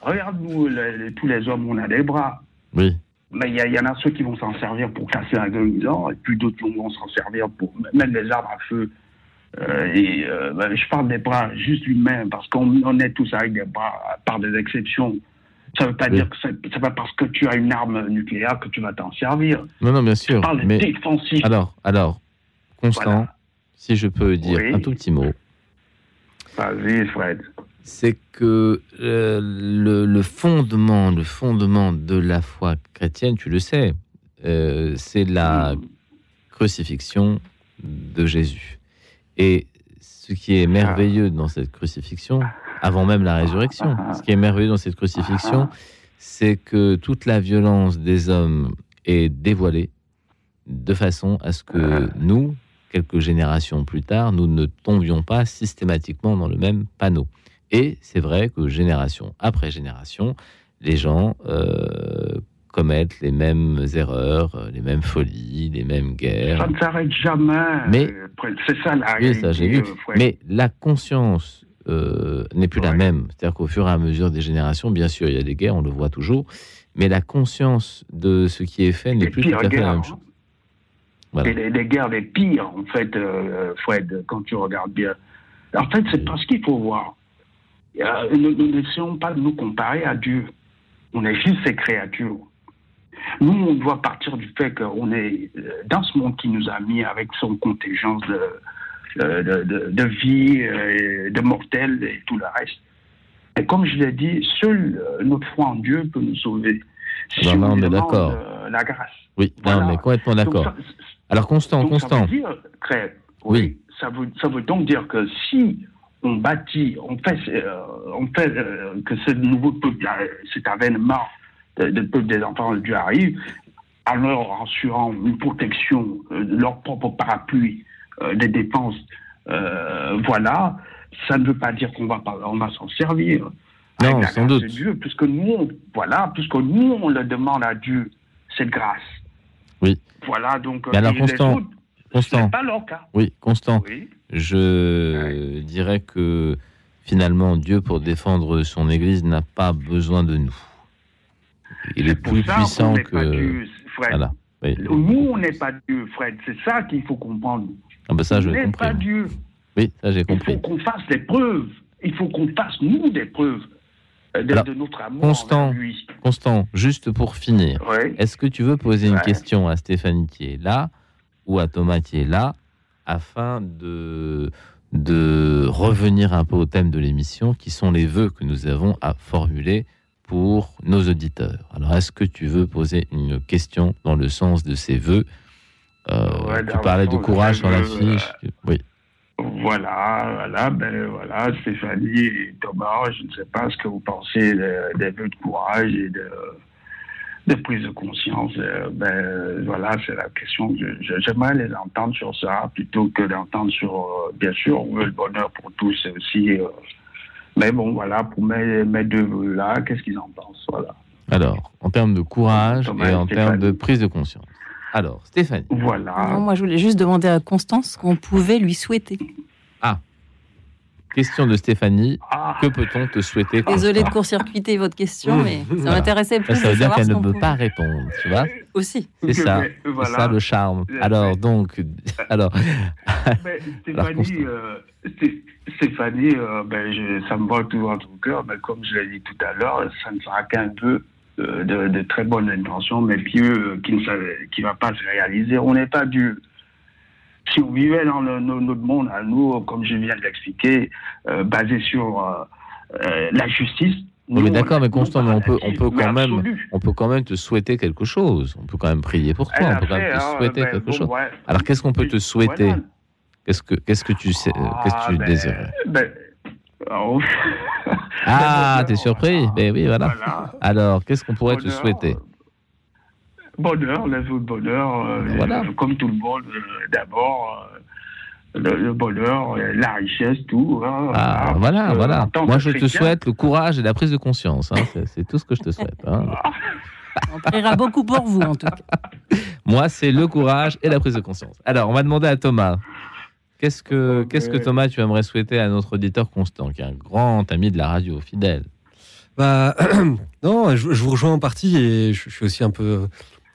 Regarde-nous, les- les- tous les hommes, on a des bras. oui. Mais il y, en a ceux qui vont s'en servir pour casser des gens, et puis d'autres qui vont s'en servir pour mettre les armes à feu. Euh, et euh, ben, je parle des bras juste humains, parce qu'on on est tous avec des bras, par des exceptions. Ça ne veut pas dire que c'est pas parce que tu as une arme nucléaire que tu vas t'en servir. Non, non, bien sûr. parle Mais défensif. alors, alors, Constant, si je peux dire Oui. un tout petit mot. Vas-y, Fred. C'est que euh, le, fondement, le fondement de la foi chrétienne, tu le sais, euh, c'est la crucifixion de Jésus. Et ce qui est merveilleux dans cette crucifixion, avant même la résurrection, ce qui est merveilleux dans cette crucifixion, c'est que toute la violence des hommes est dévoilée de façon à ce que nous, quelques générations plus tard, nous ne tombions pas systématiquement dans le même panneau. Et c'est vrai que génération après génération, les gens euh, commettent les mêmes erreurs, euh, les mêmes folies, les mêmes guerres. Ça ne s'arrête jamais. Mais- c'est ça la Oui, ça j'ai vu. euh. Mais la conscience euh, n'est plus la même. C'est-à-dire qu'au fur et à mesure des générations, bien sûr, il y a des guerres, on le voit toujours, mais la conscience de ce qui est fait n'est plus tout à fait la même hein. chose. Voilà. Les, les guerres les pires, en fait, euh, Fred, quand tu regardes bien. En fait, c'est parce qu'il faut voir. Euh, nous nous n'essayons pas de nous comparer à Dieu. On est juste ces créatures. Nous, on doit partir du fait qu'on est euh, dans ce monde qui nous a mis avec son contingence de, de, de- de vie, euh, de mortels et tout le reste. Et comme je l'ai dit, seule notre foi en Dieu peut nous sauver. Si Alors là, on est d'accord. la grâce. Oui, là, on est complètement d'accord. ça- Alors, Constant, donc, Constant. Ça veut dire, très, oui, Ça, veut, ça veut donc dire que si on bâtit, on fait, euh, on fait euh, que ce nouveau peuple, euh, cet avènement de, de- des enfants de Dieu arrivent, en leur assurant une protection, de leur propre parapluie, des dépenses, voilà, ça ne veut pas dire qu'on va pas, on va s'en servir. Non, Avec la sans grâce doute. de Dieu, puisque nous, on- voilà, puisque nous, on le demande à Dieu, cette grâce. Oui. Voilà, donc. Mais alors, Constant, autres, Constant. pas leur cas. Oui, Constant. Oui. Je dirais que finalement, Dieu, pour défendre son Église, n'a pas besoin de nous. Il est, plus ça puissant que. Dieu, Fred. Voilà. Oui. Nous, on n'est pas Dieu, Fred. C'est ça qu'il faut comprendre. Ah ben ça, n'est pas Dieu. Oui, ça, j'ai Il compris. faut qu'on fasse des preuves. Il faut qu'on fasse, nous, des preuves euh, de, Alors, de notre amour Constant, lui. Constant, juste pour finir, est-ce que tu veux poser une question à Stéphanie qui est là ou à Thomas qui est là? Afin de, de revenir un peu au thème de l'émission qui sont les vœux que nous avons à formuler pour nos auditeurs. Alors, est-ce que tu veux poser une question dans le sens de ces vœux? Euh, Ouais, Tu dans parlais de courage des sur la vœux, fiche. Oui. Voilà, voilà, ben voilà, Stéphanie et Thomas, je ne sais pas ce que vous pensez de- des vœux de courage et de, de prise de conscience. Euh, Ben voilà, c'est la question que j'aimerais les entendre sur ça plutôt que d'entendre sur, euh, bien sûr, on veut le bonheur pour tous c'est aussi. euh, mais bon, voilà, pour mes, mes deux vœux-là, qu'est-ce qu'ils en pensent Voilà. Alors, en termes de courage Thomas et en termes de prise de conscience. Alors, Stéphanie. Voilà. Non, moi, je voulais juste demander à Constance ce qu'on pouvait lui souhaiter. Question de Stéphanie. Ah. Que peut-on te souhaiter Désolée de court-circuiter votre question, mais ça m'intéressait plus ça de veut dire qu'elle ne peut pas répondre, tu vois Aussi. C'est ça, c'est ça le charme. Alors donc, alors, Mais Stéphanie, euh, Sté- Stéphanie euh, ben, je- ça me va toujours dans ton cœur, mais comme je l'ai dit tout à l'heure, ça ne sera qu'un vœu euh, de, de très bonne intention, mais euh, qui ne qui va pas se réaliser. On n'est pas Dieu. Si on vivait dans le- no- notre monde à nous, comme je viens de l'expliquer, euh, basé sur euh, euh, la justice. Oui, mais nous, d'accord, mais Constant, mais on peut, on peut quand même, absolu. on peut quand même te souhaiter quelque chose. On peut quand même prier pour toi. Elle On peut quand même te hein, souhaiter ben, quelque bon, chose. ouais. Alors, qu'est-ce qu'on peut te souhaiter Voilà. Qu'est-ce que, qu'est-ce que tu sais, euh, qu'est-ce que tu ben, désirais ben, oh. Ah, t'es surpris Ben oui, voilà. Voilà. Alors, qu'est-ce qu'on pourrait te souhaiter Bonheur, les vœux de bonheur, euh, Voilà. euh, comme tout le monde, euh, d'abord, euh, le, le bonheur, la richesse, tout. hein, Ah, hein, voilà, voilà. Moi, je te souhaite le courage et la prise de conscience. hein. C'est, tout ce que je te souhaite. hein. On priera beaucoup pour vous, en tout cas. Moi, c'est le courage et la prise de conscience. Alors, on va demander à Thomas. Qu'est-ce que, qu'est-ce que Thomas, tu aimerais souhaiter à notre auditeur constant, qui est un grand ami de la radio, fidèle? Bah, non, je, je vous rejoins en partie et je, je suis aussi un peu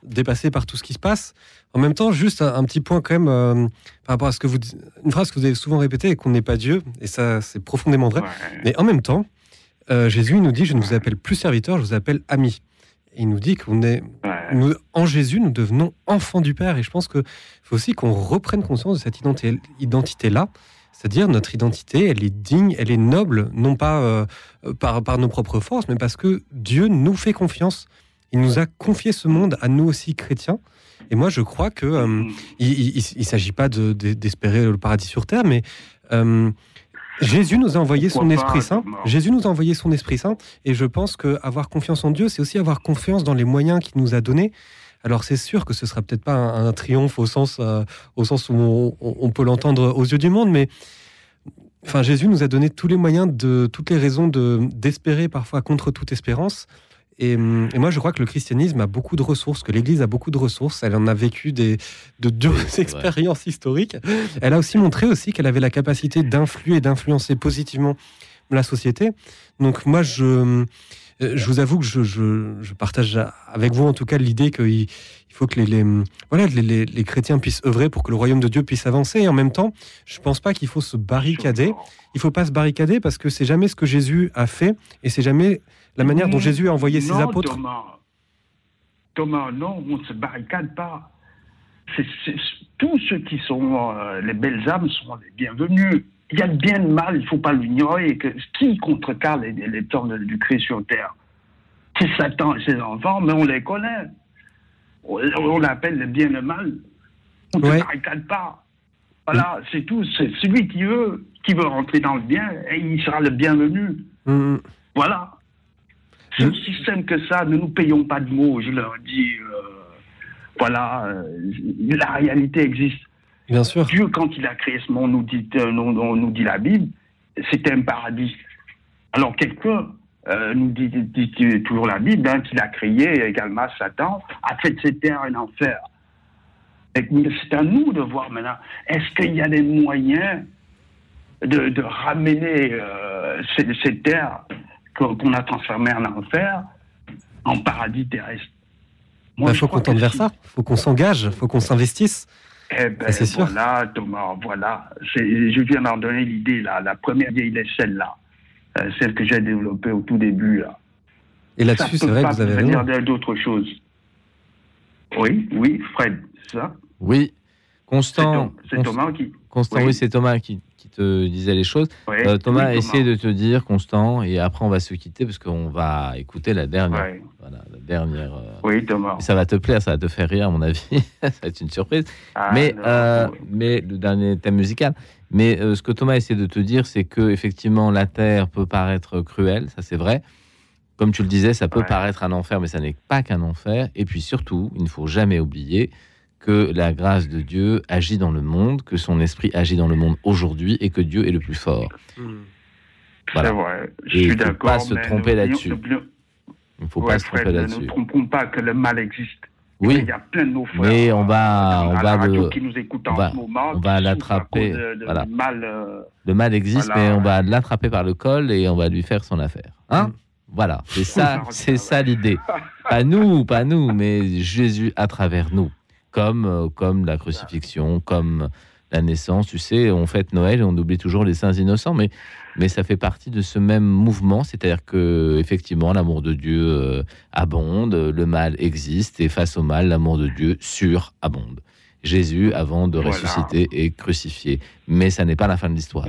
dépassé par tout ce qui se passe. En même temps, juste un, un petit point quand même euh, par rapport à ce que vous dites- une phrase que vous avez souvent répétée, qu'on n'est pas Dieu, et ça c'est profondément vrai. Mais en même temps, euh, Jésus il nous dit, je ne vous appelle plus serviteur, je vous appelle ami. Et il nous dit qu'on est, nous, en Jésus, nous devenons enfants du Père. Et je pense qu'il faut aussi qu'on reprenne conscience de cette identi- identité-là. C'est-à-dire notre identité, elle est digne, elle est noble, non pas euh, euh, par, par nos propres forces, mais parce que Dieu nous fait confiance. Il nous a confié ce monde à nous aussi chrétiens. Et moi, je crois que euh, il ne s'agit pas de- de- d'espérer le paradis sur terre, mais euh, Jésus nous a envoyé son Esprit Saint. Jésus nous a envoyé son Esprit Saint, et je pense que avoir confiance en Dieu, c'est aussi avoir confiance dans les moyens qu'il nous a donnés. Alors c'est sûr que ce sera peut-être pas un, un triomphe au sens, euh, au sens où on, peut l'entendre aux yeux du monde, mais enfin Jésus nous a donné tous les moyens de toutes les raisons de d'espérer parfois contre toute espérance. Et, hum, et moi, je crois que le christianisme a beaucoup de ressources, que l'Église a beaucoup de ressources. Elle en a vécu des, de dures expériences historiques. Elle a aussi montré aussi qu'elle avait la capacité d'influer et d'influencer positivement la société. Donc moi, je, euh, je vous avoue que je, je- je partage avec vous en tout cas l'idée qu'il il faut que les, les- voilà, les, les- les chrétiens puissent œuvrer pour que le royaume de Dieu puisse avancer. Et en même temps, je pense pas qu'il faut se barricader. Il faut pas se barricader parce que c'est jamais ce que Jésus a fait et c'est jamais la manière dont Jésus a envoyé ses apôtres. Thomas. Thomas, non, on ne se barricade pas. C'est- tous ceux qui sont euh, les belles âmes sont les bienvenus. Il y a le bien et le mal, il ne faut pas l'ignorer. Qui contrecarre les, les temps de- du Christ sur terre? C'est Satan et ses enfants, mais on les connaît. On, on l'appelle le bien et le mal. On ne Ouais. se barricade pas. Voilà, c'est tout. C'est celui qui veut, qui veut rentrer dans le bien, et il sera le bienvenu. Mm, mm. Voilà. C'est aussi simple que ça. Ne nous payons pas de mots. Je leur dis, euh, voilà, euh, la réalité existe. Bien sûr. Dieu, quand il a créé ce monde, nous dit, euh, nous, nous- dit la Bible, c'était un paradis. Alors quelqu'un nous dit, dit- dit toujours la Bible, hein, qu'il a créé également Satan, a fait de cette terre un enfer. C'est à nous de voir maintenant, est-ce qu'il y a des moyens de, de ramener ces terres qu'on a transformées en enfer en paradis terrestre Il je faut qu'on tende que vers ça. Il faut qu'on s'engage. Il faut qu'on s'investisse. Eh ben, Ah, c'est sûr. voilà, Thomas, voilà. Je viens d'en donner l'idée, là. La première idée, il est celle-là. Euh, celle que j'ai développée au tout début, là. Et là-dessus, c'est vrai pas que vous avez raison. d'autres choses. Oui, oui, Fred, c'est ça? Oui, Constant. C'est Const- Thomas qui. Constant, oui, Oui. c'est Thomas qui, qui te disait les choses. Euh, Thomas, oui, Thomas. essaie de te dire, Constant, et après on va se quitter parce qu'on va écouter la dernière. Ouais. Voilà, la dernière. euh, Oui, Thomas. Ça va te plaire, ça va te faire rire, à mon avis. ça va être une surprise. Ah, mais, non, euh, mais le dernier thème musical. Mais euh, ce que Thomas essaie de te dire, c'est que effectivement la terre peut paraître cruelle, ça c'est vrai. Comme tu le disais, ça peut Ouais. paraître un enfer, mais ça n'est pas qu'un enfer. Et puis surtout, il ne faut jamais oublier que la grâce de Dieu agit dans le monde, que son esprit agit dans le monde aujourd'hui et que Dieu est le plus fort. Voilà. C'est vrai, je Et il suis faut d'accord. pas se tromper là-dessus. Il ne faut pas se tromper Fred, Ne là-dessus. nous trompons pas que le mal existe. Oui. Il y a plein de nos frères. Mais on va, on va le, qui nous écoutent on en va, ce moment, on va l'attraper. Voilà. mal, euh, Le mal existe, Voilà. mais on va l'attraper par le col et on va lui faire son affaire. Hein Mm. Voilà, c'est ça, c'est ça l'idée. Pas nous, pas nous, mais Jésus à travers nous. Comme, euh, comme la crucifixion, comme la naissance. Tu sais, on fête Noël et on oublie toujours les saints innocents, mais, mais ça fait partie de ce même mouvement. C'est-à-dire que, effectivement, l'amour de Dieu euh, abonde, le mal existe, et face au mal, l'amour de Dieu surabonde. Jésus, avant de Voilà. ressusciter, est crucifié. Mais ça n'est pas la fin de l'histoire.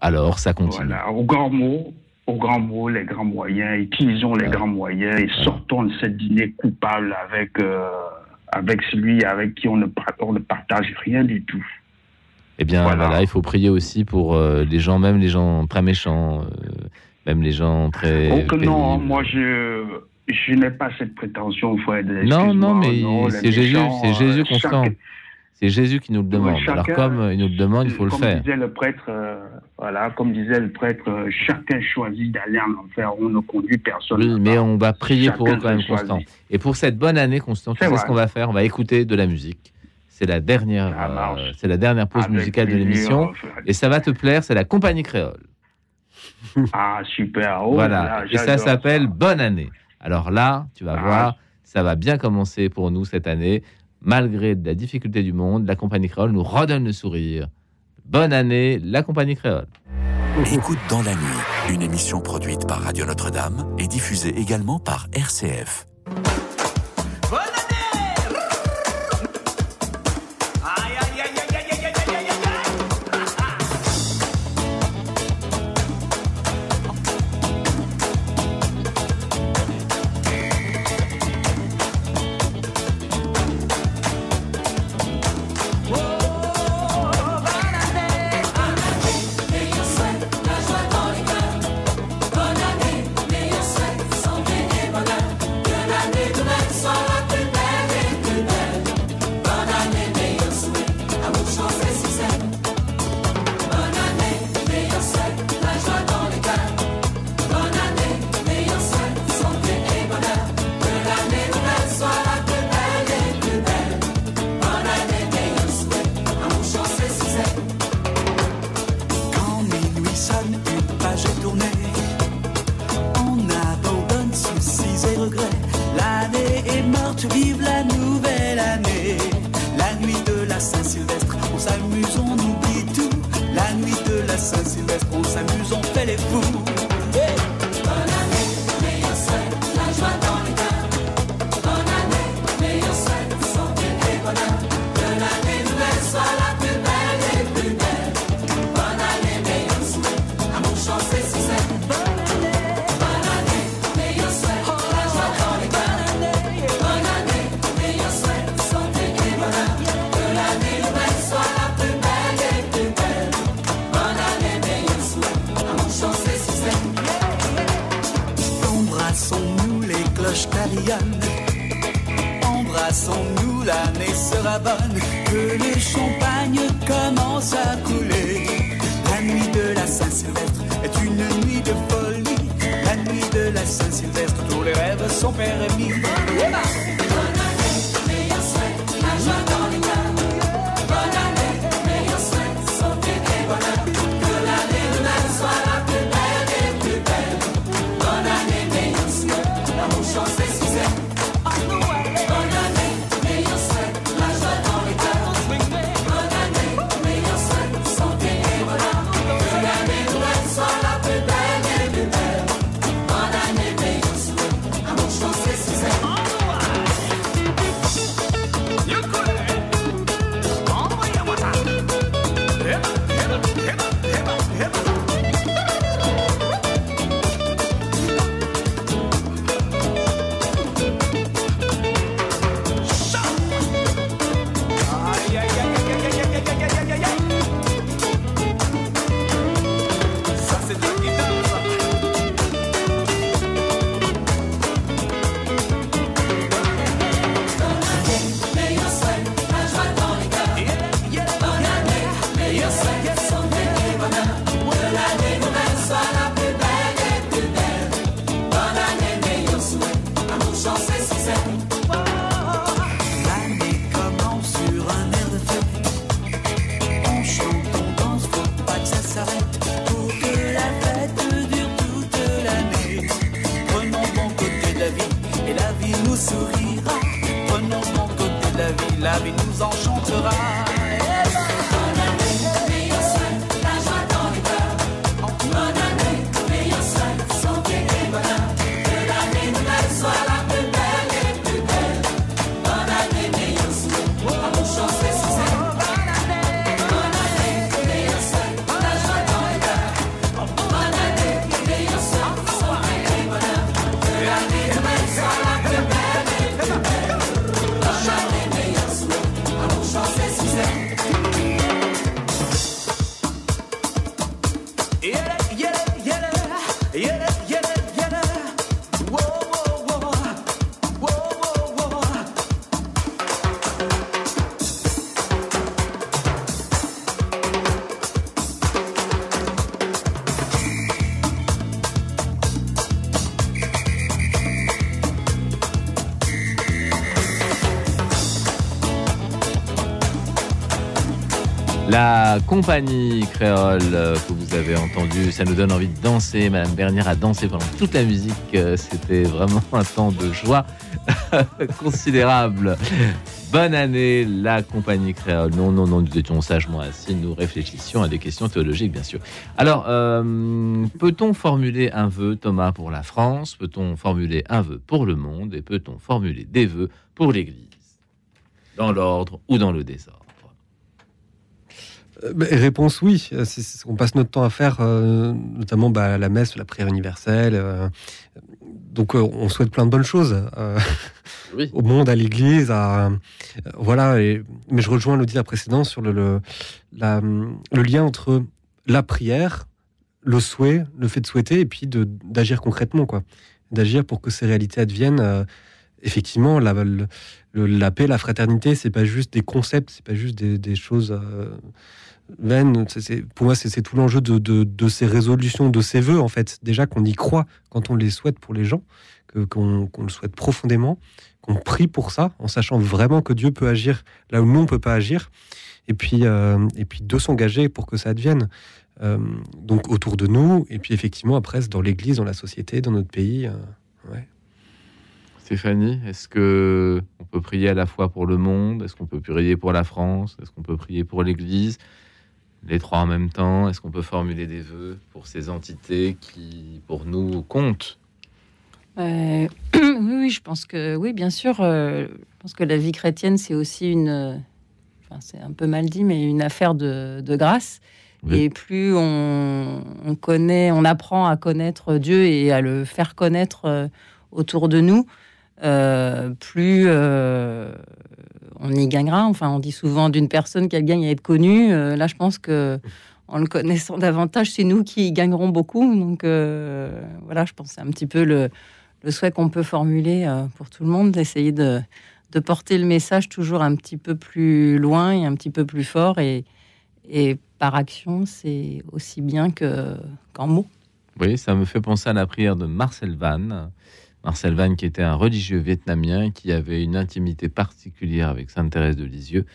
Alors, ça continue. Voilà, au grand mot, au grand mot, les grands moyens, utilisons les grands moyens et sortons de cette dîner coupable avec, euh, avec celui avec qui on ne, on ne partage rien du tout. Eh bien, Voilà. voilà, il faut prier aussi pour euh, les gens, même les gens très méchants, euh, même les gens très. Oh que non, pénibles. moi je, je n'ai pas cette prétention, Fred. Non, non, mais c'est Jésus, c'est Jésus euh, constant. chaque- C'est Jésus qui nous le demande. chacun- Alors, comme il nous le demande, il faut le comme faire. disait le prêtre, euh, voilà, comme disait le prêtre, euh, chacun choisit d'aller en enfer. On ne conduit personne. Oui, mais on va prier pour eux quand même. Constant. Et pour cette bonne année, Constant, tu sais ce qu'on va faire? On va écouter de la musique. C'est la dernière, euh, c'est la dernière pause Avec musicale de l'émission, et ça va te plaire. C'est la compagnie créole. Ah, super. Oh voilà. là, et ça s'appelle Bonne année. Alors là, tu vas Ah. voir, ça va bien commencer pour nous cette année. Malgré la difficulté du monde, la compagnie créole nous redonne le sourire. Bonne année, la compagnie créole. Écoute dans la nuit, une émission produite par Radio Notre-Dame et diffusée également par RCF. La compagnie créole euh, que vous avez entendue, ça nous donne envie de danser. Madame Bernière a dansé pendant toute la musique. euh, C'était vraiment un temps de joie considérable. Bonne année, la compagnie créole. Non, non, non, nous étions sagement assis, nous réfléchissions à des questions théologiques, bien sûr. Alors, euh, peut-on formuler un vœu, Thomas, pour la France? Peut-on formuler un vœu pour le monde? Et peut-on formuler des vœux pour l'Église? Dans l'ordre ou dans le désordre? Réponse oui. Euh, C'est ce qu'on passe notre temps à faire, euh, notamment bah, la messe, la prière universelle. euh, donc euh, on souhaite plein de bonnes choses euh, au monde, à l'Église, à euh, voilà. Et, mais je rejoins l'auditeur précédent sur le le, la- le lien entre la prière, le souhait, le fait de souhaiter, et puis d'agir concrètement, quoi. D'agir pour que ces réalités adviennent. euh, effectivement, la, le- le- la paix, la fraternité, c'est pas juste des concepts, c'est pas juste des, des choses pour moi, c'est tout l'enjeu de, ces résolutions, de ces vœux, en fait. Déjà qu'on y croit quand on les souhaite pour les gens, qu'on le souhaite profondément, qu'on prie pour ça, en sachant vraiment que Dieu peut agir là où nous, on peut pas agir. Et puis, euh, et puis de s'engager pour que ça advienne. Euh, donc autour de nous, et puis effectivement, après, dans l'Église, dans la société, dans notre pays. euh. Stéphanie, est-ce que on peut prier à la fois pour le monde? Est-ce qu'on peut prier pour la France? Est-ce qu'on peut prier pour l'Église? Les trois en même temps Est-ce qu'on peut formuler des vœux pour ces entités qui, pour nous, comptent? Euh, oui, oui, je pense que oui, bien sûr. euh, je pense que la vie chrétienne, c'est aussi une, euh, enfin, c'est un peu mal dit, mais une affaire de, de grâce. Et plus on, on connaît, on apprend à connaître Dieu et à le faire connaître euh, autour de nous, euh, plus on y gagnera. Enfin, on dit souvent d'une personne qu'elle gagne à être connue. Euh, là, je pense que en le connaissant davantage, c'est nous qui gagnerons beaucoup. Donc euh, voilà, je pense c'est un petit peu le, souhait qu'on peut formuler euh, pour tout le monde, d'essayer de, porter le message toujours un petit peu plus loin et un petit peu plus fort. Et, par action, c'est aussi bien que, qu'en mots. Oui, ça me fait penser à la prière de Marcel Van. Marcel Van, qui était un religieux vietnamien qui avait une intimité particulière avec Sainte Thérèse de Lisieux,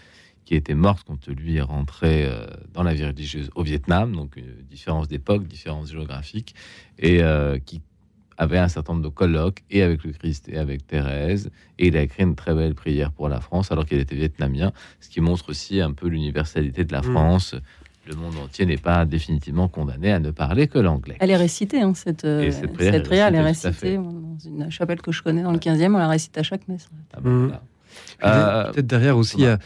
qui était morte quand lui est rentré euh, dans la vie religieuse au Vietnam, donc une différence d'époque, différence géographique, et euh, qui avait un certain nombre de colloques et avec le Christ et avec Thérèse, et il a écrit une très belle prière pour la France alors qu'il était vietnamien, ce qui montre aussi un peu l'universalité de la Mm. France. Le monde entier n'est pas définitivement condamné à ne parler que l'anglais. Elle est récitée, hein, cette, euh, Et cette prière cette est prière, elle est récitée, dans une chapelle que je connais dans le 15e, on la récite à chaque messe. Mmh. Puis Euh, Peut-être derrière aussi, euh,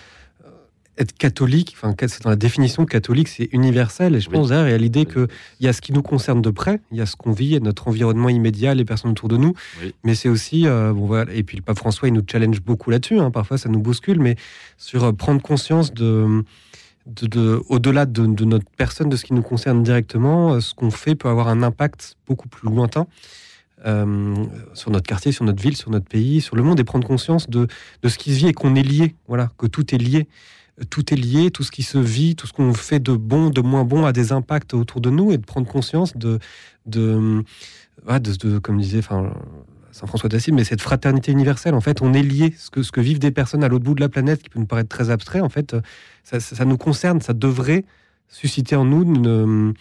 être catholique, enfin, c'est dans la définition catholique, c'est universel. Et je pense derrière, il y a l'idée qu'il y a ce qui nous concerne de près, il y a ce qu'on vit, il y a notre environnement immédiat, les personnes autour de nous. Oui. Mais c'est aussi, euh, bon, voilà, et puis le pape François, il nous challenge beaucoup là-dessus. hein, parfois, ça nous bouscule, mais sur euh, prendre conscience de. De, de- au-delà de, notre personne, de ce qui nous concerne directement, euh, ce qu'on fait peut avoir un impact beaucoup plus lointain euh, sur notre quartier, sur notre ville, sur notre pays, sur le monde, et prendre conscience de, ce qui se vit et qu'on est lié, voilà, que tout est lié. Euh, Tout est lié, tout ce qui se vit, tout ce qu'on fait de bon, de moins bon a des impacts autour de nous, et de prendre conscience de, de, comme disait Saint François d'Assise, mais cette fraternité universelle, en fait, on est lié. Ce que, ce que vivent des personnes à l'autre bout de la planète, qui peut nous paraître très abstrait, en fait, euh, ça, ça- ça nous concerne, ça devrait susciter en nous une,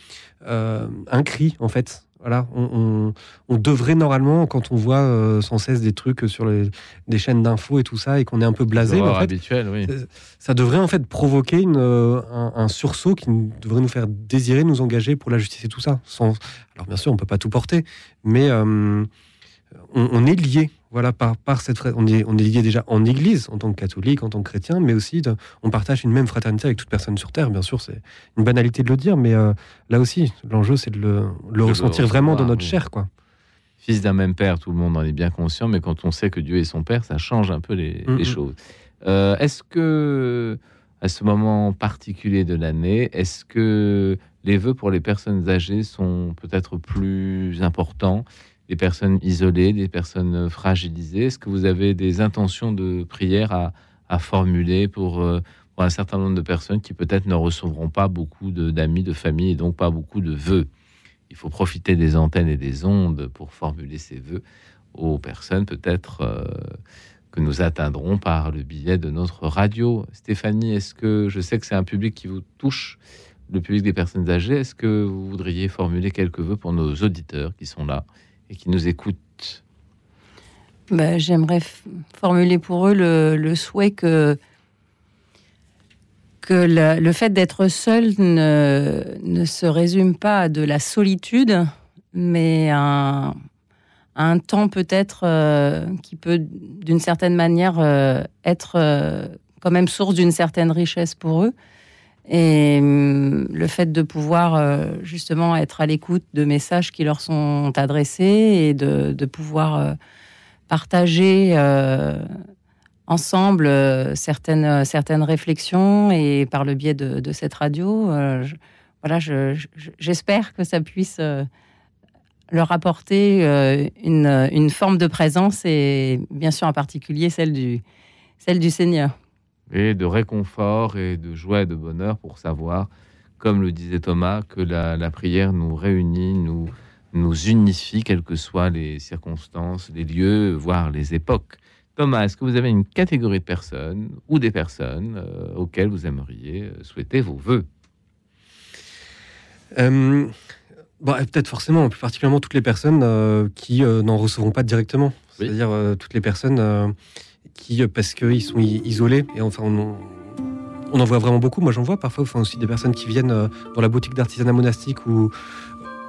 euh, un cri, en fait. Voilà, on, on- on devrait normalement, quand on voit euh, sans cesse des trucs sur les, des chaînes d'infos et tout ça, et qu'on est un peu blasé, en fait, habituelle, oui. ça- ça devrait en fait provoquer une, euh, un, un sursaut qui nous- devrait nous faire désirer nous engager pour la justice et tout ça. Sans... Alors bien sûr, on peut pas tout porter, mais euh, on, on est lié. Voilà, par, par cette on est, on est lié déjà en Église, en tant que catholique, en tant que chrétien, mais aussi de- on partage une même fraternité avec toute personne sur Terre. Bien sûr, c'est une banalité de le dire, mais euh, là aussi, l'enjeu, c'est de le, ressentir vraiment dans notre oui. chair, quoi. Fils d'un même père, tout le monde en est bien conscient, mais quand on sait que Dieu est son père, ça change un peu les, les choses. Euh, est-ce que, à ce moment particulier de l'année, est-ce que les vœux pour les personnes âgées sont peut-être plus importants des personnes isolées, des personnes fragilisées. Est-ce que vous avez des intentions de prière à, formuler pour, euh, pour un certain nombre de personnes qui peut-être ne recevront pas beaucoup de- d'amis, de, famille et donc pas beaucoup de vœux? Il faut profiter des antennes et des ondes pour formuler ces vœux aux personnes peut-être euh, que nous atteindrons par le biais de notre radio. Stéphanie, est-ce que je sais que c'est un public qui vous touche, le public des personnes âgées, est-ce que vous voudriez formuler quelques vœux pour nos auditeurs qui sont là? Et qui nous écoutent Bah, J'aimerais formuler pour eux le, souhait que, que le fait d'être seul ne, ne se résume pas à de la solitude, mais à un, un temps peut-être euh, qui peut, d'une certaine manière, euh, être euh, quand même source d'une certaine richesse pour eux. Et hum, le fait de pouvoir euh, justement être à l'écoute de messages qui leur sont adressés et de, pouvoir euh, partager euh, ensemble certaines, certaines réflexions et par le biais de, cette radio, voilà, je- je- j'espère que ça puisse leur apporter une, forme de présence et bien sûr en particulier celle du Seigneur. Et de réconfort et de joie et de bonheur pour savoir, comme le disait Thomas, que la, la prière nous réunit, nous, nous unifie, quelles que soient les circonstances, les lieux, voire les époques. Thomas, est-ce que vous avez une catégorie de personnes ou des personnes euh, auxquelles vous aimeriez euh, souhaiter vos voeux? Euh, bon, et peut-être forcément, plus particulièrement toutes les personnes euh, qui n'en recevront pas directement. C'est-à-dire toutes les personnes qui, euh, parce qu'ils sont isolés, et enfin, on, en- voit vraiment beaucoup. Moi, j'en vois parfois enfin, aussi des personnes qui viennent euh, dans la boutique d'artisanat monastique où,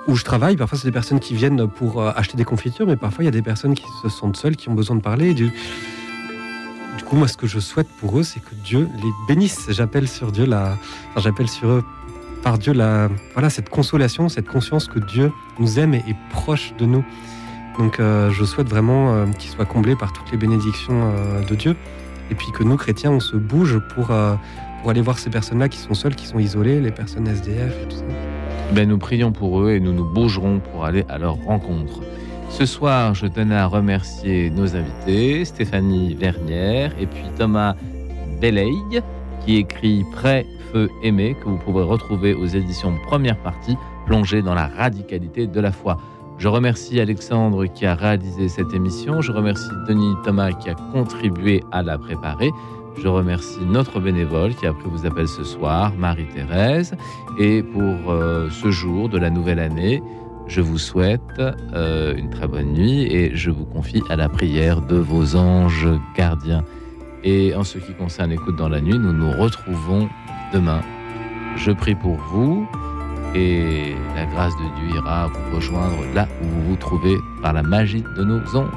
je travaille. Parfois, c'est des personnes qui viennent pour euh, acheter des confitures, mais parfois, il y a des personnes qui se sentent seules, qui ont besoin de parler. Du, coup, moi, ce que je souhaite pour eux, c'est que Dieu les bénisse. J'appelle sur Dieu la, j'appelle sur eux par Dieu la, voilà, cette consolation, cette conscience que Dieu nous aime et est proche de nous. Donc, euh, je souhaite vraiment euh, qu'ils soient comblés par toutes les bénédictions euh, de Dieu. Et puis que nous, chrétiens, on se bouge pour, pour aller voir ces personnes-là qui sont seules, qui sont isolées, les personnes SDF et tout ça. ben, Nous prions pour eux et nous nous bougerons pour aller à leur rencontre. Ce soir, je tenais à remercier nos invités, Stéphanie Vernière et puis Thomas Beleig, qui écrit Prêt, Feu, Aimé, que vous pouvez retrouver aux éditions Première Partie, plongé dans la radicalité de la foi. Je remercie Alexandre qui a réalisé cette émission. Je remercie Denis Thomas qui a contribué à la préparer. Je remercie notre bénévole qui a pris vos appels ce soir, Marie-Thérèse. Et pour euh, ce jour de la nouvelle année, je vous souhaite euh, une très bonne nuit et je vous confie à la prière de vos anges gardiens. Et en ce qui concerne l'écoute dans la nuit, nous nous retrouvons demain. Je prie pour vous et la grâce de Dieu ira vous rejoindre là où vous vous trouvez par la magie de nos ondes.